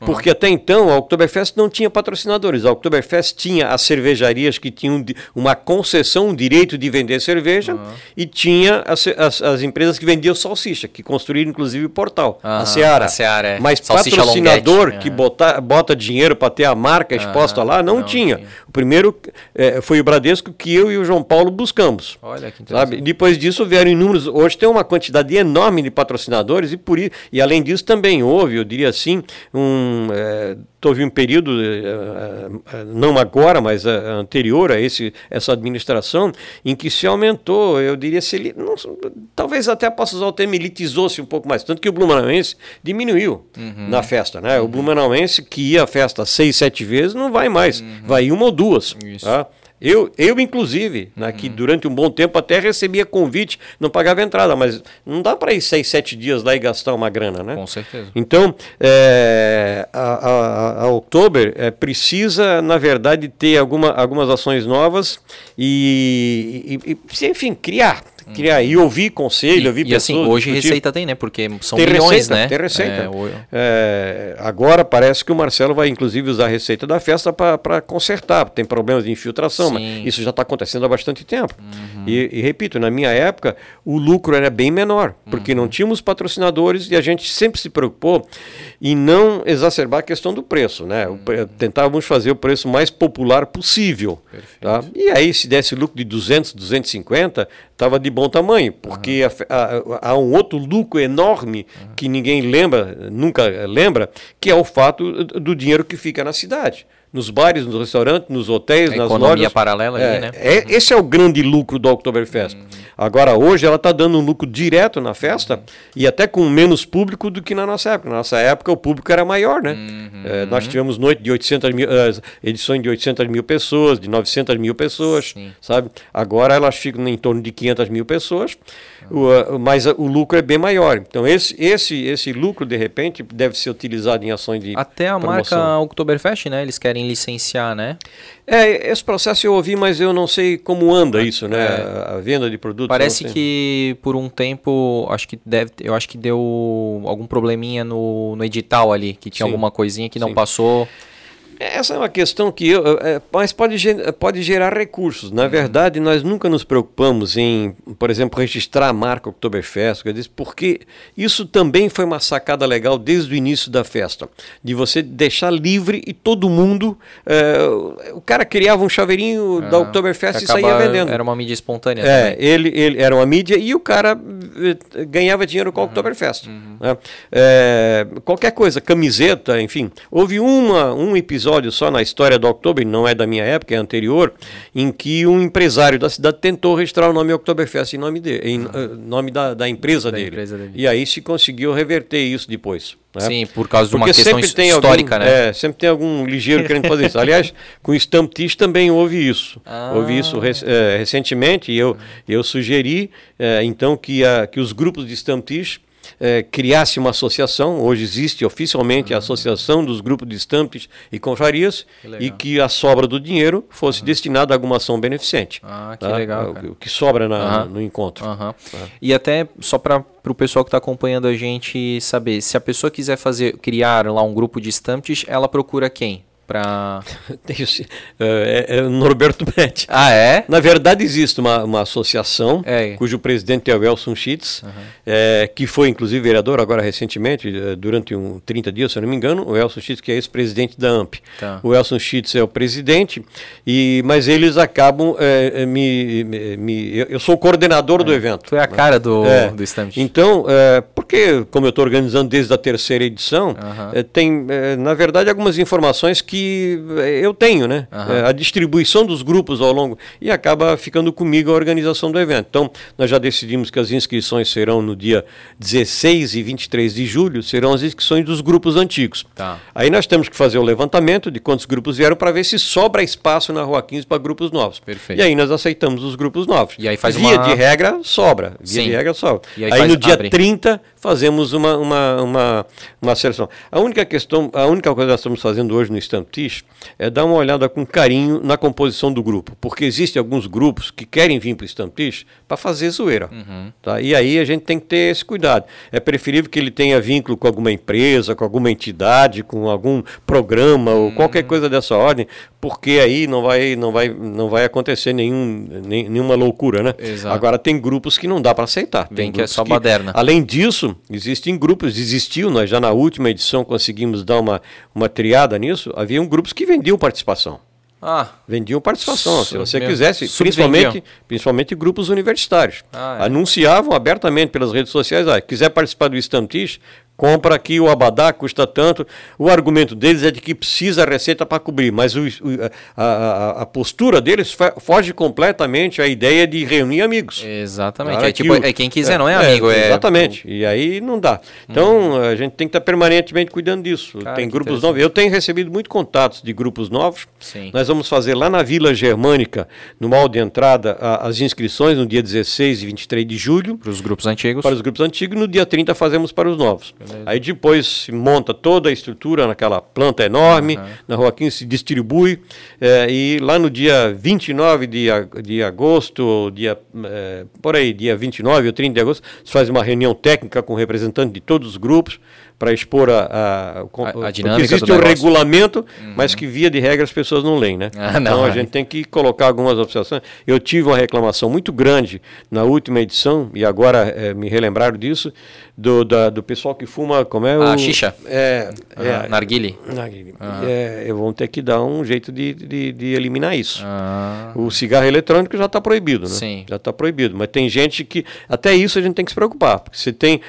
Uhum. Porque até então a Oktoberfest não tinha patrocinadores. A Oktoberfest tinha as cervejarias que tinham uma concessão, um direito de vender cerveja, e tinha as, as, as empresas que vendiam salsicha, que construíram inclusive o portal, Aham, a Seara. a Seara, é. Mas Salsicha patrocinador Longuete, que aham. bota, bota dinheiro para ter a marca exposta lá, não, não tinha. tinha. O primeiro eh, foi o Bradesco que eu e o João Paulo buscamos. Olha que Sabe? interessante. Depois disso vieram inúmeros. Hoje tem uma quantidade enorme de patrocinadores e por e além disso também houve, eu diria assim, um eh, houve um período eh, eh, não agora, mas eh, anterior a esse essa administração em que se aumentou, eu diria se não, talvez até possa usar o termo elitizou-se um pouco mais, tanto que o Blumenauense diminuiu Uhum. na festa, né? O Blumenauense que ia à festa seis, sete vezes não vai mais, vai uma ou duas, Uhum. Isso. tá? Eu, eu inclusive, né, que durante um bom tempo até recebia convite, não pagava entrada, mas não dá para ir seis, sete dias lá e gastar uma grana, né? Com certeza. Então, é, a, a, a Oktober é, precisa, na verdade, ter alguma, algumas ações novas e, e- e, enfim, criar. Criar e ouvir conselho, E, ouvir e assim, pessoas. hoje discutir. receita tem, né? Porque são Tem milhões, receita, né? tem receita. É, o- É, agora parece que o Marcelo vai inclusive usar a receita da festa para consertar. Tem problemas de infiltração, Sim. Uhum. mas isso já está acontecendo há bastante tempo. E, e repito, na minha época, o lucro era bem menor, porque Uhum. não tínhamos patrocinadores e a gente sempre se preocupou em não exacerbar a questão do preço. Né? Uhum. Tentávamos fazer o preço mais popular possível. Tá? E aí, se desse lucro de 200, 250, estava de bom tamanho, porque há um outro lucro enorme que ninguém lembra, nunca lembra, que é o fato do dinheiro que fica na cidade. Nos bares, nos restaurantes, nos hotéis, A nas economia lojas. paralela é, ali, né? é- esse é o grande lucro do Oktoberfest. Agora, hoje, ela está dando um lucro direto na festa e até com menos público do que na nossa época. Na nossa época, o público era maior, né? É, nós tivemos noite de 800 mil, eh, edições de 800 mil pessoas, de 900 mil pessoas, Sim. sabe? Agora elas ficam em torno de 500 mil pessoas, o, ah, mas ah, o lucro é bem maior. Então, esse, esse, esse lucro, de repente, deve ser utilizado em ações de Até a promoção. marca Oktoberfest, né? Eles querem licenciar, né? É, esse processo eu ouvi, mas eu não sei como anda isso, né? A a venda de produtos. É. Parece que por um tempo, acho que deve, eu acho que deu algum probleminha no, no edital ali, que tinha Sim. alguma coisinha que não Sim. passou. Essa é uma questão que eu, é, mas pode, pode gerar recursos. Uhum. Na verdade, nós nunca nos preocupamos em, por exemplo, registrar a marca Oktoberfest, porque isso também foi uma sacada legal desde o início da festa, de você deixar livre e todo mundo, é, o cara criava um chaveirinho da Oktoberfest e saía vendendo. Era uma mídia espontânea É, também. ele, ele era uma mídia e o cara eh, ganhava dinheiro Uhum. com o Oktoberfest. né? É, qualquer coisa, camiseta, enfim. Houve uma, um episódio só na história do Oktober, não é da minha época, é anterior, em que um empresário da cidade tentou registrar o nome Oktoberfest em nome, de, em eh, nome da, da empresa Da dele. empresa dele. E aí se conseguiu reverter isso depois. né? Sim, por causa de uma Porque questão histórica, algum, né? É, sempre tem algum ligeiro querendo fazer isso. Aliás, com o Stamp Tish também houve isso. Ah. Houve isso rec- eh, recentemente e eu, eu sugeri, eh, então, que, a, que os grupos de Stamp Tish eh, criasse uma associação, hoje existe oficialmente a Associação dos Grupos de Estampas e Confrarias, e que a sobra do dinheiro fosse destinada a alguma ação beneficente. Ah, que tá? legal, O- cara. O que sobra na- Aham. no encontro. Aham. E até só para o pessoal que está acompanhando a gente saber, se a pessoa quiser fazer criar lá um grupo de estantes, ela procura quem? Eh, é, é o Norberto Betti. Ah, é? Na verdade, existe uma, uma associação É. cujo presidente é o Elson Schitz, eh, que foi inclusive vereador agora recentemente, eh, durante um 30 dias, se eu não me engano, o Elson Schitz, que é ex-presidente da AMP. Tá. O Elson Schitz é o presidente, e, mas eles acabam eh, eh, me. me- me- eu, sou o coordenador do evento. Tu é a cara do, É. do Stamped. Então, é, porque, como eu estou organizando desde a terceira edição, é, tem, é, na verdade, algumas informações que é, eu tenho, né? É, a distribuição dos grupos ao longo. E acaba ficando comigo a organização do evento. Então, nós já decidimos que as inscrições serão no dia 16 e 23 de julho, serão as inscrições dos grupos antigos. Tá. Aí nós temos que fazer o levantamento de quantos grupos vieram para ver se sobra espaço na Rua 15 para grupos novos. Perfeito. E aí nós aceitamos os grupos novos. E aí faz Via uma- de regra, sobra. Via Sim. de regra, sobra. E aí aí faz- no dia abre. 30 fazemos uma, uma, uma, uma seleção. A única questão, a única coisa que nós estamos fazendo hoje no Stamp Tish é dar uma olhada com carinho na composição do grupo, porque existem alguns grupos que querem vir para o Stamp Tish para fazer zoeira. Uhum. Tá? E aí a gente tem que ter esse cuidado. É preferível que ele tenha vínculo com alguma empresa, com alguma entidade, com algum programa ou qualquer Uhum. coisa dessa ordem, porque aí não vai, não vai, não vai acontecer nenhum, nenhuma loucura, né? Exato. Agora tem grupos que não dá para aceitar. Tem que é só baderna. Além disso, existem grupos, existiu, nós já na última edição conseguimos dar uma, uma triada nisso, haviam grupos que vendiam participação. Ah, Vendiam participação, se você quisesse, principalmente, principalmente grupos universitários. Ah, é. Anunciavam abertamente pelas redes sociais, ah, quiser participar do Estantish, compra aqui o abadá, custa tanto. O argumento deles é de que precisa a receita para cobrir, mas o- a, a- a postura deles foge completamente à ideia de reunir amigos. exatamente. É, tipo, o- é quem quiser, não é amigo. É, Exatamente. E aí não dá. Então a gente tem que estar permanentemente cuidando disso. Cara, tem grupos novos. Eu tenho recebido muito contatos de grupos novos. Sim. Nós vamos fazer lá na Vila Germânica, no hall de entrada, a- as inscrições no dia 16 e 23 de julho. Para os grupos antigos. Para os grupos antigos, no dia 30 fazemos para os novos. Aí depois se monta toda a estrutura naquela planta enorme, na Rua 15 se distribui, eh, e lá no dia 29 de, de agosto, dia, eh, por aí, dia 29 ou 30 de agosto, se faz uma reunião técnica com representantes de todos os grupos para expor a, a, o- A- a dinâmica existe do um regulamento, mas que via de regra as pessoas não leem, né? Ah, não, então a é. gente tem que colocar algumas observações. Eu tive uma reclamação muito grande na última edição, e agora eh, me relembraram disso, do, da- do pessoal que fuma, como é o... Ah, xixa. É, Ah, é, narguile. narguile. É, eu vou ter que dar um jeito de, de, de eliminar isso. O cigarro eletrônico já está proibido, né? Sim. Já está proibido. Mas tem gente que. Até isso a gente tem que se preocupar. Porque se tem.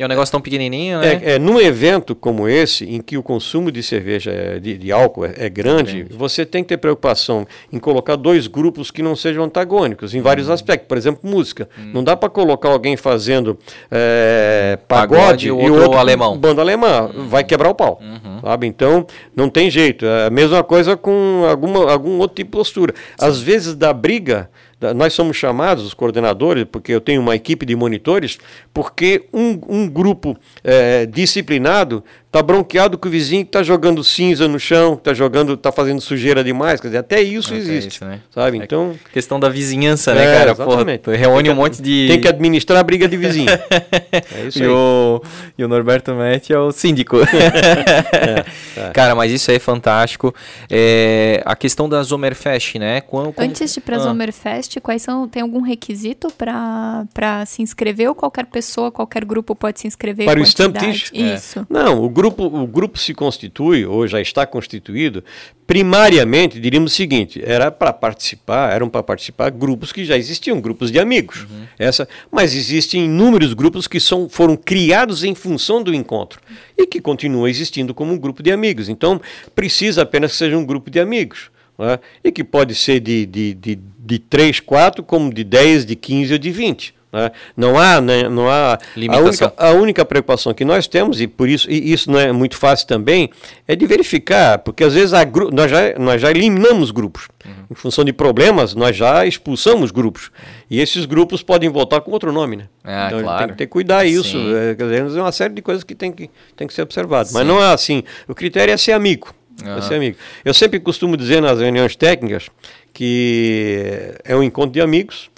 É um negócio tão pequenininho, né? É, é, num evento como esse, em que o consumo de cerveja, é, de, de álcool é, é grande, grande, você tem que ter preocupação em colocar dois grupos que não sejam antagônicos, em vários hum. aspectos. Por exemplo, música. Hum. Não dá para colocar alguém fazendo é, pagode, pagode e outro, outro alemão. banda alemã. Hum. Vai quebrar o pau. Uhum. Sabe? Então, não tem jeito. É a mesma coisa com alguma, algum outro tipo de postura. Às vezes, da briga nós somos chamados, os coordenadores, porque eu tenho uma equipe de monitores, porque um, um grupo é, disciplinado está bronqueado com o vizinho que está jogando cinza no chão, está jogando, está fazendo sujeira demais, quer dizer, até isso até existe, isso, né? sabe? É então questão da vizinha,nça, né, é, cara? Exatamente. Porra, reúne que, um monte de tem que administrar a briga de vizinho. é isso e aí. O, e o Norberto Metti é o síndico. é, é. Cara, mas isso aí é fantástico. É, a questão da Zomerfest, né? Quando, como... Antes de ir para a ah. Zomerfest, quais são? Tem algum requisito para se inscrever ou qualquer pessoa, qualquer grupo pode se inscrever? Para o Stamp Isso. É. Não, o grupo, o grupo se constitui, ou já está constituído, primariamente, diríamos o seguinte, era para participar, eram para participar grupos que já existiam, grupos de amigos. Uhum. Essa, mas existem inúmeros grupos que são, foram criados em função do encontro e que continuam existindo como um grupo de amigos. Então, precisa apenas que seja um grupo de amigos. É? E que pode ser de, de, de, de 3, 4, como de 10, de 15 ou de 20. Né? Não há, né, não há a única, a única, preocupação que nós temos, e por isso e isso não é muito fácil também, é de verificar, porque às vezes nós, já, nós já eliminamos grupos. Uhum. Em função de problemas, nós já expulsamos grupos. E esses grupos podem voltar com outro nome. Né? Ah, então claro. tem que ter cuidar isso. É, quer dizer, é uma série de coisas que tem que, tem que ser observado. Mas não é assim. O critério é ser amigo. Uhum. É ser amigo. Eu sempre costumo dizer nas reuniões técnicas que é um encontro de amigos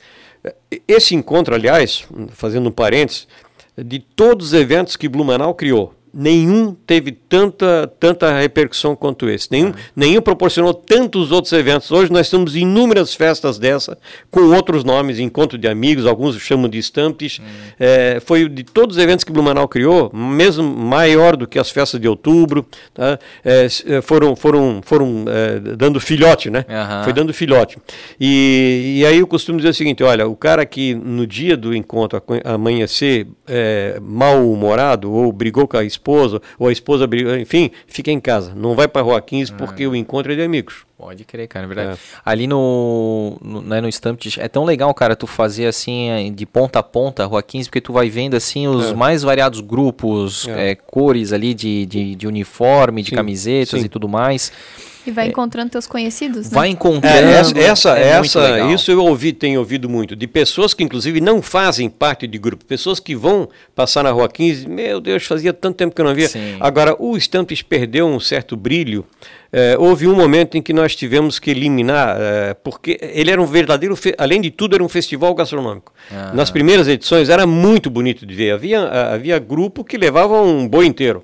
esse encontro, aliás, fazendo um parênteses, de todos os eventos que Blumenau criou, nenhum teve tanta, tanta repercussão quanto esse. Nenhum, ah. nenhum proporcionou tantos outros eventos. Hoje nós temos inúmeras festas dessa, com outros nomes, encontro de amigos, alguns chamam de estampes. Hum. É, foi de todos os eventos que Blumenau criou, mesmo maior do que as festas de outubro. Tá? É, foram foram, foram é, dando filhote, né? Uhum. Foi dando filhote. E, e aí eu costumo dizer o seguinte: olha, o cara que no dia do encontro amanhecer é, mal-humorado ou brigou com a esposa, esposa, ou a esposa enfim, fica em casa. Não vai para Rua 15 porque ah. o encontro é de amigos. Pode crer, cara, é verdade. É. Ali no, no, né, no Stamp, é tão legal, cara, tu fazer assim, é, de ponta a ponta, Rua 15, porque tu vai vendo assim os é. mais variados grupos, é. é. cores ali de, de, de uniforme, de sim, camisetas sim. e tudo mais. E vai é. encontrando teus conhecidos, né? Vai encontrando. É, essa, essa, é essa isso eu ouvi, tenho ouvido muito, de pessoas que inclusive não fazem parte de grupo, pessoas que vão passar na Rua 15, meu Deus, fazia tanto tempo que eu não via. Sim. Agora, o Stamps perdeu um certo brilho. É, houve um momento em que nós tivemos que eliminar, é, porque ele era um verdadeiro, além de tudo, era um festival gastronômico. Ah. Nas primeiras edições era muito bonito de ver. Havia, havia grupo que levava um boi inteiro.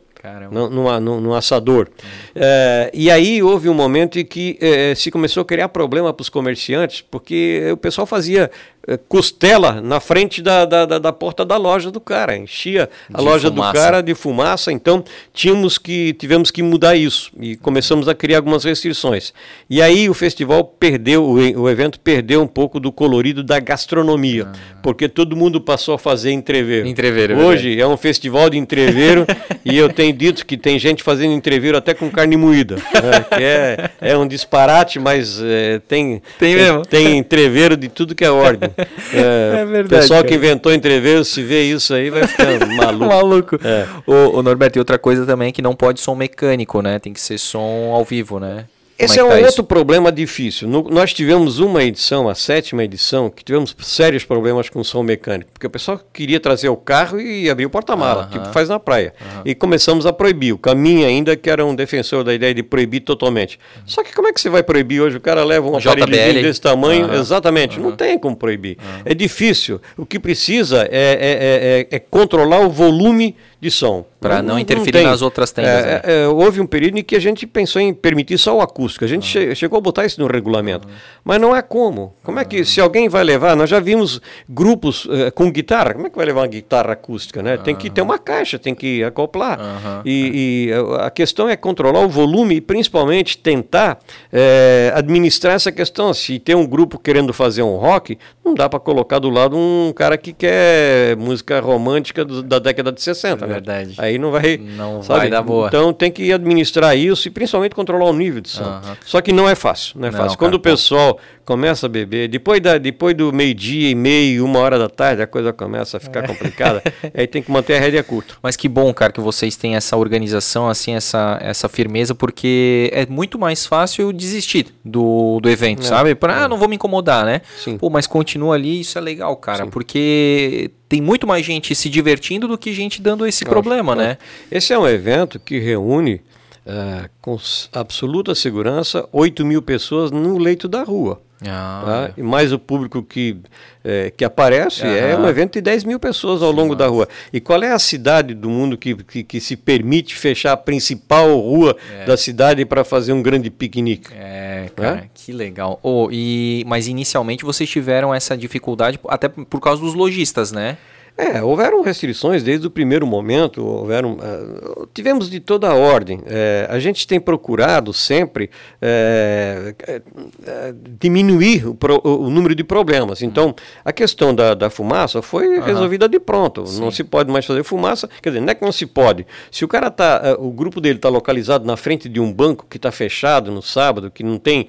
No, no, assador. É, e aí houve um momento em que é, se começou a criar problema para os comerciantes, porque o pessoal fazia costela na frente da, da, da, da, porta da loja do cara, enchia a de loja fumaça. do cara de fumaça, então tínhamos que, tivemos que mudar isso e começamos a criar algumas restrições. E aí o festival perdeu, o, o evento perdeu um pouco do colorido da gastronomia, ah. porque todo mundo passou a fazer entreveiro. entreveiro é Hoje é um festival de entreveiro e eu tenho dito que tem gente fazendo entreveiro até com carne moída, né, que é, é um disparate, mas é, tem, tem, tem, tem entreveiro de tudo que é ordem. É, é verdade. O pessoal cara. que inventou entreveiro, se vê isso aí, vai ficando maluco. maluco. É. O, o Norberto, e outra coisa também que não pode som mecânico, né? Tem que ser som ao vivo, né? Esse é, é um tá outro isso? problema difícil. No, nós tivemos uma edição, a sétima edição, que tivemos sérios problemas com o som mecânico, porque o pessoal queria trazer o carro e abrir o porta-mala, uh -huh. tipo faz na praia. Uh -huh. E começamos a proibir. O Caminho ainda, que era um defensor da ideia de proibir totalmente. Uh -huh. Só que como é que você vai proibir hoje? O cara leva um aparelho desse tamanho, exatamente, não tem como proibir. É difícil. O que precisa é, é, é, é controlar o volume de som. Para não, não, interferir não nas outras tendas. É, né? é, houve um período em que a gente pensou em permitir só o acústico. A gente che chegou a botar isso no regulamento. Mas não é como. Como é que, se alguém vai levar, nós já vimos grupos uh, com guitarra, como é que vai levar uma guitarra acústica? Né? Tem que ter uma caixa, tem que acoplar. E, e, a questão é controlar o volume e principalmente tentar é, administrar essa questão. Se tem um grupo querendo fazer um rock, não dá para colocar do lado um cara que quer música romântica do, da década de 60. Né? verdade. Aí não vai. Não sabe? vai dar boa. Então tem que administrar isso e principalmente controlar o nível de som. Uhum. Só que não é fácil. Não é não, fácil. Quando o pessoal começa a beber, depois, da, depois do meio-dia e meio, uma hora da tarde, a coisa começa a ficar é. complicada. aí tem que manter a rédea curta. Mas que bom, cara, que vocês têm essa organização, assim, essa, essa firmeza, porque é muito mais fácil desistir do, do evento, é. sabe? Para, ah, é. não vou me incomodar, né? Sim. Pô, mas continua ali, isso é legal, cara, Sim. porque tem muito mais gente se divertindo do que gente dando esse problema, né? Esse é um evento que reúne uh, com absoluta segurança 8 mil pessoas no leito da rua. Ah, tá? E mais o público que, é, que aparece é um evento de 10 mil pessoas ao Sim, longo nossa. da rua. E qual é a cidade do mundo que, que, que se permite fechar a principal rua é. da cidade para fazer um grande piquenique? É, cara, que legal. Oh, e, mas inicialmente vocês tiveram essa dificuldade até por causa dos lojistas, né? É, houveram restrições desde o primeiro momento, houveram, uh, tivemos de toda a ordem. É, a gente tem procurado sempre é, é, diminuir o, pro, o, número de problemas. Então, a questão da, da fumaça foi uhum. resolvida de pronto. Sim. Não se pode mais fazer fumaça. Quer dizer, não é que não se pode. Se o cara tá, o grupo dele está localizado na frente de um banco que está fechado no sábado, que não tem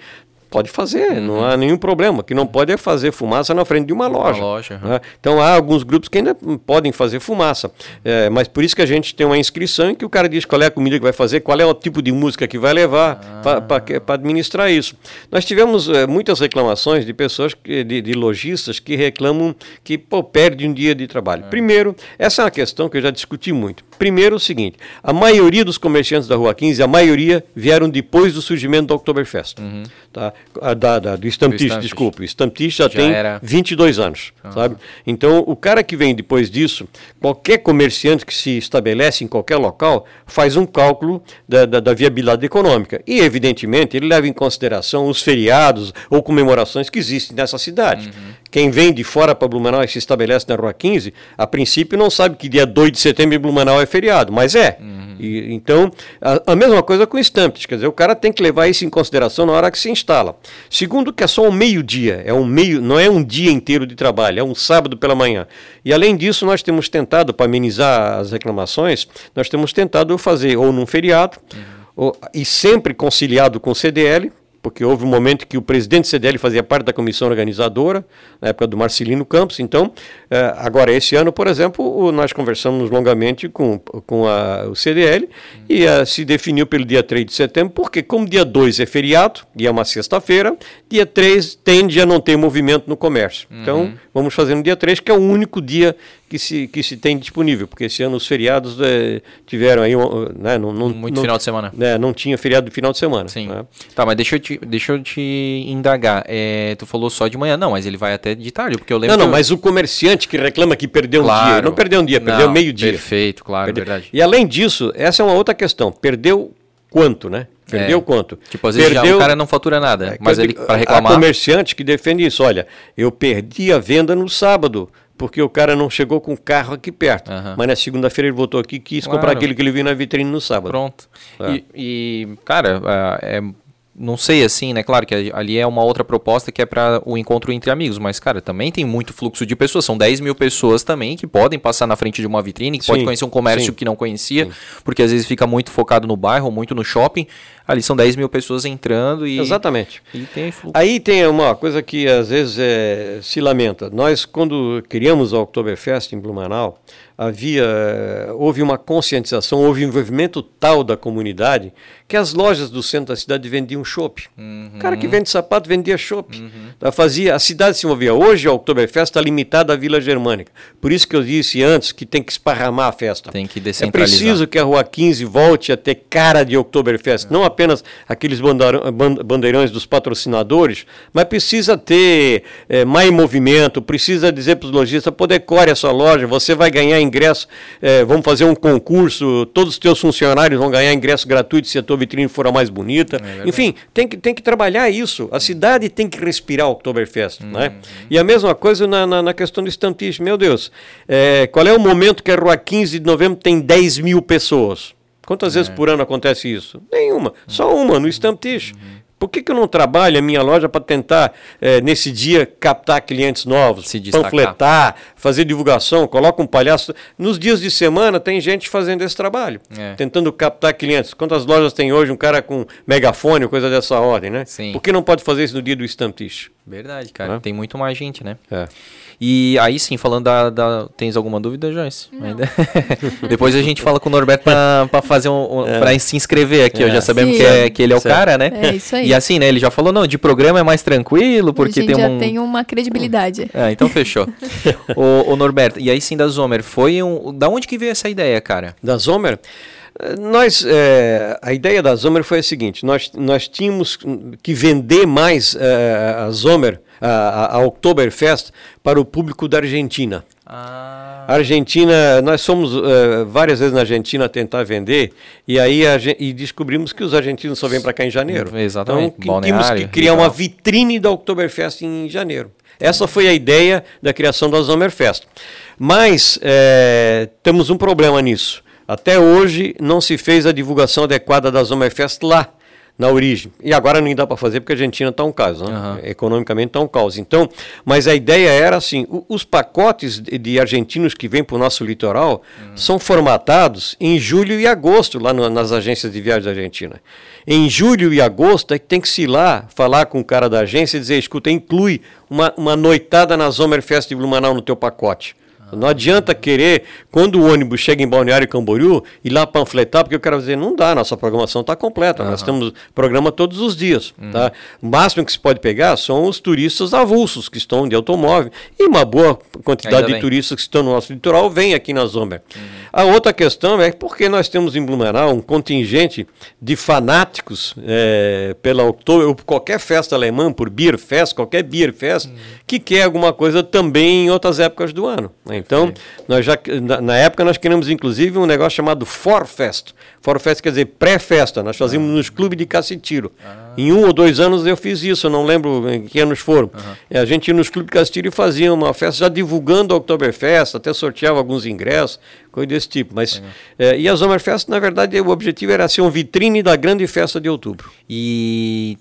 Pode fazer, não há nenhum problema. O que não pode é fazer fumaça na frente de uma loja. Uma loja né? Então há alguns grupos que ainda podem fazer fumaça. É, mas por isso que a gente tem uma inscrição em que o cara diz qual é a comida que vai fazer, qual é o tipo de música que vai levar ah. para administrar isso. Nós tivemos é, muitas reclamações de pessoas, que, de, de, lojistas, que reclamam que pô, perde um dia de trabalho. É. Primeiro, essa é uma questão que eu já discuti muito. Primeiro, o seguinte: a maioria dos comerciantes da Rua 15, a maioria vieram depois do surgimento do Oktoberfest. Uhum. Tá? Da, da, do Stamptish, desculpe. O Stamptish já, já tem era... 22 anos, uhum. sabe? Então, o cara que vem depois disso, qualquer comerciante que se estabelece em qualquer local, faz um cálculo da, da, da viabilidade econômica. E, evidentemente, ele leva em consideração os feriados ou comemorações que existem nessa cidade. Uhum. Quem vem de fora para Blumenau e se estabelece na Rua 15, a princípio não sabe que dia 2 de setembro em Blumenau é feriado, mas é. Uhum. E, então, a, a, mesma coisa com Stamps, quer dizer, o cara tem que levar isso em consideração na hora que se instala. Segundo, que é só um meio-dia, é um meio, não é um dia inteiro de trabalho, é um sábado pela manhã. E além disso, nós temos tentado, para amenizar as reclamações, nós temos tentado fazer ou num feriado, uhum. ou, e sempre conciliado com o CDL, porque houve um momento que o presidente CDL fazia parte da comissão organizadora, na época do Marcelino Campos. Então, eh, agora, esse ano, por exemplo, nós conversamos longamente com, com a, o CDL e uh, se definiu pelo dia 3 de setembro, porque como dia 2 é feriado, e é uma sexta-feira, dia 3 tende a não ter movimento no comércio. Então, uhum. Então, vamos fazer no dia 3, que é o único dia que se, que se tem disponível, porque esse ano os feriados é, tiveram aí, né, não, não, muito não, final de semana. Né, não tinha feriado de final de semana. Sim. Né? Tá, mas deixa eu te, deixa eu te indagar. É, tu falou só de manhã, não, mas ele vai até de tarde, porque eu lembro. Não, não, eu... mas o comerciante que reclama que perdeu claro. um dia, não perdeu um dia, perdeu meio dia. Perfeito, claro, perdeu. verdade. E além disso, essa é uma outra questão. Perdeu quanto, né? Perdeu é. quanto? Tipo, às vezes Perdeu... o cara não fatura nada, é, mas ele para reclamar. Há comerciante que defende isso, olha, eu perdi a venda no sábado, porque o cara não chegou com o carro aqui perto. Uhum. Mas na segunda-feira ele voltou aqui e quis claro. comprar aquilo que ele viu na vitrine no sábado. Pronto. É. E, e, cara, é, não sei assim, né? Claro que ali é uma outra proposta que é para o encontro entre amigos, mas, cara, também tem muito fluxo de pessoas. São 10 mil pessoas também que podem passar na frente de uma vitrine, que sim, pode conhecer um comércio sim. que não conhecia, sim. porque às vezes fica muito focado no bairro, muito no shopping. Ali são 10 mil pessoas entrando e. Exatamente. E tem. Aí tem uma coisa que às vezes é, se lamenta. Nós, quando criamos a Oktoberfest em Blumenau, havia houve uma conscientização, houve um envolvimento tal da comunidade que as lojas do centro da cidade vendiam chopp. Uhum. O cara que vende sapato vendia chopp. Uhum. Fazia, a cidade se movia. Hoje a Oktoberfest está limitada à Vila Germânica. Por isso que eu disse antes que tem que esparramar a festa. Tem que descentralizar. É preciso que a Rua 15 volte a ter cara de Oktoberfest, não apenas aqueles bandeirões dos patrocinadores, mas precisa ter é, mais movimento, precisa dizer para os lojistas, pô, decore a sua loja, você vai ganhar ingresso, é, vamos fazer um concurso, todos os teus funcionários vão ganhar ingresso gratuito se a tua vitrine for a mais bonita. É Enfim, tem que, tem que trabalhar isso. A cidade tem que respirar o Oktoberfest. Uhum. Né? E a mesma coisa na, na, na questão do estantismo. Meu Deus, é, qual é o momento que a rua 15 de novembro tem 10 mil pessoas? Quantas vezes é. por ano acontece isso? Nenhuma. Só uma, no Stamptish. Uhum. Por que, que eu não trabalho a minha loja para tentar, é, nesse dia, captar clientes novos, panfletar, fazer divulgação, coloca um palhaço. Nos dias de semana tem gente fazendo esse trabalho, é. tentando captar clientes. Quantas lojas tem hoje um cara com megafone, coisa dessa ordem, né? Sim. Por que não pode fazer isso no dia do Stamptish? Verdade, cara. É? Tem muito mais gente, né? É. E aí sim, falando da. da tens alguma dúvida, Joyce? Ainda... Depois a gente fala com o Norberto pra, pra fazer um. um é. pra se inscrever aqui. É. Já sabemos que, é, que ele é o cara, né? É isso aí. E assim, né? Ele já falou, não, de programa é mais tranquilo, porque a gente tem já um. tem uma credibilidade. É, então fechou. o, o Norberto, e aí sim da Zomer, foi um. Da onde que veio essa ideia, cara? Da Zomer? Nós, é, a ideia da Zomer foi a seguinte: nós, nós tínhamos que vender mais é, a Zomer a, a Oktoberfest para o público da Argentina. Ah. Argentina, nós fomos uh, várias vezes na Argentina tentar vender e aí a, e descobrimos que os argentinos só vêm para cá em janeiro. Exatamente. Então tínhamos que criar uma vitrine da Oktoberfest em janeiro. Essa foi a ideia da criação da Sommerfest. Mas é, temos um problema nisso. Até hoje não se fez a divulgação adequada da Sommerfest lá na origem. E agora nem dá para fazer porque a Argentina está um caos, né? uhum. economicamente está um caos. Então, mas a ideia era assim: os pacotes de, argentinos que vêm para o nosso litoral uhum. são formatados em julho e agosto lá no, nas agências de viagem da Argentina. Em julho e agosto é que tem que se ir lá falar com o cara da agência e dizer: escuta, inclui uma, uma noitada na Sommerfest de Blumenau no teu pacote. Não adianta querer, quando o ônibus chega em Balneário Camboriú, ir lá panfletar, porque eu quero dizer, não dá, nossa programação está completa, uhum. nós temos programa todos os dias. Uhum. Tá? O máximo que se pode pegar são os turistas avulsos, que estão de automóvel, e uma boa quantidade de turistas que estão no nosso litoral vem aqui na Zomber. Uhum. A outra questão é porque nós temos em Blumenau um contingente de fanáticos é, pela Oktober, qualquer festa alemã, por Beer Fest, qualquer Beer Fest, uhum. que quer alguma coisa também em outras épocas do ano. Né? Então, nós já, na, na, época nós queríamos inclusive um negócio chamado Forfest. Forfest quer dizer pré-festa. Nós fazíamos ah. nos clubes de caça-tiro. Ah. Em um ou dois anos eu fiz isso, não lembro em que anos foram. Uhum. A gente ia nos clubes de caça-tiro e fazia uma festa já divulgando a Oktoberfest, até sorteava alguns ingressos, coisa desse tipo. Mas, é, e a Sommerfest, na verdade, o objetivo era ser um vitrine da grande festa de outubro. E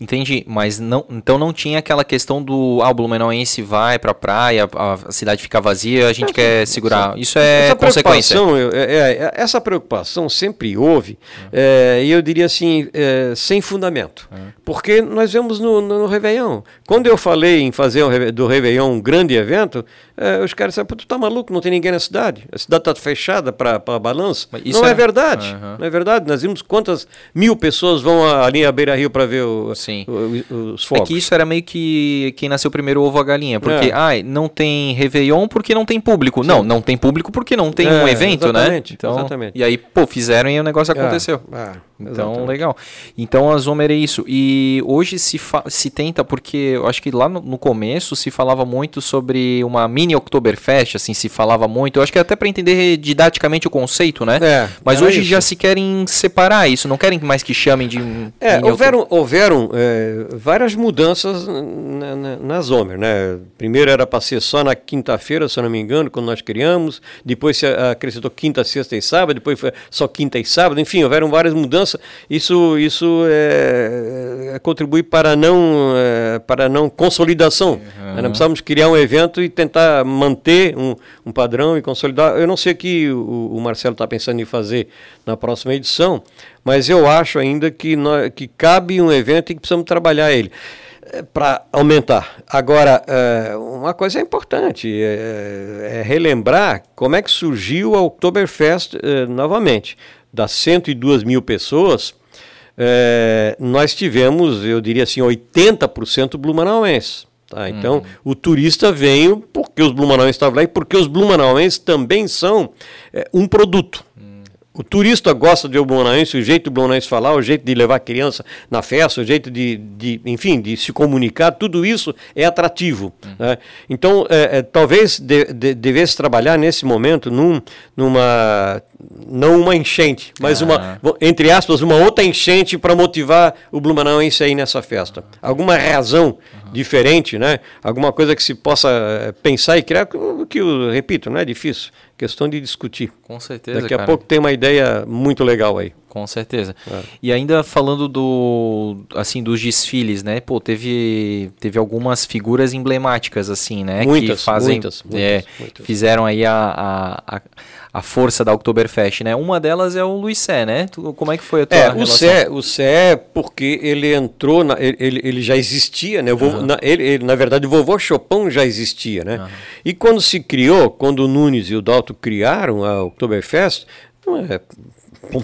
Entendi, mas não, então não tinha aquela questão do ah, o Blumenauense vai pra praia, a, cidade fica vazia, a gente quer segurar. Isso é essa consequência. Preocupação, é, é, essa preocupação sempre houve, é, e eu diria assim, é, sem fundamento. É. Porque nós vemos no, no, no Réveillon. Quando eu falei em fazer um, do Réveillon um grande evento, é, os caras disseram, tu tá maluco, não tem ninguém na cidade. A cidade tá fechada para balanço. não é, verdade. Uhum. Não é verdade. Nós vimos quantas mil pessoas vão ali à Beira Rio para ver o, Sim. Os fogos. É que isso era meio que quem nasceu primeiro ovo a galinha. Porque, é. ai, não tem Réveillon porque não tem público. Sim. Não, não tem público porque não tem é, um evento, né? Então, exatamente. E aí, pô, fizeram e o negócio é, aconteceu. É, então, exatamente. legal. Então, a Zomer é isso. E hoje se, se tenta, porque eu acho que lá no, no começo se falava muito sobre uma mini Oktoberfest, assim, se falava muito. Eu acho que até para entender didaticamente o conceito, né? É, Mas hoje isso. já se querem separar isso, não querem mais que chamem de. É, houveram, houveram é, várias mudanças na, na, na Zomer, né? Primeiro era para ser só na quinta-feira, se eu não me engano, quando nós criamos. Depois se acrescentou quinta, sexta e sábado. Depois foi só quinta e sábado. Enfim, houveram várias mudanças. Isso, isso é, é contribui para não, é, para não consolidação. Uhum. Nós precisamos criar um evento e tentar manter um, um padrão e consolidar. Eu não sei o que o, o Marcelo está pensando em fazer na próxima edição, mas eu acho ainda que, nós, que cabe um evento e que precisamos trabalhar ele eh, para aumentar. Agora, é, uma coisa é importante é, é, relembrar como é que surgiu a Oktoberfest novamente. Das 102 mil pessoas, nós tivemos, eu diria assim, 80% blumenauenses. Tá? Então, uhum. o turista veio porque os blumenauenses estavam lá e porque os blumenauenses também são um produto o turista gosta de o Blumenauense, o jeito do Blumenauense falar, o jeito de levar a criança na festa, o jeito de, de enfim, de se comunicar, tudo isso é atrativo. Uhum. Né? Então, é, é, talvez de, de, devesse trabalhar nesse momento num, numa, não uma enchente, mas ah. uma, entre aspas, uma outra enchente para motivar o Blumenauense aí nessa festa. Alguma razão uhum. diferente, né? Alguma coisa que se possa eh, pensar e criar, que eu repito, não é difícil questão de discutir. Com certeza. Daqui a cara. pouco tem uma ideia muito legal aí. Com certeza. É. E ainda falando do assim dos desfiles, né? Pô, teve teve algumas figuras emblemáticas assim, né? Muitas, que fazem, muitas, muitas, é, muitas. fizeram aí a, a, a, força da Oktoberfest, né? Uma delas é o Luiz Sé, né? Tu, como é que foi a tua é, relação? O Sé, o Sé, porque ele entrou, na, ele, ele já existia, né? Vovô, uhum. na, ele, ele, na verdade, o vovô Chopin já existia, né? Uhum. E quando se criou, quando o Nunes e o Dalto criaram a Oktoberfest, é,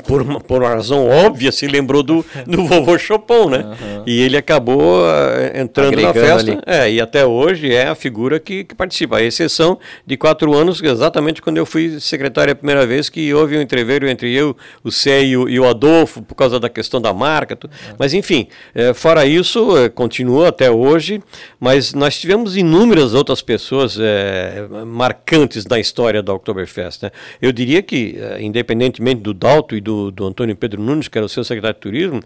por uma, por uma razão óbvia, se lembrou do, do vovô Chopin, né? Uhum. E ele acabou uh, entrando Agregando na festa. É, e até hoje é a figura que, que, participa. A exceção de quatro anos, exatamente quando eu fui secretário a primeira vez, que houve um entreveiro entre eu, o Cé e o, e o Adolfo, por causa da questão da marca. Uhum. Mas, enfim, é, fora isso, é, continua até hoje. Mas nós tivemos inúmeras outras pessoas é, marcantes na história da Oktoberfest. Né? Eu diria que, independentemente do Dalton, e do, do Antônio Pedro Nunes, que era o seu secretário de turismo,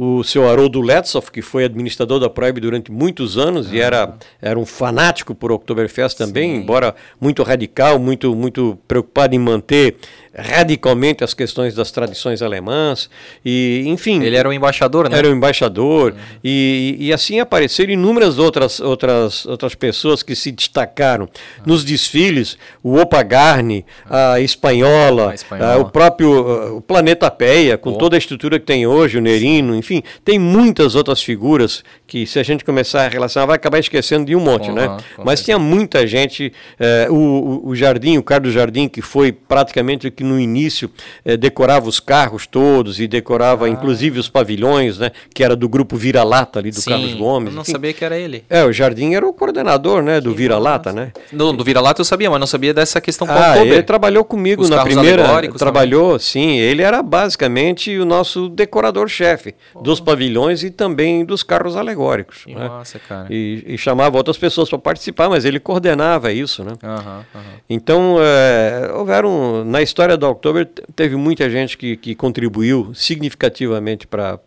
o seu Haroldo Letzoff, que foi administrador da Proib durante muitos anos e era, era um fanático por Oktoberfest também, Sim. embora muito radical, muito, muito preocupado em manter radicalmente as questões das tradições alemãs e enfim ele era o embaixador né era o embaixador uhum. e, e assim apareceram inúmeras outras outras outras pessoas que se destacaram uhum. nos desfiles o Opa Garni a espanhola, a espanhola. A, o próprio o Planeta Peia com oh. toda a estrutura que tem hoje o Nerino enfim tem muitas outras figuras que se a gente começar a relacionar vai acabar esquecendo de um monte uhum. né mas tinha muita gente eh, o, o Jardim o Carlos Jardim que foi praticamente o que no início eh, decorava os carros todos e decorava ah. inclusive os pavilhões, né? Que era do grupo Vira-Lata ali do Sim, Carlos Gomes. Eu não enfim. sabia que era ele. É, o Jardim era o coordenador, né? Do Vira-Lata, né? Do Vira-Lata eu sabia, mas não sabia dessa questão com ah, Ele trabalhou comigo os na primeira. Trabalhou, também. sim. Ele era basicamente o nosso decorador-chefe dos pavilhões e também dos carros alegóricos. Que né? Nossa, cara. E, e, chamava outras pessoas para participar, mas ele coordenava isso, né? Uhum, uhum. Então, é, houveram na história da Oktober teve muita gente que, que contribuiu significativamente para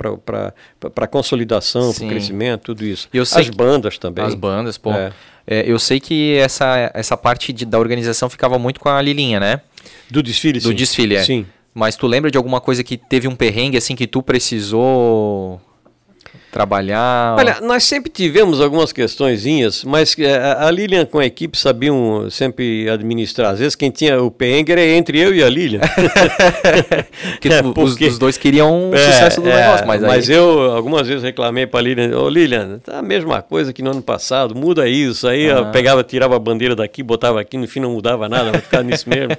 a consolidação, para o crescimento, tudo isso. Eu as bandas também. As bandas, pô. É. É, eu sei que essa, essa parte de, da organização ficava muito com a Lilinha, né? Do desfile, Do sim. desfile, é. Sim. Mas tu lembra de alguma coisa que teve um perrengue assim que tu precisou trabalhar? Olha, nós sempre tivemos algumas questõezinhas, mas eh, a Lilian com a equipe sabiam sempre administrar. Às vezes quem tinha o perrengue era entre eu e a Lilian. porque, é, porque os, os, dois queriam o é, sucesso do é, negócio. Mas, mas aí... eu algumas vezes reclamei para a Lilian, ô Lilian, tá a mesma coisa que no ano passado, muda isso. Aí ah. eu pegava, tirava a bandeira daqui, botava aqui, no fim não mudava nada, vai ficar nisso mesmo.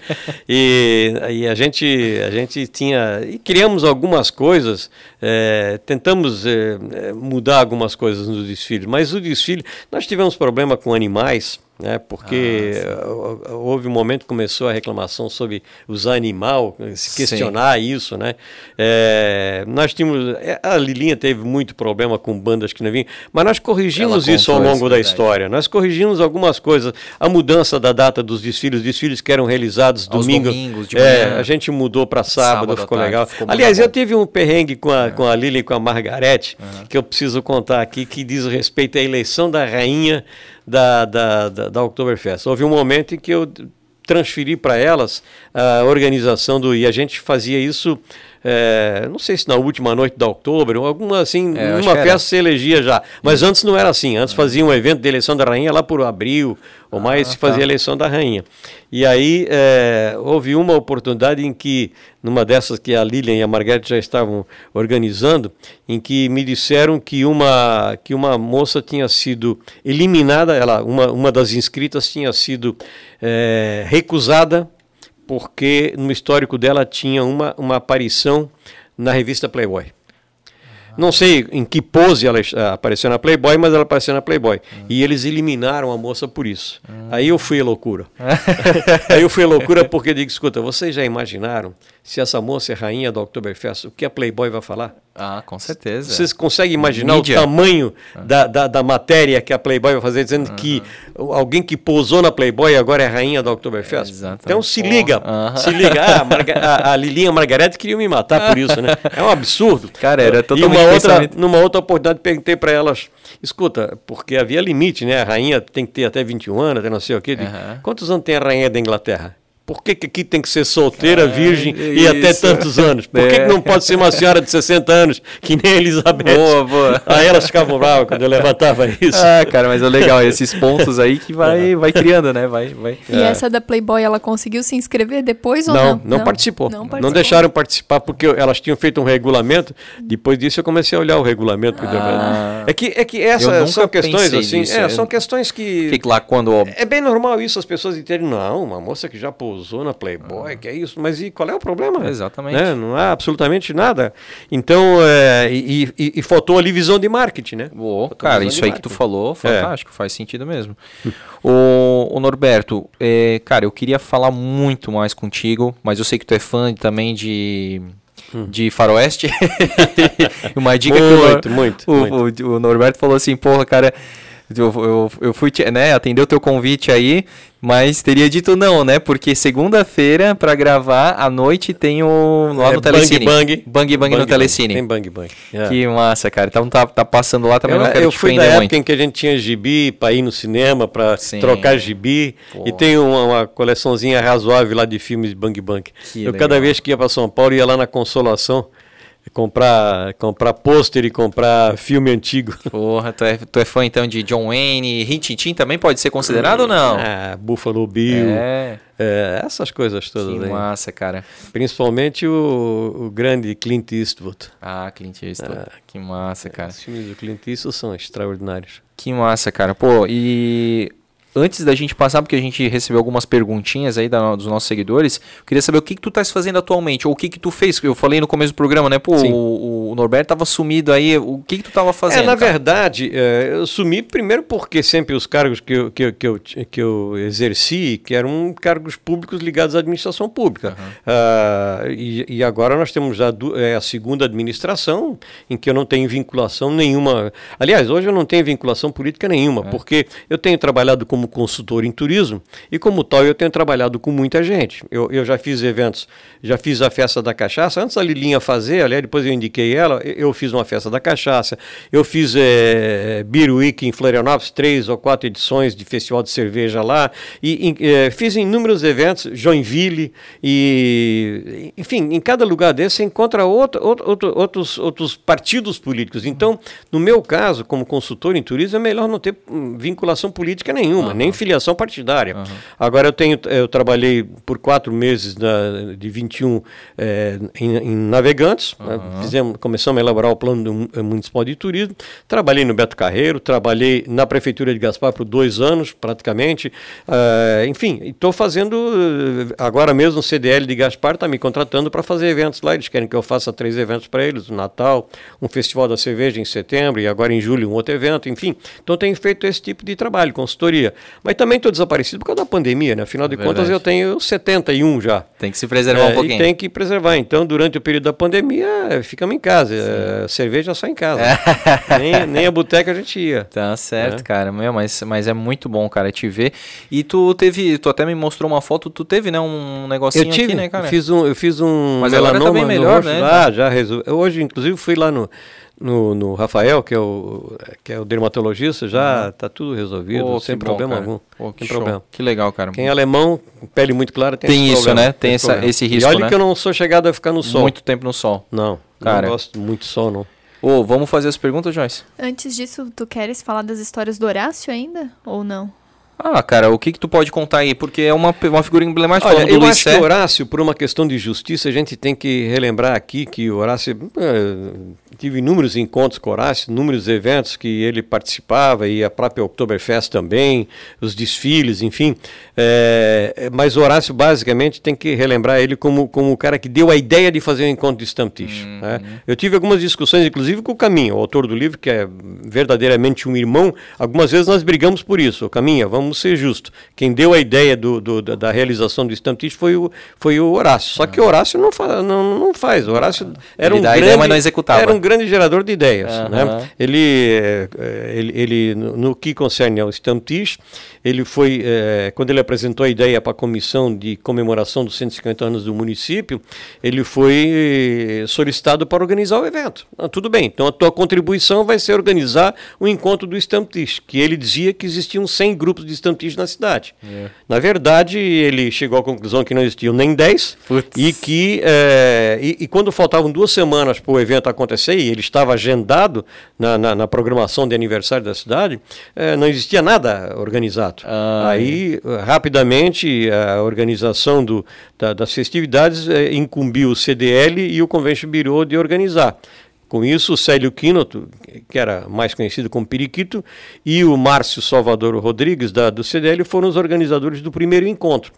E, e a, gente, a gente tinha... E criamos algumas coisas, é, tentamos é, mudar algumas coisas no desfile, mas o desfile, nós tivemos problema com animais, né, porque ah, houve um momento que começou a reclamação sobre usar animal, se questionar sim. isso, né? É, nós tínhamos, é, a Lilinha teve muito problema com bandas que não vinham, mas nós corrigimos isso ao longo da história. Nós corrigimos algumas coisas, a mudança da data dos desfiles, desfiles que eram realizados Aos domingo, domingos, de é, manhã. a gente mudou para sábado, sábado, ficou tarde, legal. Ficou Aliás, eu tive um perrengue com a, é. com a Lili e com a Margarete, uhum. que eu preciso contar aqui, que diz respeito à eleição da rainha da, da, da, da Oktoberfest. Houve um momento em que eu transferi para elas a organização do. E a gente fazia isso é, não sei se na última noite da outubro, ou alguma assim, é, numa festa se elegia já. Mas antes não era assim, antes fazia um evento de eleição da rainha lá por abril, ou ah, mais se fazia tá. eleição da rainha. E aí é, houve uma oportunidade em que, numa dessas que a Lilian e a Margareth já estavam organizando, em que me disseram que uma, que uma moça tinha sido eliminada, ela, uma, uma das inscritas tinha sido é, recusada porque no histórico dela tinha uma, uma aparição na revista Playboy. Não sei em que pose ela apareceu na Playboy, mas ela apareceu na Playboy. E eles eliminaram a moça por isso. Uhum. Aí eu fui loucura. Aí eu fui loucura porque digo, escuta, vocês já imaginaram se essa moça é rainha do Oktoberfest, o que a Playboy vai falar? Ah, com certeza. Vocês conseguem imaginar Mídia. o tamanho da, da, da matéria que a Playboy vai fazer, dizendo que alguém que pousou na Playboy agora é rainha do Oktoberfest? Exatamente. Então se liga, Aham. se liga. Ah, a, Marga- a, a Lilinha Margarete queria me matar por isso, né? É um absurdo. Cara, era E totalmente uma outra, numa outra oportunidade perguntei para elas, escuta, porque havia limite, né? A rainha tem que ter até 21 anos, até não sei o quê. Aham. Quantos anos tem a rainha da Inglaterra? Por que, que aqui tem que ser solteira, virgem e até tantos anos? Por que, É. que não pode ser uma senhora de 60 anos, que nem a Elizabeth? Boa, boa. Aí elas ficavam bravas quando eu levantava isso. Ah, cara, mas é legal, esses pontos aí que vai, vai criando, né? Vai, vai. E essa da Playboy, ela conseguiu se inscrever depois ou Não, não? não, participou. Não Não, participou. deixaram participar porque elas tinham feito um regulamento. Depois disso eu comecei a olhar o regulamento. porque Ah. É que é que essas são questões assim, nisso, é, é. são questões que Que lá quando. é bem normal isso as pessoas entenderem, não, uma moça que já pousou na Playboy, que é isso, mas e qual é o problema? Exatamente. Né? Não há absolutamente nada. Então, é, e, e- e faltou ali visão de marketing, né? Boa, Faltou cara, isso aí que tu falou, fantástico, faz sentido mesmo. o, o Norberto, é, cara, eu queria falar muito mais contigo, mas eu sei que tu é fã também de. De faroeste. Uma dica que o, Muito, muito, o, muito. o- o Norberto falou assim, porra, cara, eu, eu, eu fui, né, atender o teu convite aí, mas teria dito não, né? Porque segunda-feira, pra gravar, à noite tem o. lá É, no Telecine. Bang Bang. Bang Bang no Telecine. Tem Bang Bang. é. Que massa, cara. Então tá, tá passando lá também, Eu, eu fui da prender época muito. em que a gente tinha gibi para ir no cinema, para trocar gibi. Pô. E tem uma, uma coleçãozinha razoável lá de filmes de Bang Bang. Que eu legal. cada vez que ia para São Paulo ia lá na Consolação comprar comprar pôster e comprar filme antigo. Porra, tu é, tu é fã então de John Wayne, Rintintin também pode ser considerado ou não? Ah, Buffalo Bill, É, é, essas coisas que todas aí. massa, cara. Principalmente o, o grande Clint Eastwood. Ah, Clint Eastwood, É. que massa, cara. Os filmes do Clint Eastwood são extraordinários. Que massa, cara. Pô, e antes da gente passar, porque a gente recebeu algumas perguntinhas aí da- dos nossos seguidores, eu queria saber o que que tu estás fazendo atualmente, ou o que que tu fez. Eu falei no começo do programa, né? Pô, o, o Norberto tava sumido aí, o que que tu tava fazendo? É, na cara? verdade, é, eu sumi primeiro porque sempre os cargos que eu, que, eu- que, eu, que eu exerci, que eram cargos públicos ligados à administração pública. Ah, e, e agora nós temos du- é, a segunda administração, em que eu não tenho vinculação nenhuma. Aliás, hoje eu não tenho vinculação política nenhuma, porque eu tenho trabalhado como consultor em turismo e, como tal, eu tenho trabalhado com muita gente. Eu, eu já fiz eventos, já fiz a festa da cachaça. Antes da Lilinha fazer, aliás, depois eu indiquei ela, eu fiz uma festa da cachaça. Eu fiz é, Beer Week em Florianópolis, três ou quatro edições de festival de cerveja lá. E eh, fiz inúmeros eventos, Joinville, e, enfim, em cada lugar desse você encontra outro- outro- outros, outros partidos políticos. Então, no meu caso, como consultor em turismo, é melhor não ter hum, vinculação política nenhuma, nem filiação partidária. Agora, eu tenho, eu trabalhei por quatro meses na, de 21 eh, em, em Navegantes, né? Fizemos, começamos a elaborar o plano do mu- eh, municipal de turismo. Trabalhei no Beto Carreiro, trabalhei na prefeitura de Gaspar por dois anos, praticamente. Ah, enfim, estou fazendo eh, agora mesmo o CDL de Gaspar está me contratando para fazer eventos lá. Eles querem que eu faça três eventos para eles: o Natal, um festival da cerveja em setembro e agora em julho um outro evento. Enfim, então tenho feito esse tipo de trabalho, consultoria. Mas também estou desaparecido por causa da pandemia, né? Afinal de contas, eu tenho 71 já. Tem que se preservar um É, pouquinho. E tem que preservar. Então, durante o período da pandemia, eh, ficamos em casa. Eh, cerveja só em casa. nem, nem a boteca a gente ia. Tá certo, É. cara. Meu, mas, mas é muito bom, cara, te ver. E tu teve, tu até me mostrou uma foto, tu teve, né, um negocinho Eu tive, aqui, né, cara? eu fiz um, eu fiz um Mas agora tá melanoma bem melhor, né? Ah, já resolvi. Eu hoje, inclusive, fui lá no, no, no Rafael, que é o, que é o dermatologista, já tá tudo resolvido, Pô, sem bom, problema cara. algum. Pô, que problema. Que legal, cara. Quem é alemão, pele muito clara, tem, Tem isso, problema, né? Tem essa- problema. esse E risco, olha né? que eu não sou chegado a ficar no sol. Muito tempo no sol. Não, Cara. não gosto muito de sol, não. Ô, vamos fazer as perguntas, Joyce? Antes disso, tu queres falar das histórias do Horácio ainda? Ou não? Ah, cara, o que que tu pode contar aí? Porque é uma, uma figura emblemática. Olha, eu acho Sé. que Horácio, por uma questão de justiça, a gente tem que relembrar aqui que o Horácio, eh, tive inúmeros encontros com Horácio, inúmeros eventos que ele participava e a própria Oktoberfest também, os desfiles, enfim. É, mas Horácio basicamente tem que relembrar ele como, como o cara que deu a ideia de fazer um encontro de Stamptish. Uhum. Né? Eu tive algumas discussões, inclusive com o Caminho, o autor do livro, que é verdadeiramente um irmão. Algumas vezes nós brigamos por isso. Caminha, vamos ser justos. Quem deu a ideia do, do da, realização do Stamptish foi o, foi o Horácio. Só que o Horácio não, fa, não, não faz. O Horácio era ele um grande, ideia, mas não executava. Era um grande gerador de ideias. Uhum. Né? Ele, eh, ele, ele, no que concerne ao Stamptish, ele foi, é, quando ele apresentou a ideia para a comissão de comemoração dos 150 anos do município, ele foi solicitado para organizar o evento. Ah, tudo bem, então a tua contribuição vai ser organizar o encontro do Stamptish, que ele dizia que existiam 100 grupos de Stamptish na cidade. Yeah. Na verdade, ele chegou à conclusão que não existiam nem 10 Putz. e que é, e, e, quando faltavam duas semanas para o evento acontecer e ele estava agendado na, na, na programação de aniversário da cidade, é, não existia nada organizado. Ah, Aí, é. rapidamente, a organização do, da, das festividades é, incumbiu o CDL e o Convention Bureau de organizar. Com isso, o Célio Quinoto, que era mais conhecido como Periquito, e o Márcio Salvador Rodrigues, da, do CDL, foram os organizadores do primeiro encontro.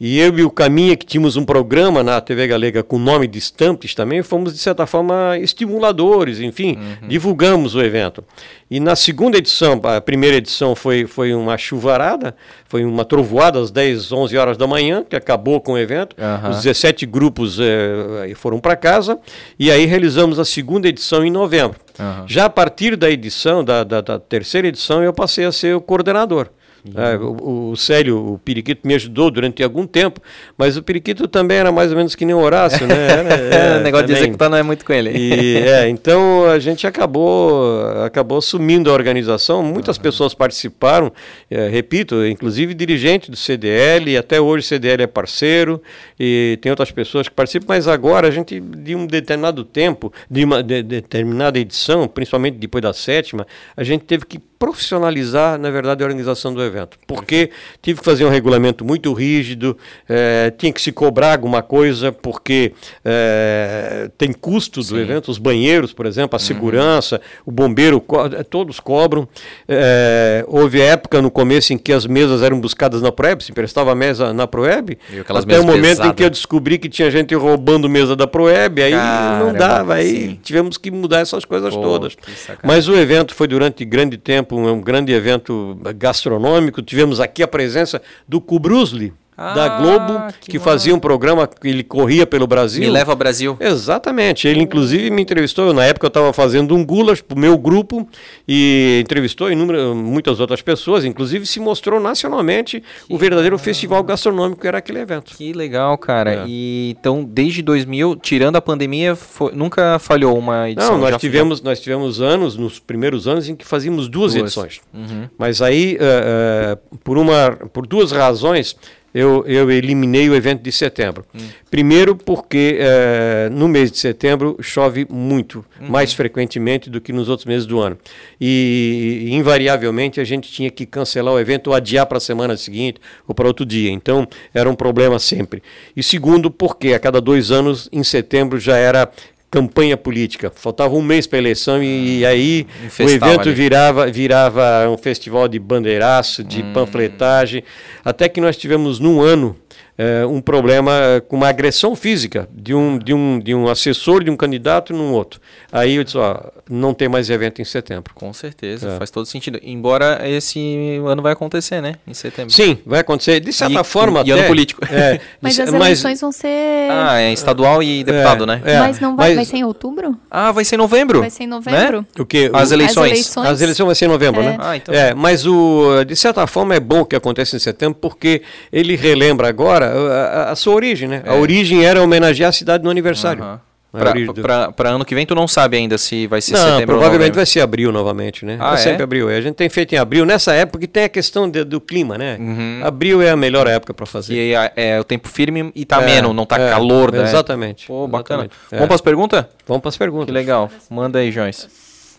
E eu e o Caminha, que tínhamos um programa na TV Galega com o nome de Stampes também, fomos, de certa forma, estimuladores, enfim, uhum. divulgamos o evento. E na segunda edição, a primeira edição foi, foi uma chuvarada, foi uma trovoada às 10, 11 horas da manhã, que acabou com o evento. Uhum. Os 17 grupos eh, foram para casa, e aí realizamos a segunda edição em novembro. Uhum. Já a partir da edição, da, da, da terceira edição, eu passei a ser o coordenador. É, o, o Célio, o Periquito, me ajudou durante algum tempo, mas o Periquito também era mais ou menos que nem o Horácio, né? Era, é, o negócio também. de executar não é muito com ele. E, é, então a gente acabou, acabou assumindo a organização, muitas uhum. pessoas participaram, é, repito, inclusive dirigente do CDL, e até hoje o CDL é parceiro, e tem outras pessoas que participam, mas agora a gente, de um determinado tempo, de uma de, de determinada edição, principalmente depois da sétima, a gente teve que profissionalizar, na verdade, a organização do evento. Porque tive que fazer um regulamento muito rígido, é, tinha que se cobrar alguma coisa, porque é, tem custo do evento, os banheiros, por exemplo, a uhum. segurança, o bombeiro, eh, todos cobram. É, houve época no começo em que as mesas eram buscadas na Proeb, se emprestava a mesa na Proeb, até o momento pesadas. em que eu descobri que tinha gente roubando mesa da Proeb, aí Caramba, não dava, aí sim. tivemos que mudar essas coisas Pô, todas. Mas o evento foi durante grande tempo um grande evento gastronômico. Tivemos aqui a presença do Kubrusli, ah, da Globo, que, que fazia um programa que ele corria pelo Brasil. Me leva ao Brasil. Exatamente. Ele, inclusive, me entrevistou. Na época, eu estava fazendo um Gulas para o meu grupo e entrevistou inúmeras, muitas outras pessoas. Inclusive, se mostrou nacionalmente que o verdadeiro legal. festival gastronômico que era aquele evento. Que legal, cara. É. E então, desde 2000, tirando a pandemia, foi, nunca falhou uma edição? Não, nós tivemos, nós tivemos anos, nos primeiros anos, em que fazíamos duas, duas. edições. Uhum. Mas aí, uh, uh, por, uma, por duas razões eu, eu eliminei o evento de setembro. Hum. Primeiro, porque é, no mês de setembro chove muito, uhum. mais frequentemente do que nos outros meses do ano. E, invariavelmente, a gente tinha que cancelar o evento ou adiar para a semana seguinte ou para outro dia. Então, era um problema sempre. E segundo, porque a cada dois anos, em setembro, já era campanha política. Faltava um mês para a eleição e, e aí um o evento virava, virava um festival de bandeiraço, de hum. panfletagem, até que nós tivemos num ano é, um problema com uma agressão física de um, de, um, de um assessor de um candidato num outro. Aí eu disse, ó, não tem mais evento em setembro. Com certeza, é. faz todo sentido. Embora esse ano vai acontecer, né? Em setembro. Sim, vai acontecer. De certa e, forma e, até... ano político. É, mas as eleições mas, vão ser... Ah, é estadual e deputado, né? É. Mas não vai, mas... vai ser em outubro? Ah, vai ser em novembro. Vai ser em novembro. Né? O que? As eleições. As eleições. As eleições vão ser em novembro, né? Ah, então. É, mas o, de certa forma é bom que aconteça em setembro, porque ele relembra agora a, a, a sua origem, né? É. A origem era homenagear a cidade no aniversário. Uhum. Para ano que vem, tu não sabe ainda se vai ser não, setembro provavelmente vai ser abril novamente, né? Ah, é sempre abril. A gente tem feito em abril, nessa época que tem a questão de, do clima, né? Uhum. Abril é a melhor época para fazer. E é, é, o tempo firme e tá é, menos, não tá é, calor, né? Exatamente. Pô, bacana. Exatamente. Vamos para as perguntas? Vamos para as perguntas. Que legal. Manda aí, Joyce.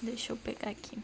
Deixa eu pegar aqui.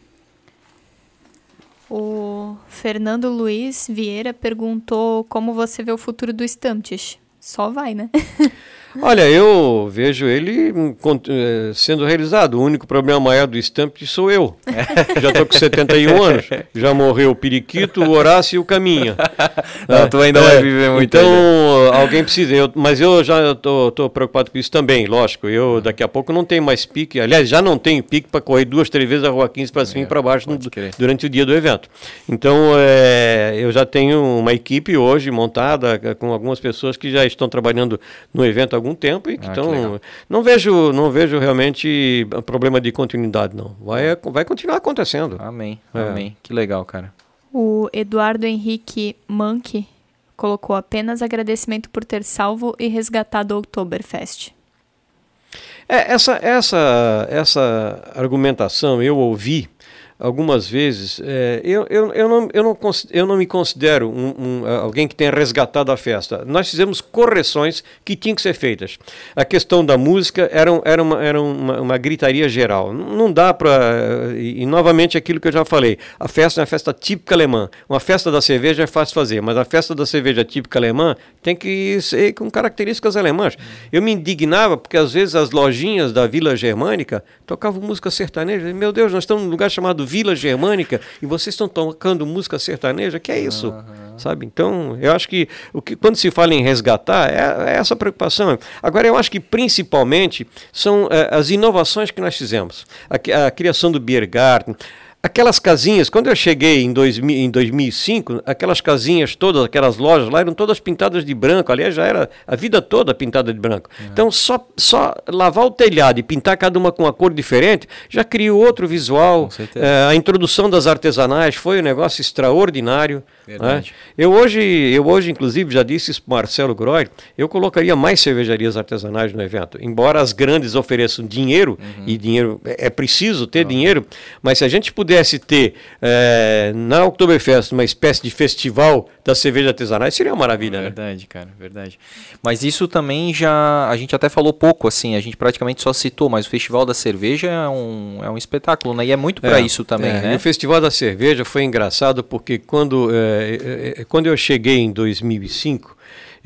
O Fernando Luiz Vieira perguntou como você vê o futuro do Stamptish. Só vai, né? Olha, eu vejo ele hum, eh, sendo realizado. O único problema maior do Stamp sou eu. Já estou com 71 anos. Já morreu o Periquito, o Horácio e o Caminha. Não, tu ainda é, vai viver muito. Então, ainda. alguém precisa. Eu, mas eu já estou preocupado com isso também, lógico. Eu daqui a pouco não tenho mais pique. Aliás, já não tenho pique para correr duas, três vezes a Rua 15 para cima é, e para baixo no, durante o dia do evento. Então, é, eu já tenho uma equipe hoje montada com algumas pessoas que já estão trabalhando no evento há algum tempo e que estão. Ah, não vejo, não vejo realmente problema de continuidade, não. Vai, vai continuar acontecendo. Amém. É. Amém. Que legal, cara. O Eduardo Henrique Manque colocou apenas agradecimento por ter salvo e resgatado o Oktoberfest. É, essa, essa, essa argumentação eu ouvi algumas vezes, é, eu, eu, eu, não, eu, não, eu não me considero um, um, alguém que tenha resgatado a festa. Nós fizemos correções que tinham que ser feitas. A questão da música era, era, uma, era uma, uma gritaria geral. Não, dá para. E, novamente aquilo que eu já falei: a festa é uma festa típica alemã. Uma festa da cerveja é fácil fazer, mas a festa da cerveja típica alemã tem que ser com características alemãs. Eu me indignava porque às vezes as lojinhas da Vila Germânica tocavam música sertaneja. Meu Deus, nós estamos num lugar chamado Vila Germânica e vocês estão tocando música sertaneja, que é isso? Uhum. Sabe? Então, eu acho que, o que quando se fala em resgatar, é, é essa preocupação. Agora, eu acho que principalmente são é, as inovações que nós fizemos. A, a criação do Beer Garden, Aquelas casinhas, quando eu cheguei em, 2000, em 2005, aquelas casinhas todas, aquelas lojas lá eram todas pintadas de branco. Aliás, já era a vida toda pintada de branco. Uhum. Então, só, só lavar o telhado e pintar cada uma com uma cor diferente já criou outro visual. É, a introdução das artesanais foi um negócio extraordinário. Né? Eu, hoje, eu hoje, inclusive, já disse isso para Marcelo Groy, eu colocaria mais cervejarias artesanais no evento. Embora as grandes ofereçam dinheiro, uhum. e dinheiro é, é preciso ter uhum. dinheiro, mas se a gente puder pudesse ter é, na Oktoberfest uma espécie de festival da cerveja artesanais, seria uma maravilha, né? Verdade, cara, verdade. Mas isso também já. A gente até falou pouco, assim, a gente praticamente só citou, mas o Festival da Cerveja é um, é um espetáculo, né? E é muito para é, isso também, é, né? o Festival da Cerveja foi engraçado porque quando, é, é, é, quando eu cheguei em 2005,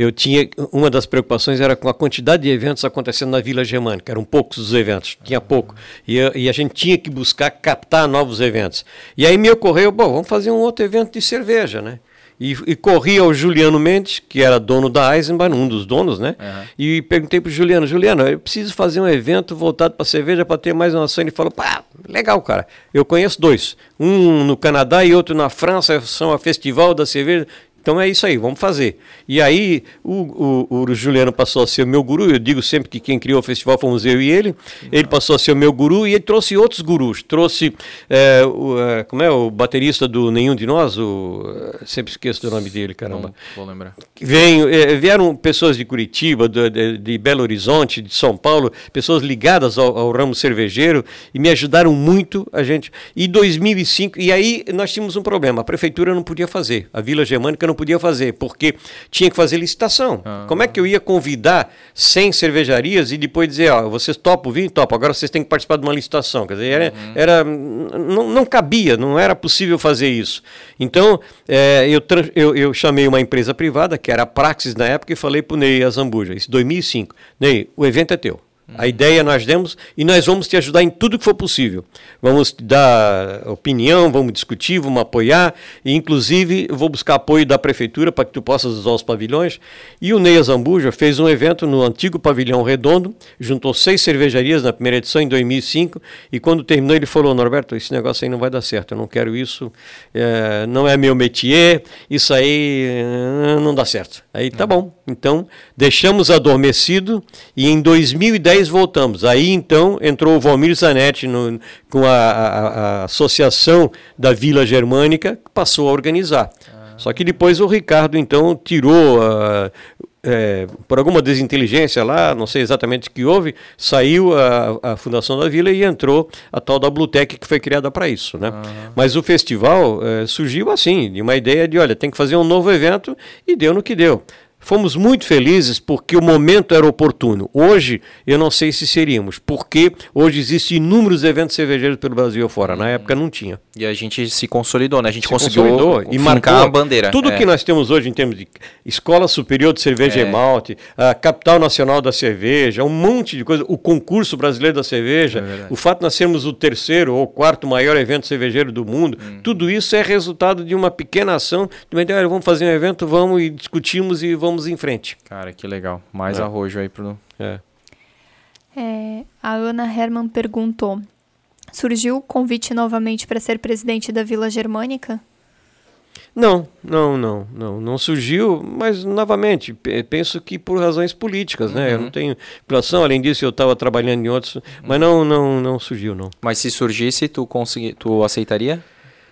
eu tinha uma das preocupações era com a quantidade de eventos acontecendo na Vila Germânica. Eram poucos os eventos, tinha pouco. E, e, a gente tinha que buscar captar novos eventos. E aí me ocorreu, bom, vamos fazer um outro evento de cerveja, né? E, e corri ao Juliano Mendes, que era dono da Eisenbahn, um dos donos, né? Uhum. E perguntei para o Juliano, Juliano, eu preciso fazer um evento voltado para cerveja para ter mais uma ação. Ele falou, pá, legal, cara. Eu conheço dois, um no Canadá e outro na França, são a Festival da Cerveja. Então é isso aí, vamos fazer. E aí o, o, o, Juliano passou a ser meu guru, eu digo sempre que quem criou o festival fomos eu e ele, ele passou a ser meu guru e ele trouxe outros gurus, trouxe, é, o, é, como é, o baterista do Nenhum de Nós, o, é, sempre esqueço do nome dele, caramba. Não, vou lembrar. Vem, é, vieram pessoas de Curitiba, de, de, de, Belo Horizonte, de São Paulo, pessoas ligadas ao, ao ramo cervejeiro e me ajudaram muito a gente. E 2005, e aí nós tínhamos um problema, a prefeitura não podia fazer, a Vila Germânica não podia fazer, porque tinha que fazer licitação. Ah. Como é que eu ia convidar 100 cervejarias e depois dizer, ó, vocês topam vir? Topam, agora vocês têm que participar de uma licitação. Quer dizer, era, uhum. era não, não, cabia, não era possível fazer isso. Então, é, eu, eu, eu, chamei uma empresa privada, que era a Praxis na época, e falei para o Ney Azambuja, isso 2005, Ney, o evento é teu. A ideia nós demos e nós vamos te ajudar em tudo que for possível. Vamos te dar opinião, vamos discutir, vamos apoiar e inclusive vou buscar apoio da prefeitura para que tu possas usar os pavilhões. E o Ney Zambuja fez um evento no antigo pavilhão redondo, juntou seis cervejarias na primeira edição em 2005 e quando terminou ele falou, Norberto, esse negócio aí não vai dar certo, eu não quero isso, é, não é meu métier, isso aí é, não dá certo. Aí tá bom, então deixamos adormecido e em 2010 voltamos. Aí então entrou o Valmir Zanetti no, com a, a, a, Associação da Vila Germânica, que passou a organizar. Ah. Só que depois o Ricardo então tirou uh, é, por alguma desinteligência lá, não sei exatamente o que houve, saiu a, a, Fundação da Vila e entrou a tal da Blutec que foi criada para isso. Né? Uhum. Mas o festival é, surgiu assim, de uma ideia de, olha, tem que fazer um novo evento e deu no que deu. Fomos muito felizes porque o momento era oportuno. Hoje, eu não sei se seríamos, porque hoje existem inúmeros eventos cervejeiros pelo Brasil fora. Na época não tinha. E a gente se consolidou, né? A gente Se conseguiu e marcar a bandeira. Tudo É. que nós temos hoje em termos de Escola Superior de Cerveja É. e Malte, a Capital Nacional da Cerveja, um monte de coisa, o concurso brasileiro da cerveja, É o fato de nós sermos o terceiro ou quarto maior evento cervejeiro do mundo, Hum. tudo isso é resultado de uma pequena ação, de uma ideia, "Olha, vamos fazer um evento, vamos e discutimos e vamos em frente. Cara, que legal. Mais É. arrojo aí pro. É. É, a Ana Herman perguntou: surgiu o convite novamente para ser presidente da Vila Germânica? Não, não, não, não, não surgiu, mas novamente, pe- penso que por razões políticas, né? Eu Uhum. não tenho relação, além disso eu estava trabalhando em outros, mas não, não, não surgiu, não. Mas se surgisse, tu, consegui... tu aceitaria?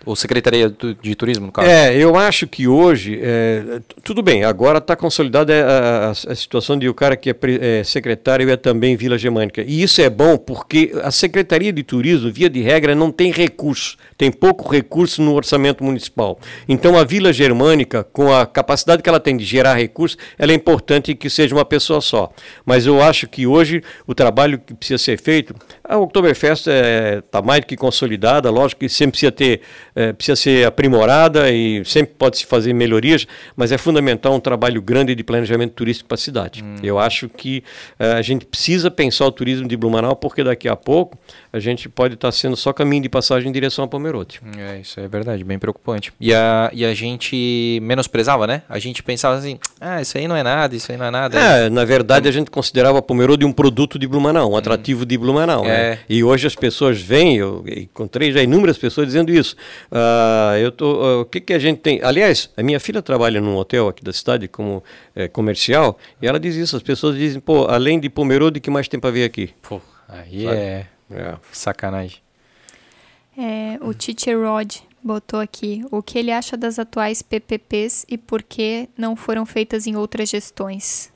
Ou Secretaria de Turismo, no caso? É, eu acho que hoje, é, tudo bem, agora está consolidada a, a- a situação de o cara que é, é secretário é também Vila Germânica. E isso é bom porque a Secretaria de Turismo, via de regra, não tem recurso, tem pouco recurso no orçamento municipal. Então a Vila Germânica, com a capacidade que ela tem de gerar recursos, ela é importante que seja uma pessoa só. Mas eu acho que hoje o trabalho que precisa ser feito, a Oktoberfest está mais do que consolidada, lógico que sempre precisa ter, eh, precisa ser aprimorada e sempre pode se fazer melhorias, mas é fundamental um trabalho grande de planejamento turístico para a cidade. Eu acho que eh, a gente precisa pensar o turismo de Blumenau, porque daqui a pouco a gente pode estar sendo só caminho de passagem em direção a Pomerode. É, isso é verdade, bem preocupante. E a, e a gente menosprezava, né? A gente pensava assim, ah, isso aí não é nada, isso aí não é nada. É, na verdade a gente considerava Pomerode um produto de Blumenau, um atrativo de Blumenau. né? É. E hoje as pessoas vêm, eu encontrei já inúmeras pessoas dizendo isso. Ah, eu tô, ah, o que, que a gente tem? Aliás, a minha filha trabalha num hotel aqui da cidade como eh, comercial e ela diz isso. As pessoas dizem, pô, além de Pomerode, o que mais tem para ver aqui? Pô, aí Sabe? é É. sacanagem. É, o Teacher Rod botou aqui o que ele acha das atuais PPPs e por que não foram feitas em outras gestões.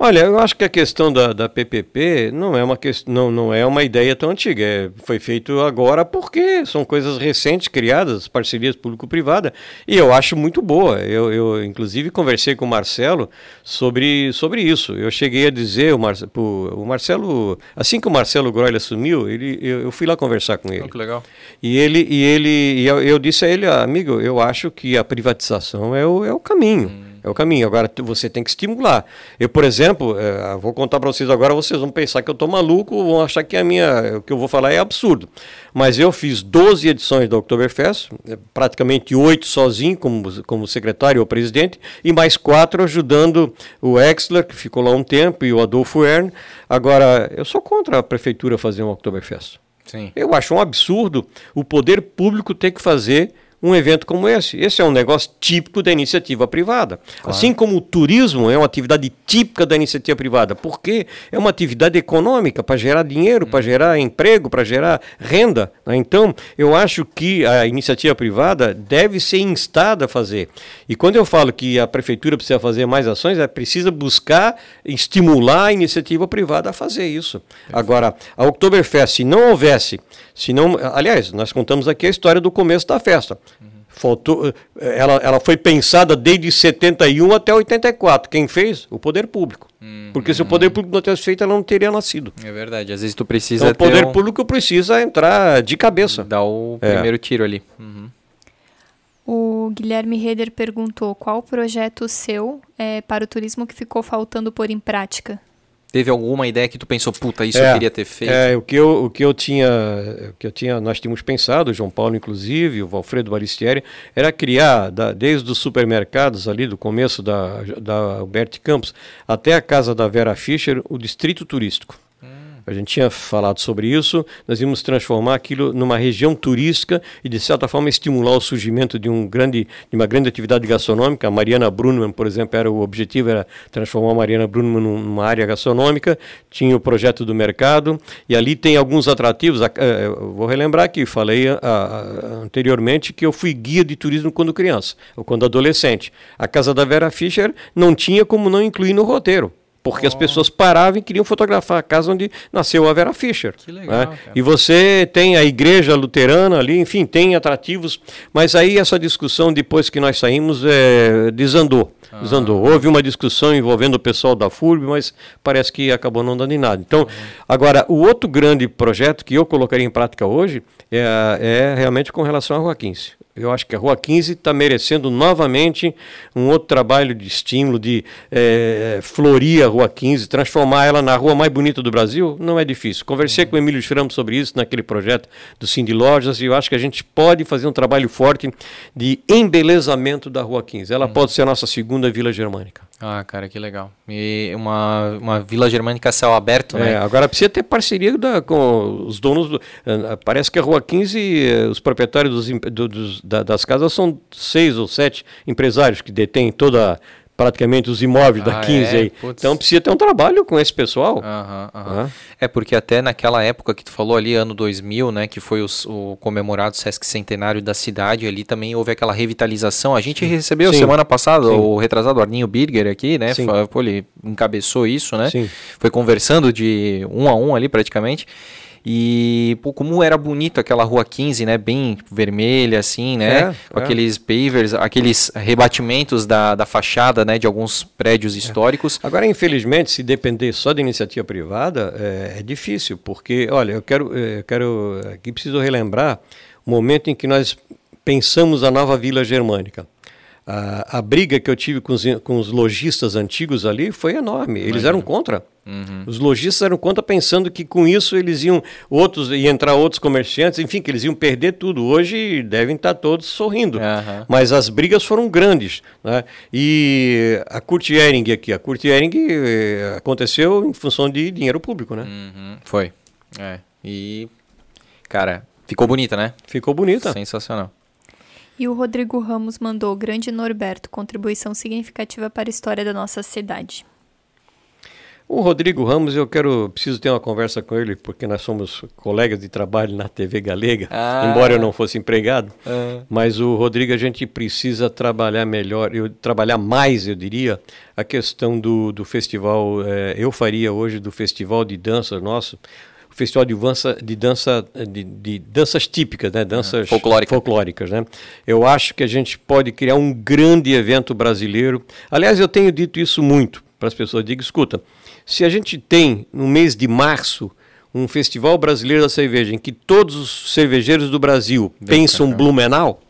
Olha, eu acho que a questão da, da PPP não é uma ques- não, não é uma ideia tão antiga. É, foi feito agora porque são coisas recentes criadas, parcerias público-privada, e eu acho muito boa. Eu, eu, inclusive, conversei com o Marcelo sobre, sobre isso. Eu cheguei a dizer, o, pro- o Marcelo, assim que o Marcelo Groyle assumiu, ele, eu, eu fui lá conversar com ele. que legal. E ele, e ele, e eu, eu disse a ele, "Ah, amigo, eu acho que a privatização é o, é o caminho. É o caminho. Agora você tem que estimular. Eu, por exemplo, eh, vou contar para vocês agora, vocês vão pensar que eu estou maluco, vão achar que a minha, o que eu vou falar é absurdo. Mas eu fiz 12 edições da Oktoberfest, eh, praticamente oito sozinho, como, como secretário ou presidente, e mais quatro ajudando o Exler, que ficou lá um tempo, e o Adolfo Ern. Agora, eu sou contra a prefeitura fazer uma Oktoberfest. Sim. Eu acho um absurdo o poder público ter que fazer um evento como esse. Esse é um negócio típico da iniciativa privada. Assim como o turismo é uma atividade típica da iniciativa privada, porque é uma atividade econômica para gerar dinheiro, para gerar emprego, para gerar renda. né? Então, eu acho que a iniciativa privada deve ser instada a fazer. E quando eu falo que a prefeitura precisa fazer mais ações, é precisa buscar estimular a iniciativa privada a fazer isso. Agora, a Oktoberfest, se não houvesse, se não, aliás, nós contamos aqui a história do começo da festa. Faltou, eh, ela, ela foi pensada desde 71 até 84. Quem fez? O poder público. Porque se o poder público não tivesse feito, ela não teria nascido. É verdade. Às vezes tu precisa Então, o poder ter um- público precisa entrar de cabeça. dar o É. primeiro tiro ali. Uhum. O Guilherme Reder perguntou qual o seu é, para o turismo que ficou faltando pôr em prática. Teve alguma ideia que tu pensou, puta, isso É, eu queria ter feito? É, o que eu, o que eu tinha, o que eu tinha, nós tínhamos pensado, o João Paulo inclusive, o Valfredo Baristieri, era criar, da- desde os supermercados ali do começo da, da Alberti Campos até a casa da Vera Fischer, o distrito turístico. A gente tinha falado sobre isso, nós íamos transformar aquilo numa região turística e, de certa forma, estimular o surgimento de, um grande, de uma grande atividade gastronômica. A Mariana Brunman, por exemplo, era o objetivo era transformar a Mariana Brunman num- numa área gastronômica. Tinha o projeto do mercado e ali tem alguns atrativos. Eh, eu vou relembrar que falei a- a- anteriormente que eu fui guia de turismo quando criança, ou quando adolescente. A casa da Vera Fischer não tinha como não incluir no roteiro. Porque as pessoas paravam e queriam fotografar a casa onde nasceu a Vera Fischer. Que legal, né? E você tem a igreja luterana ali, enfim, tem atrativos. Mas aí essa discussão, depois que nós saímos, eh, desandou. desandou. Houve uma discussão envolvendo o pessoal da FURB, mas parece que acabou não dando em nada. Então, agora, o outro grande projeto que eu colocaria em prática hoje é, é realmente com relação à Rua 15. Eu acho que a Rua 15 está merecendo novamente um outro trabalho de estímulo, de é, florir a Rua 15, transformar ela na rua mais bonita do Brasil. Não é difícil. Conversei uhum. com o Emílio Schramm sobre isso naquele projeto do Cindy Lojas e eu acho que a gente pode fazer um trabalho forte de embelezamento da Rua 15. Ela uhum. pode ser a nossa segunda Vila Germânica. Ah, cara, que legal. E uma, uma Vila Germânica céu aberto, né? É, agora precisa ter parceria da, com os donos. Do, eh, parece que a Rua 15, eh, os proprietários dos, do, dos, da, das casas são seis ou sete empresários que detêm toda praticamente os imóveis ah, da 15 é? aí. Putz. Então precisa ter um trabalho com esse pessoal. É porque até naquela época que tu falou ali, ano 2000, né, que foi os, o comemorado Sesc Centenário da cidade, ali também houve aquela revitalização. A gente recebeu Sim. semana passada Sim. o retrasado Arninho Birger aqui, né? Pô, ele encabeçou isso, né? Sim. Foi conversando de um a um ali praticamente. E pô, como era bonito aquela rua 15, né? Bem tipo, vermelha, assim, né? É, Com é. aqueles pavers, aqueles rebatimentos da, da fachada, né? De alguns prédios é. históricos. Agora, infelizmente, se depender só da iniciativa privada, é, é difícil, porque, olha, eu quero, eu quero aqui preciso relembrar o momento em que nós pensamos a nova Vila Germânica. A, a briga que eu tive com os, com os lojistas antigos ali foi enorme. Eles eram contra. Uhum. Os lojistas eram contra pensando que com isso eles iam outros iam entrar outros comerciantes, enfim, que eles iam perder tudo. Hoje devem estar todos sorrindo, uhum. mas as brigas foram grandes, né? E a Kurt Ehring aqui, a Kurt Ehring eh, aconteceu em função de dinheiro público, né? Uhum. Foi. É. E cara, ficou bonita, né? Ficou bonita. Sensacional. E o Rodrigo Ramos mandou grande Norberto, contribuição significativa para a história da nossa cidade. O Rodrigo Ramos, eu quero, preciso ter uma conversa com ele, porque nós somos colegas de trabalho na TV Galega, ah. embora eu não fosse empregado. Ah. Mas o Rodrigo, a gente precisa trabalhar melhor, eu, trabalhar mais, eu diria, a questão do, do festival. É, eu faria hoje do festival de dança nosso, festival de dança de dança de, de danças típicas, né, danças ah, Folclórica. folclóricas, né? Eu acho que a gente pode criar um grande evento brasileiro. Aliás, eu tenho dito isso muito para as pessoas. Digo, escuta, se a gente tem no mês de março um festival brasileiro da cerveja em que todos os cervejeiros do Brasil Bem pensam Blumenau,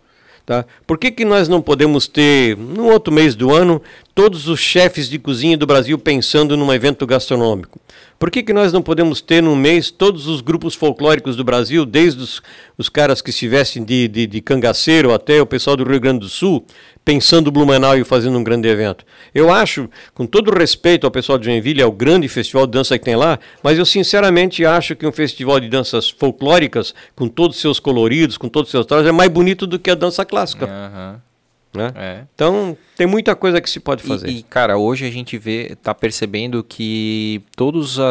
tá? Por que, que nós não podemos ter no outro mês do ano todos os chefes de cozinha do Brasil pensando num evento gastronômico? Por que, que nós não podemos ter no mês todos os grupos folclóricos do Brasil, desde os, os caras que estivessem de, de, de cangaceiro até o pessoal do Rio Grande do Sul, pensando Blumenau e fazendo um grande evento? Eu acho, com todo respeito ao pessoal de Joinville, ao grande festival de dança que tem lá, mas eu sinceramente acho que um festival de danças folclóricas, com todos os seus coloridos, com todos os seus trajes, é mais bonito do que a dança clássica. Uhum. Né? É. Então, tem muita coisa que se pode fazer. E, e cara, hoje a gente vê, tá percebendo que todos, uh,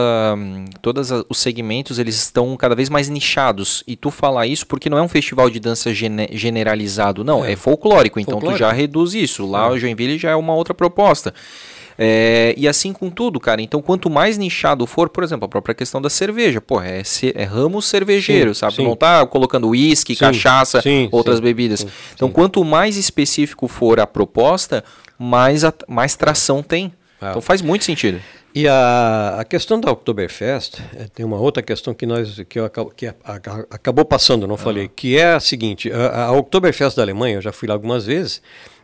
todos os segmentos eles estão cada vez mais nichados. E tu fala isso porque não é um festival de dança gene generalizado, não, é, é folclórico. Então folclórico. tu já reduz isso. Lá é. o Joinville já é uma outra proposta. É, e assim com tudo, cara. Então, quanto mais nichado for, por exemplo, a própria questão da cerveja, pô, é, é ramo cervejeiro, sim, sabe? Sim. Não tá colocando uísque, cachaça, sim, outras bebidas. então, quanto mais específico for a proposta, mais, a, mais tração tem. Ah. Então faz muito sentido. E a, a questão da Oktoberfest, é, tem uma outra questão que nós que, eu, que a, a, acabou passando, não ah. falei, que é a seguinte, a, a Oktoberfest da Alemanha, eu já fui lá algumas vezes,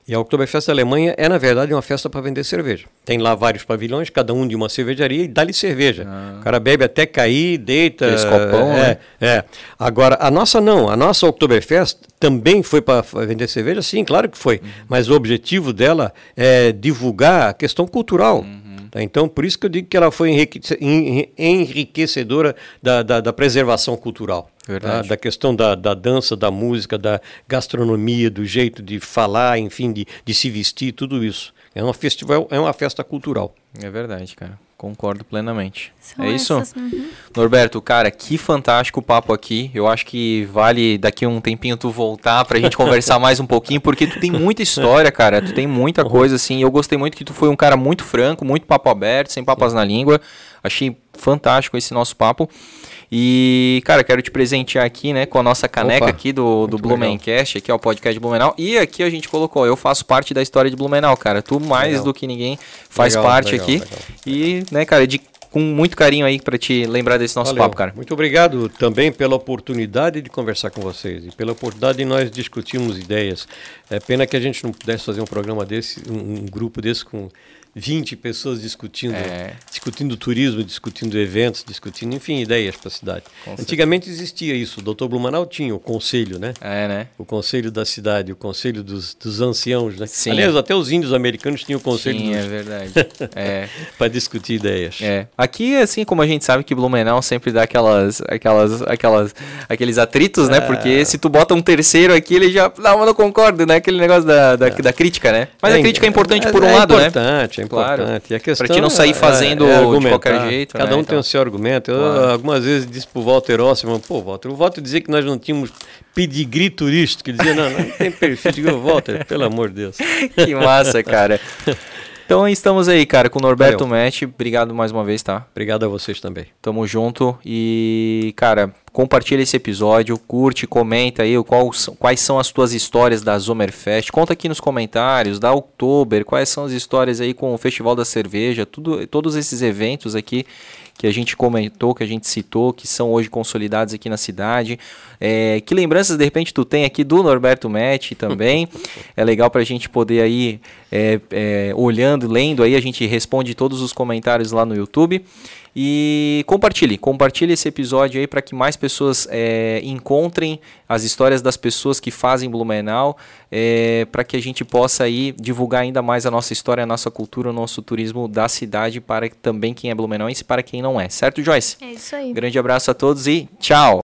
e a Oktoberfest da Alemanha é, na verdade, uma festa para vender cerveja. Tem lá vários pavilhões, cada um de uma cervejaria, e dá-lhe cerveja. Ah. O cara bebe até cair, deita. Aqueles copão, é, né? é. Agora, a nossa não. A nossa Oktoberfest também foi para vender cerveja? Sim, claro que foi. Uhum. Mas o objetivo dela é divulgar a questão cultural. Uhum. Tá? Então, por isso que eu digo que ela foi enriquecedora da, da, da preservação cultural. Tá? Da questão da, da dança, da música, da gastronomia, do jeito de falar, enfim, de, de se vestir, tudo isso. É um festival, é uma festa cultural. É verdade, cara. Concordo plenamente. São é isso? Uhum. Norberto, cara, que fantástico papo aqui. Eu acho que vale daqui um tempinho tu voltar pra gente conversar mais um pouquinho, porque tu tem muita história, cara. Tu tem muita uhum. coisa, assim. Eu gostei muito que tu foi um cara muito franco, muito papo aberto, sem papas na língua. Achei fantástico esse nosso papo. E, cara, quero te presentear aqui, né, com a nossa caneca Opa, aqui do, do Blumencast, aqui é o podcast de Blumenau. E aqui a gente colocou, eu faço parte da história de Blumenau, cara. Tu mais Legal. do que ninguém faz Legal, parte legal, aqui. E, né, cara, de, com muito carinho aí pra te lembrar desse nosso Valeu. papo, cara. Muito obrigado também pela oportunidade de conversar com vocês e pela oportunidade de nós discutirmos ideias. É pena que a gente não pudesse fazer um programa desse, um, um grupo desse com 20 pessoas discutindo, É. discutindo turismo, discutindo eventos, discutindo, enfim, ideias para a cidade. Com Antigamente existia isso. O Dr. Blumenau tinha o conselho, né? É, né? O conselho da cidade, o conselho dos, dos anciãos, né? Sim. Aliás, até os índios americanos tinham o conselho Sim, é dos- verdade. é. para discutir ideias. É. Aqui, assim, como a gente sabe que Blumenau sempre dá aquelas, aquelas, aquelas, aqueles atritos, né? Porque se tu bota um terceiro aqui, ele já. Não, mas não concordo, né? Aquele negócio da, da, da crítica, né? Mas a crítica é importante por um é lado, né? importante, É Claro. importante, É questão Pra te não sair é- fazendo é de argumentar. qualquer jeito, Cada né, um então. tem o seu argumento. Eu, Claro. algumas vezes disse pro Walter Ossman, pô, Walter, o Walter dizia que nós não tínhamos pedigree turístico. Ele dizia, não, não tem perfil. Eu digo, Walter, pelo amor de Deus. Que massa, cara. Então estamos aí, cara, com o Norberto Valeu. Metti. Obrigado mais uma vez, tá? Obrigado a vocês também. Tamo junto e, cara, compartilha esse episódio, curte, comenta aí qual, quais são as tuas histórias da Zomerfest. Conta aqui nos comentários, da Oktober, quais são as histórias aí com o Festival da Cerveja, tudo, todos esses eventos aqui que a gente comentou, que a gente citou, que são hoje consolidados aqui na cidade. É, que lembranças de repente tu tem aqui do Norberto Metti também? é legal pra gente poder aí, é, é, olhando, lendo aí, a gente responde todos os comentários lá no YouTube. E compartilhe, compartilhe esse episódio aí para que mais pessoas é, encontrem as histórias das pessoas que fazem Blumenau, é, para que a gente possa aí divulgar ainda mais a nossa história, a nossa cultura, o nosso turismo da cidade para também quem é blumenauense e para quem não é. Certo, Joyce? É isso aí. Grande abraço a todos e tchau!